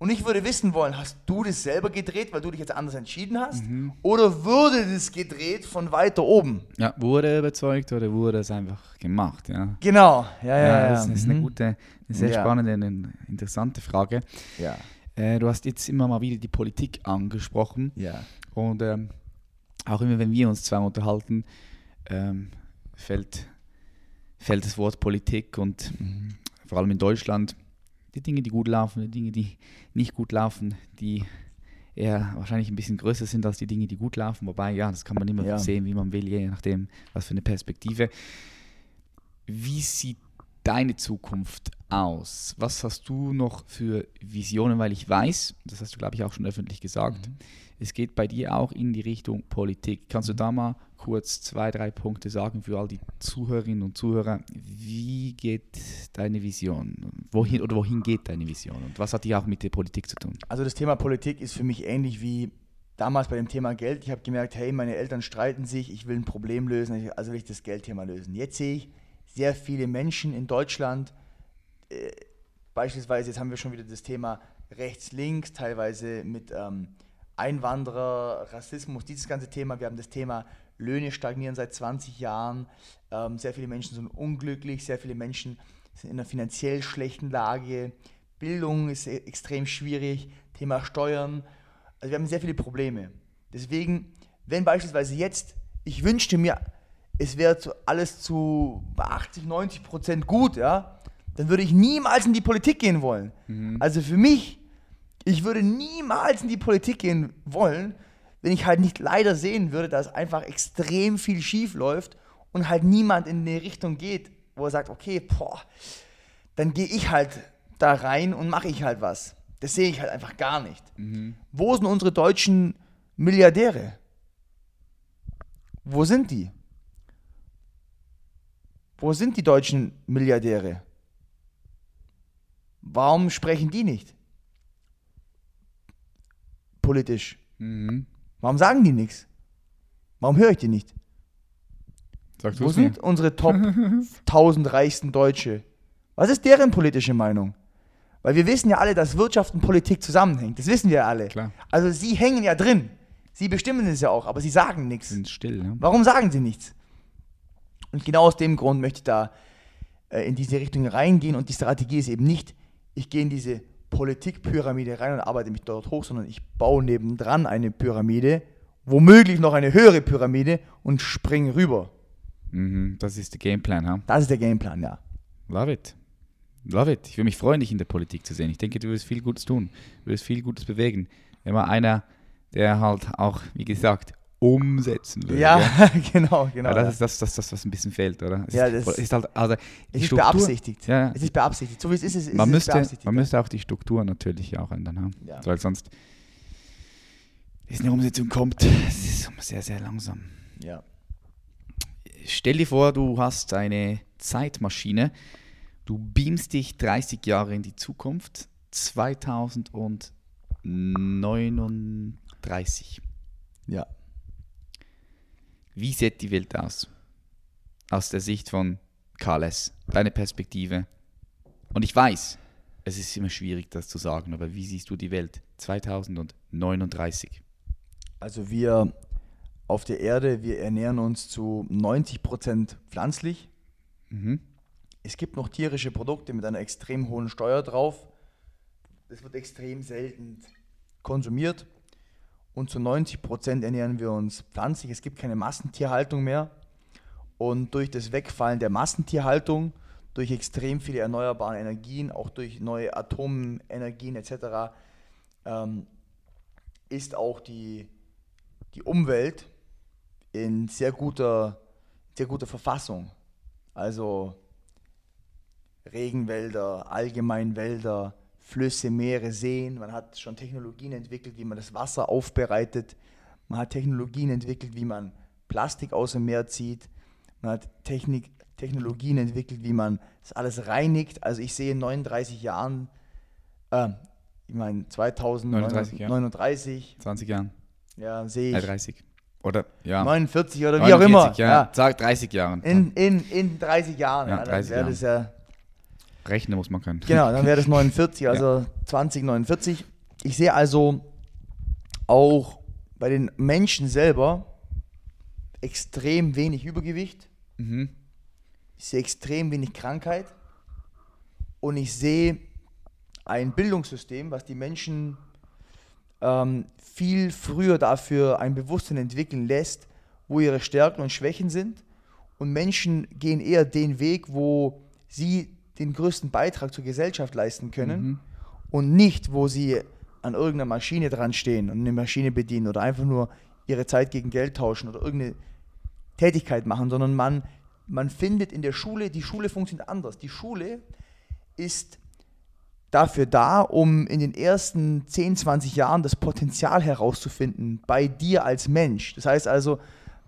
Und ich würde wissen wollen, hast du das selber gedreht, weil du dich jetzt anders entschieden hast? Mhm. Oder wurde das gedreht von weiter oben? Ja, wurde er überzeugt oder wurde es einfach gemacht? Ja. Genau, ja, ja, Ja, ja. das ist eine Mhm. gute, eine sehr Ja. spannende, eine interessante Frage. Ja, Äh, du hast jetzt immer mal wieder die Politik angesprochen ja. und ähm, auch immer, wenn wir uns zwei unterhalten, ähm, fällt, fällt das Wort Politik und vor allem in Deutschland die Dinge, die gut laufen, die Dinge, die nicht gut laufen, die eher wahrscheinlich ein bisschen größer sind als die Dinge, die gut laufen. Wobei, ja, das kann man immer Ja. sehen, wie man will, je nachdem, was für eine Perspektive. Wie sieht deine Zukunft aus? Was hast du noch für Visionen? Weil ich weiß, das hast du, glaube ich, auch schon öffentlich gesagt, es geht bei dir auch in die Richtung Politik. Kannst du da mal kurz zwei, drei Punkte sagen für all die Zuhörerinnen und Zuhörer? Wie geht deine Vision? Wohin oder wohin geht deine Vision? Und was hat die auch mit der Politik zu tun? Also das Thema Politik ist für mich ähnlich wie damals bei dem Thema Geld. Ich habe gemerkt, hey, meine Eltern streiten sich, ich will ein Problem lösen, also will ich das Geldthema lösen. Jetzt sehe ich sehr viele Menschen in Deutschland, äh, beispielsweise, jetzt haben wir schon wieder das Thema rechts-links, teilweise mit ähm, Einwanderer, Rassismus, dieses ganze Thema. Wir haben das Thema Löhne stagnieren seit 20 Jahren. Ähm, sehr viele Menschen sind unglücklich, sehr viele Menschen sind in einer finanziell schlechten Lage. Bildung ist e- extrem schwierig, Thema Steuern. Also wir haben sehr viele Probleme. Deswegen, wenn beispielsweise jetzt, ich wünschte mir, es wäre zu, alles zu 80, 90 Prozent gut, ja, dann würde ich niemals in die Politik gehen wollen. Also für mich, ich würde niemals in die Politik gehen wollen, wenn ich halt nicht leider sehen würde, dass einfach extrem viel schief läuft und halt niemand in eine Richtung geht, wo er sagt, okay, boah, dann gehe ich halt da rein und mache ich halt was. Das sehe ich halt einfach gar nicht. Wo sind unsere deutschen Milliardäre? Wo sind die? Wo sind die deutschen Milliardäre? Warum sprechen die nicht? Politisch. Mhm. Warum sagen die nichts? Warum höre ich die nicht? Sagst Wo du's mir? sind unsere Top [laughs] 1000 reichsten Deutsche? Was ist deren politische Meinung? Weil wir wissen ja alle, dass Wirtschaft und Politik zusammenhängt. Das wissen wir ja alle. Klar. Also sie hängen ja drin. Sie bestimmen es ja auch, aber sie sagen nichts. Sind still, ne? Warum sagen sie nichts? Und genau aus dem Grund möchte ich da äh, in diese Richtung reingehen und die Strategie ist eben nicht, ich gehe in diese Politikpyramide rein und arbeite mich dort hoch, sondern ich baue nebendran eine Pyramide, womöglich noch eine höhere Pyramide und springe rüber. Mhm, das ist der Gameplan, ha? Das ist der Gameplan, ja. Love it. Love it. Ich würde mich freuen, dich in der Politik zu sehen. Ich denke, du wirst viel Gutes tun. Du wirst viel Gutes bewegen. Immer einer, der halt auch, wie gesagt, umsetzen will. Ja, gell? [laughs] genau, genau. Ja, das ja. ist das, das, das, was ein bisschen fehlt, oder? Es Ja, ist, das- ist halt, also es ist beabsichtigt. Ja, ja. Es ist beabsichtigt. So wie es ist, ist, ist man, es müsste, beabsichtigt. man ja. müsste auch die Struktur natürlich auch ändern haben. Ja. Weil sonst, bis eine Umsetzung kommt, es ist immer sehr, sehr langsam. ja. Stell dir vor, du hast eine Zeitmaschine, du beamst dich 30 Jahre in die Zukunft, 2039. ja. Wie sieht die Welt aus? Aus der Sicht von Carles, deine Perspektive. Und ich weiß, es ist immer schwierig, das zu sagen, aber wie siehst du die Welt 2039? Also wir auf der Erde, wir ernähren uns zu 90% pflanzlich. Mhm. Es gibt noch tierische Produkte mit einer extrem hohen Steuer drauf. Das wird extrem selten konsumiert. Und zu 90% ernähren wir uns pflanzlich. Es gibt keine Massentierhaltung mehr. Und durch das Wegfallen der Massentierhaltung, durch extrem viele erneuerbare Energien, auch durch neue Atomenergien etc., ähm, ist auch die, die Umwelt in sehr guter, sehr guter Verfassung. Also Regenwälder, Allgemeinwälder, Flüsse, Meere, Seen. Man hat schon Technologien entwickelt, wie man das Wasser aufbereitet. Man hat Technologien entwickelt, wie man Plastik aus dem Meer zieht. Man hat Technik, Technologien entwickelt, wie man das alles reinigt. Also ich sehe in 39 Jahren, äh, ich meine 39, ja. 2039, 20 Jahren, ja, sehe äh, ich 30. Oder ja, 49 oder wie auch immer. 49, Ja, Ja. Sag 30 Jahren. In, in, in 30 Jahren. Ja, Ja, dann 30 wäre das ja Rechnen muss man können. Genau, dann wäre das [laughs] 49, also 2049. Ich sehe also auch bei den Menschen selber extrem wenig Übergewicht. Mhm. Ich sehe extrem wenig Krankheit. Und ich sehe ein Bildungssystem, was die Menschen ähm, viel früher dafür ein Bewusstsein entwickeln lässt, wo ihre Stärken und Schwächen sind. Und Menschen gehen eher den Weg, wo sie den größten Beitrag zur Gesellschaft leisten können Mhm. und nicht, wo sie an irgendeiner Maschine dran stehen und eine Maschine bedienen oder einfach nur ihre Zeit gegen Geld tauschen oder irgendeine Tätigkeit machen, sondern man, man findet in der Schule, die Schule funktioniert anders. Die Schule ist dafür da, um in den ersten 10, 20 Jahren das Potenzial herauszufinden bei dir als Mensch. Das heißt also,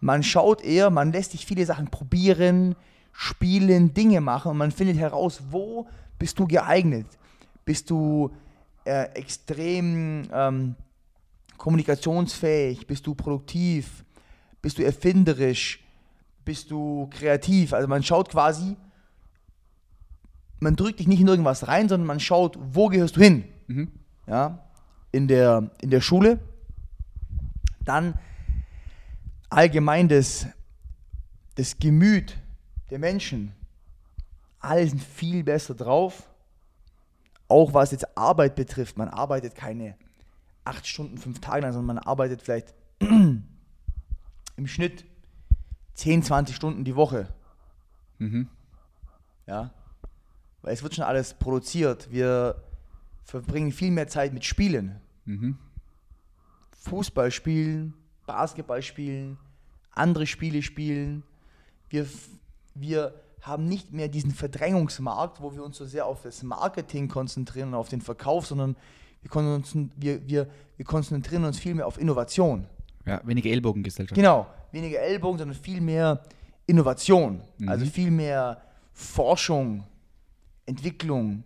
man schaut eher, man lässt sich viele Sachen probieren, spielen, Dinge machen und man findet heraus, wo bist du geeignet? Bist du äh, extrem ähm, kommunikationsfähig? Bist du produktiv? Bist du erfinderisch? Bist du kreativ? Also man schaut quasi, man drückt dich nicht in irgendwas rein, sondern man schaut, wo gehörst du hin? Mhm. Ja, in der, in der Schule. Dann allgemein das, das Gemüt der Menschen. Alle sind viel besser drauf. Auch was jetzt Arbeit betrifft. Man arbeitet keine acht Stunden, fünf Tage lang, sondern man arbeitet vielleicht [clears throat] im Schnitt 10, 20 Stunden die Woche. Mhm. Ja. Weil es wird schon alles produziert. Wir verbringen viel mehr Zeit mit Spielen. Mhm. Fußball spielen, Basketball spielen, andere Spiele spielen. Wir, wir haben nicht mehr diesen Verdrängungsmarkt, wo wir uns so sehr auf das Marketing konzentrieren und auf den Verkauf, sondern wir, konzentri- wir, wir, wir konzentrieren uns viel mehr auf Innovation. Ja, weniger Ellbogengesellschaft. Genau, weniger Ellbogen, sondern viel mehr Innovation. Mhm. Also viel mehr Forschung, Entwicklung.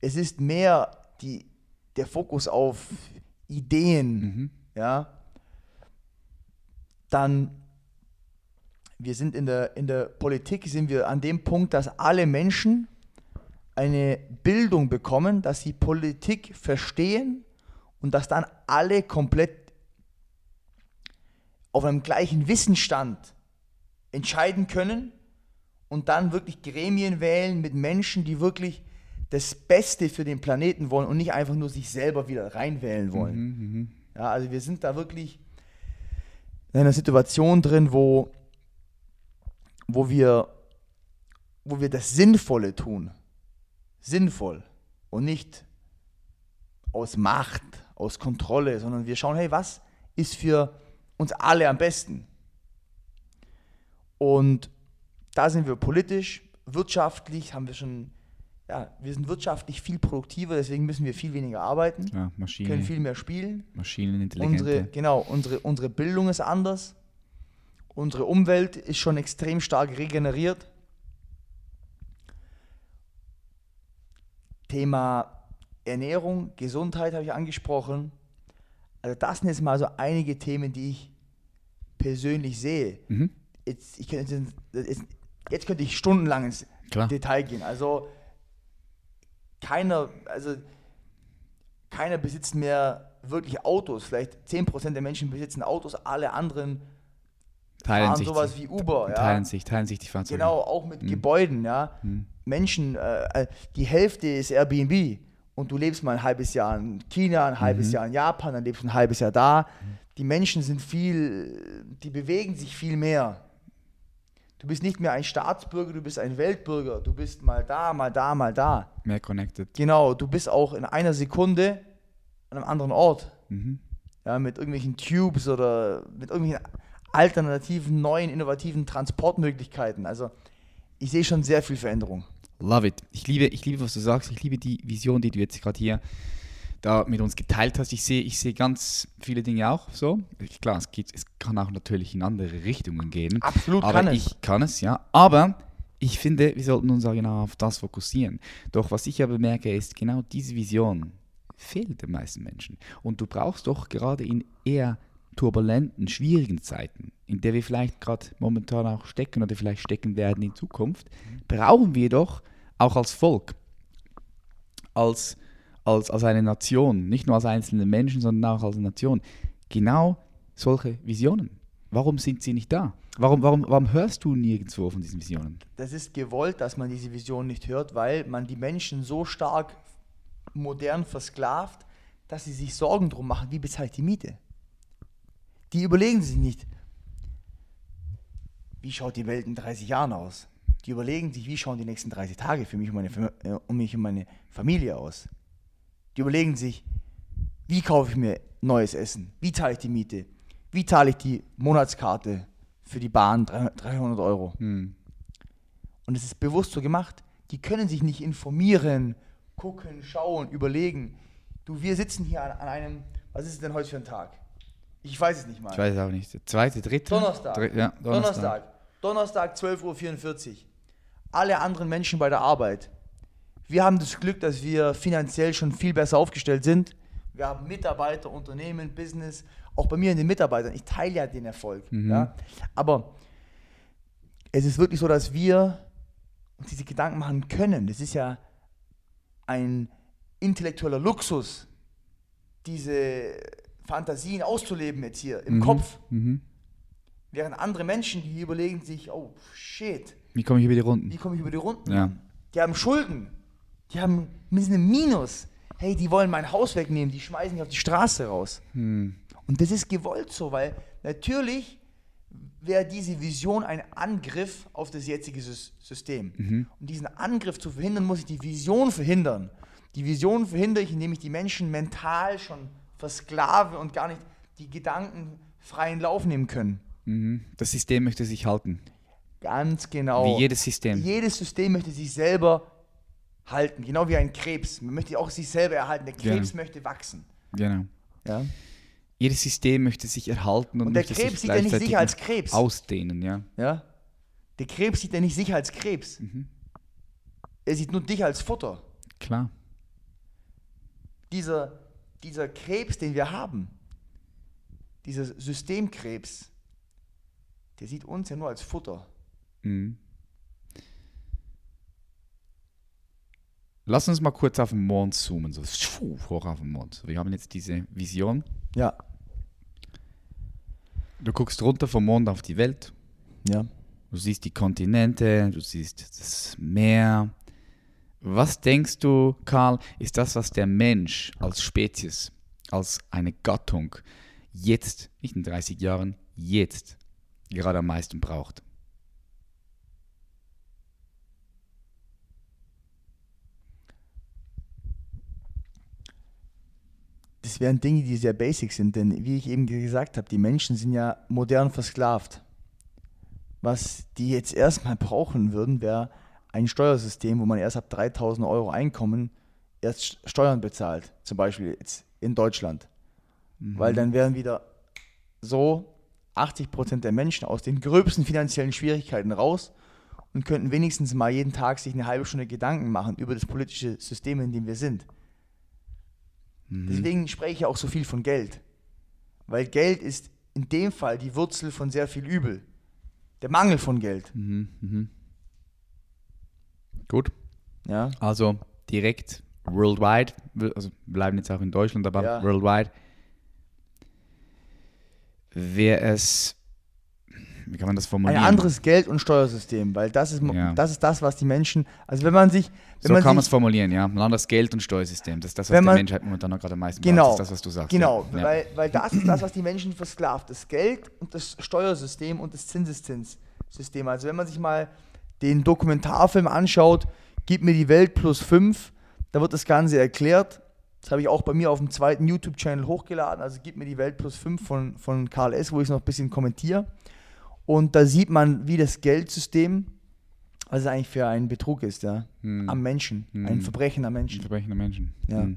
Es ist mehr die, der Fokus auf Ideen. Mhm. Ja. Dann, wir sind in der, in der Politik, sind wir an dem Punkt, dass alle Menschen eine Bildung bekommen, dass sie Politik verstehen und dass dann alle komplett auf einem gleichen Wissensstand entscheiden können und dann wirklich Gremien wählen mit Menschen, die wirklich das Beste für den Planeten wollen und nicht einfach nur sich selber wieder reinwählen wollen. Mhm, Ja, also wir sind da wirklich in einer Situation drin, wo, wo, wir, wo wir das Sinnvolle tun. Sinnvoll. Und nicht aus Macht, aus Kontrolle, sondern wir schauen, hey, was ist für uns alle am besten? Und da sind wir politisch, wirtschaftlich, haben wir schon, ja, wir sind wirtschaftlich viel produktiver, deswegen müssen wir viel weniger arbeiten, Ja, können Maschine, viel mehr spielen. Maschinenintelligente. Unsere, genau, unsere, unsere Bildung ist anders. Unsere Umwelt ist schon extrem stark regeneriert. Thema Ernährung, Gesundheit habe ich angesprochen. Also das sind jetzt mal so einige Themen, die ich persönlich sehe. Mhm. Jetzt, ich könnte, jetzt, jetzt könnte ich stundenlang ins Klar. Detail gehen. Also keiner, also keiner besitzt mehr wirklich Autos. Vielleicht 10% der Menschen besitzen Autos, alle anderen Teilen sich, sowas wie Uber. Ja? teilen sich, teilen sich die Fahrzeuge. Genau, auch mit Mhm. Gebäuden, ja. Mhm. Menschen, äh, äh, die Hälfte ist Airbnb und du lebst mal ein halbes Jahr in China, ein halbes Mhm. Jahr in Japan, dann lebst du ein halbes Jahr da. Die Menschen sind viel, die bewegen sich viel mehr. Du bist nicht mehr ein Staatsbürger, du bist ein Weltbürger. Du bist mal da, mal da, mal da. Mehr connected. Genau, du bist auch in einer Sekunde an einem anderen Ort. Mhm. Ja, mit irgendwelchen Tubes oder mit irgendwelchen alternativen, neuen, innovativen Transportmöglichkeiten. Also ich sehe schon sehr viel Veränderung. Love it. Ich liebe, ich liebe, was du sagst. Ich liebe die Vision, die du jetzt gerade hier da mit uns geteilt hast. Ich sehe, ich sehe ganz viele Dinge auch so. Klar, es, geht, es kann auch natürlich in andere Richtungen gehen. Absolut aber kann es. ich kann es, ja. Aber ich finde, wir sollten uns auch genau auf das fokussieren. Doch was ich aber merke, ist genau diese Vision fehlt den meisten Menschen. Und du brauchst doch gerade in eher turbulenten, schwierigen Zeiten, in der wir vielleicht gerade momentan auch stecken oder vielleicht stecken werden in Zukunft, brauchen wir doch auch als Volk, als, als, als eine Nation, nicht nur als einzelne Menschen, sondern auch als Nation, genau solche Visionen. Warum sind sie nicht da? Warum, warum, warum hörst du nirgendwo von diesen Visionen? Das ist gewollt, dass man diese Vision nicht hört, weil man die Menschen so stark modern versklavt, dass sie sich Sorgen drum machen, wie bezahle ich die Miete. Die überlegen sich nicht, wie schaut die Welt in 30 Jahren aus. Die überlegen sich, wie schauen die nächsten 30 Tage für mich und meine, äh, um mich und meine Familie aus. Die überlegen sich, wie kaufe ich mir neues Essen? Wie zahle ich die Miete? Wie zahle ich die Monatskarte für die Bahn 300 300 Euro? Hm. Und es ist bewusst so gemacht. Die können sich nicht informieren, gucken, schauen, überlegen. Du, wir sitzen hier an, an einem, was ist es denn heute für ein Tag? Ich weiß es nicht mal. Ich weiß es auch nicht. Der zweite, dritte? Donnerstag. Dr ja, Donnerstag. Donnerstag. Donnerstag, 12.44 Uhr. Alle anderen Menschen bei der Arbeit. Wir haben das Glück, dass wir finanziell schon viel besser aufgestellt sind. Wir haben Mitarbeiter, Unternehmen, Business. Auch bei mir in den Mitarbeitern. Ich teile ja den Erfolg. Mhm. Ja? Aber es ist wirklich so, dass wir uns diese Gedanken machen können. Das ist ja ein intellektueller Luxus, diese Fantasien auszuleben jetzt hier im Mhm. Kopf. Mhm. Während andere Menschen, die überlegen sich, oh shit, Wie komme ich über die Runden? wie komme ich über die Runden? Ja. Die haben Schulden, die haben sind im Minus. Hey, die wollen mein Haus wegnehmen, die schmeißen mich auf die Straße raus. Hm. Und das ist gewollt so, weil natürlich wäre diese Vision ein Angriff auf das jetzige Sys- System. Mhm. Um diesen Angriff zu verhindern, muss ich die Vision verhindern. Die Vision verhindere ich, indem ich die Menschen mental schon versklave und gar nicht die Gedanken freien Lauf nehmen können. Mhm. Das System möchte sich halten. Ganz genau. Wie jedes System. Jedes System möchte sich selber halten, genau wie ein Krebs. Man möchte auch sich selber erhalten. Der Genau. Krebs möchte wachsen. Genau. Ja? Jedes System möchte sich erhalten und, Und der möchte Krebs sich sieht ja nicht sich als Krebs. ausdehnen, ja. Ja? Der Krebs sieht ja nicht sich als Krebs. Mhm. Er sieht nur dich als Futter. Klar. Dieser, dieser Krebs, den wir haben, dieser Systemkrebs, der sieht uns ja nur als Futter. Mhm. Lass uns mal kurz auf den Mond zoomen, so schwuh, hoch auf den Mond. Wir haben jetzt diese Vision. Ja. Du guckst runter vom Mond auf die Welt. Ja. Du siehst die Kontinente, du siehst das Meer. Was denkst du, Karl, ist das, was der Mensch als Spezies, als eine Gattung jetzt, nicht in 30 Jahren, jetzt gerade am meisten braucht? Das wären Dinge, die sehr basic sind, denn wie ich eben gesagt habe, die Menschen sind ja modern versklavt. Was die jetzt erstmal [laughs] brauchen würden, wäre ein Steuersystem, wo man erst ab 3000 Euro Einkommen erst Steuern bezahlt, zum Beispiel jetzt in Deutschland. Mhm. Weil dann wären wieder so 80 Prozent der Menschen aus den gröbsten finanziellen Schwierigkeiten raus und könnten wenigstens mal jeden Tag sich eine halbe Stunde Gedanken machen über das politische System, in dem wir sind. Mhm. Deswegen spreche ich auch so viel von Geld. Weil Geld ist in dem Fall die Wurzel von sehr viel Übel. Der Mangel von Geld. Mhm. Gut. Ja. Also direkt worldwide, also wir bleiben jetzt auch in Deutschland, aber ja. worldwide wäre es, wie kann man das formulieren? Ein anderes Geld- und Steuersystem, weil das ist, ja. das ist das, was die Menschen, also wenn man sich... Wenn so man kann man es formulieren, ja. Ein anderes Geld- und Steuersystem, das ist das, was die Menschheit momentan noch gerade am meisten genau, braucht, das ist das, was du sagst. Genau, ja. weil, weil das ist das, was die Menschen versklavt, das Geld und das Steuersystem und das Zinseszinssystem. Also wenn man sich mal den Dokumentarfilm anschaut, Gib mir die Welt plus 5, da wird das Ganze erklärt. Das habe ich auch bei mir auf dem zweiten YouTube-Channel hochgeladen. Also Gib mir die Welt plus 5 von, von Karl S., wo ich es noch ein bisschen kommentiere. Und da sieht man, wie das Geldsystem, was es eigentlich für ein Betrug ist, ja, hm. am Menschen. Hm. Ein Verbrechen am Menschen. Ein Verbrechen am Menschen. Ja. Hm.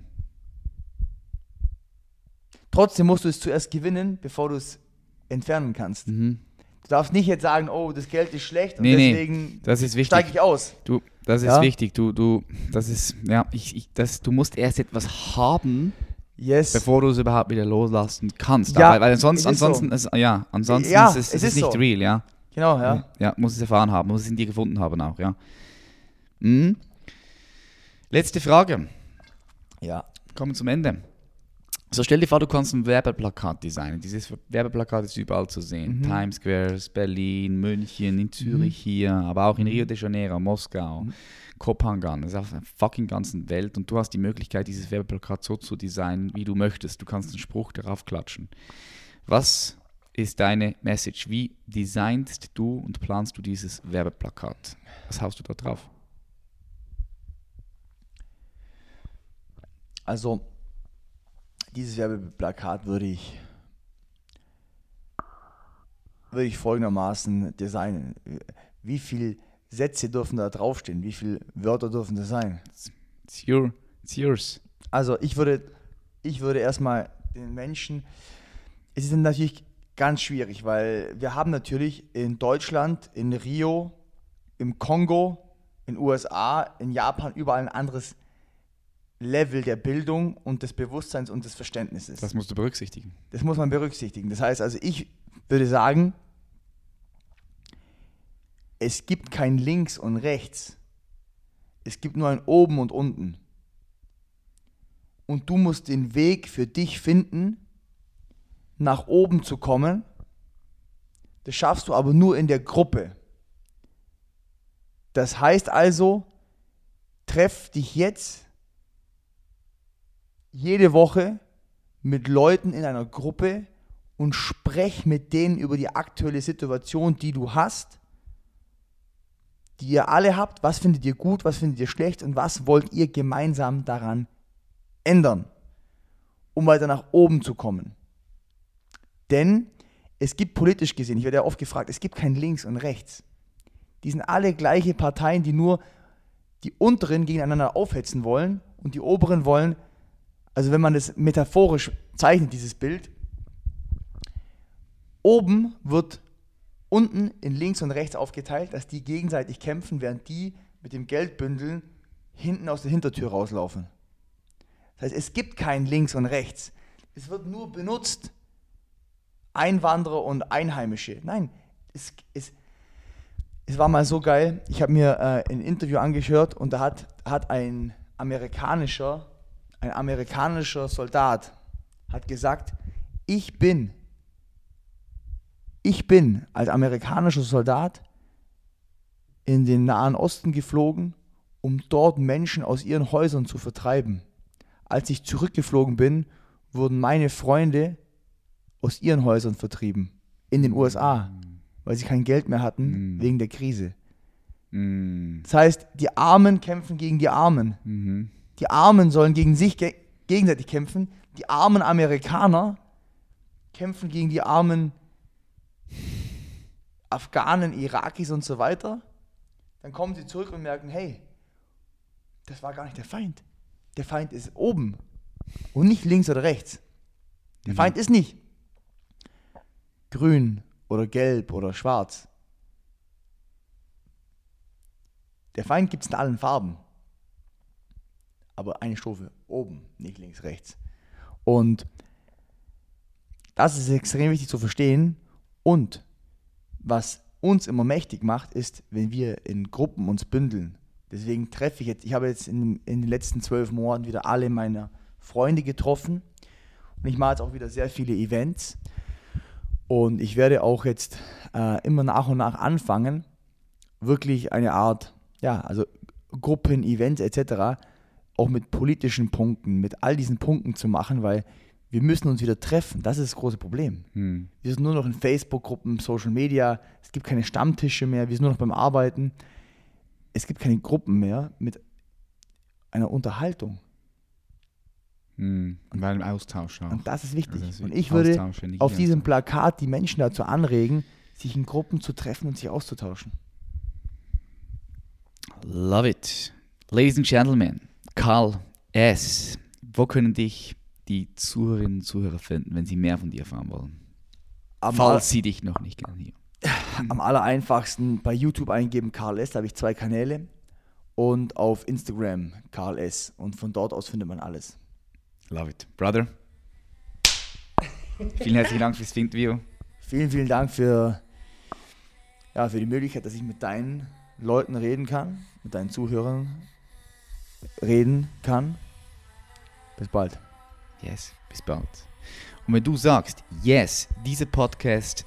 Trotzdem musst du es zuerst gewinnen, bevor du es entfernen kannst. Mhm. Du darfst nicht jetzt sagen, oh, das Geld ist schlecht und nee, deswegen nee, steige ich aus. Du, das ist ja? wichtig. Du, du, das ist, ja, ich, ich, das, du musst erst etwas haben, yes. bevor du es überhaupt wieder loslassen kannst. Ja, weil, weil ansonsten, ansonsten, so. ist, ja, ansonsten ja, ist es, es ist, nicht so. real, ja. Genau, ja. Ja, muss es erfahren haben, muss es in dir gefunden haben auch, ja. Mhm. Letzte Frage. Ja. Kommen zum Ende. So stell dir vor, du kannst ein Werbeplakat designen. Dieses Werbeplakat ist überall zu sehen. Mhm. Times Square, Berlin, München, in Zürich mhm. hier, aber auch in Rio de Janeiro, Moskau, mhm. Kopangan. Das ist auf der fucking ganzen Welt und du hast die Möglichkeit, dieses Werbeplakat so zu designen, wie du möchtest. Du kannst einen Spruch darauf klatschen. Was ist deine Message? Wie designst du und planst du dieses Werbeplakat? Was haust du da drauf? Also, dieses Werbeplakat würde ich, würde ich folgendermaßen designen. Wie viele Sätze dürfen da draufstehen? Wie viele Wörter dürfen das sein? It's, your, it's yours. Also ich würde, ich würde erstmal den Menschen, es ist natürlich ganz schwierig, weil wir haben natürlich in Deutschland, in Rio, im Kongo, in USA, in Japan überall ein anderes Level der Bildung und des Bewusstseins und des Verständnisses. Das musst du berücksichtigen. Das muss man berücksichtigen. Das heißt also, ich würde sagen, es gibt kein Links und Rechts. Es gibt nur ein Oben und Unten. Und du musst den Weg für dich finden, nach oben zu kommen. Das schaffst du aber nur in der Gruppe. Das heißt also, treff dich jetzt jede Woche mit Leuten in einer Gruppe und sprech mit denen über die aktuelle Situation, die du hast, die ihr alle habt. Was findet ihr gut, was findet ihr schlecht und was wollt ihr gemeinsam daran ändern, um weiter nach oben zu kommen. Denn es gibt politisch gesehen, ich werde ja oft gefragt, es gibt kein Links und Rechts. Die sind alle gleiche Parteien, die nur die unteren gegeneinander aufhetzen wollen und die oberen wollen also wenn man das metaphorisch zeichnet, dieses Bild, oben wird unten in links und rechts aufgeteilt, dass die gegenseitig kämpfen, während die mit dem Geldbündeln hinten aus der Hintertür rauslaufen. Das heißt, es gibt kein links und rechts. Es wird nur benutzt, Einwanderer und Einheimische. Nein, es, es, es war mal so geil. Ich habe mir äh, ein Interview angehört und da hat, hat ein amerikanischer ein amerikanischer Soldat hat gesagt, ich bin, ich bin als amerikanischer Soldat in den Nahen Osten geflogen um dort Menschen aus ihren Häusern zu vertreiben. Als ich zurückgeflogen bin, wurden meine Freunde aus ihren Häusern vertrieben. In den USA, weil sie kein Geld mehr hatten Mm. wegen der Krise. Mm. Das heißt, die Armen kämpfen gegen die Armen. Mhm. Die Armen sollen gegen sich ge gegenseitig kämpfen. Die armen Amerikaner kämpfen gegen die armen Afghanen, Irakis und so weiter. Dann kommen sie zurück und merken, hey, das war gar nicht der Feind. Der Feind ist oben und nicht links oder rechts. Der Mhm. Feind ist nicht grün oder gelb oder schwarz. Der Feind gibt es in allen Farben. Aber eine Stufe oben, nicht links, rechts. Und das ist extrem wichtig zu verstehen. Und was uns immer mächtig macht, ist, wenn wir in Gruppen uns bündeln. Deswegen treffe ich jetzt, ich habe jetzt in, in den letzten zwölf Monaten wieder alle meine Freunde getroffen. Und ich mache jetzt auch wieder sehr viele Events. Und ich werde auch jetzt äh, immer nach und nach anfangen, wirklich eine Art, ja, also Gruppen, Events etc. auch mit politischen Punkten, mit all diesen Punkten zu machen, weil wir müssen uns wieder treffen. Das ist das große Problem. Hm. Wir sind nur noch in Facebook-Gruppen, Social Media, es gibt keine Stammtische mehr, wir sind nur noch beim Arbeiten. Es gibt keine Gruppen mehr mit einer Unterhaltung. Hm. Weil im Austausch auch. Und das ist wichtig. Also das ist Und ich würde auf diesem. Plakat die Menschen dazu anregen, sich in Gruppen zu treffen und sich auszutauschen. Love it. Ladies and Gentlemen, Karl S. Wo können dich die Zuhörerinnen und Zuhörer finden, wenn sie mehr von dir erfahren wollen? Am, Falls sie dich noch nicht kennen hier. am allereinfachsten bei YouTube eingeben Karl S. Da habe ich zwei Kanäle. Und auf Instagram Karl S. Und von dort aus findet man alles. Love it. Brother. Vielen herzlichen Dank fürs Interview. Vielen, vielen Dank für, ja, für die Möglichkeit, dass ich mit deinen Leuten reden kann, mit deinen Zuhörern reden kann. Bis bald. Yes, bis bald. Und wenn du sagst, yes, dieser Podcast,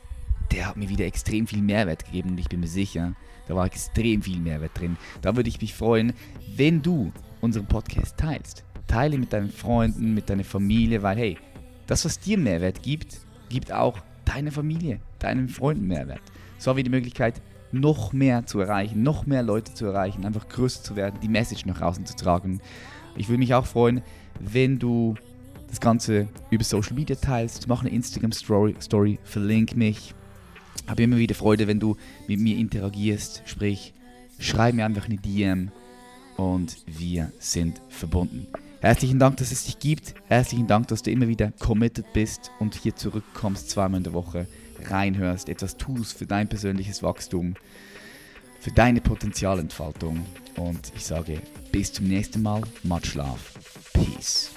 der hat mir wieder extrem viel Mehrwert gegeben und ich bin mir sicher, da war extrem viel Mehrwert drin. Da würde ich mich freuen, wenn du unseren Podcast teilst. Teile mit deinen Freunden, mit deiner Familie, weil hey, das, was dir Mehrwert gibt, gibt auch deiner Familie, deinen Freunden Mehrwert. So haben wir die Möglichkeit, noch mehr zu erreichen, noch mehr Leute zu erreichen, einfach größer zu werden, die Message nach außen zu tragen. Ich würde mich auch freuen, wenn du das Ganze über Social Media teilst, mach eine Instagram Story, Story verlink mich. Habe immer wieder Freude, wenn du mit mir interagierst, sprich, schreib mir einfach eine DM und wir sind verbunden. Herzlichen Dank, dass es dich gibt. Herzlichen Dank, dass du immer wieder committed bist und hier zurückkommst, zweimal in der Woche, reinhörst, etwas tust für dein persönliches Wachstum, für deine Potenzialentfaltung. Und ich sage bis zum nächsten Mal. Much love. Peace.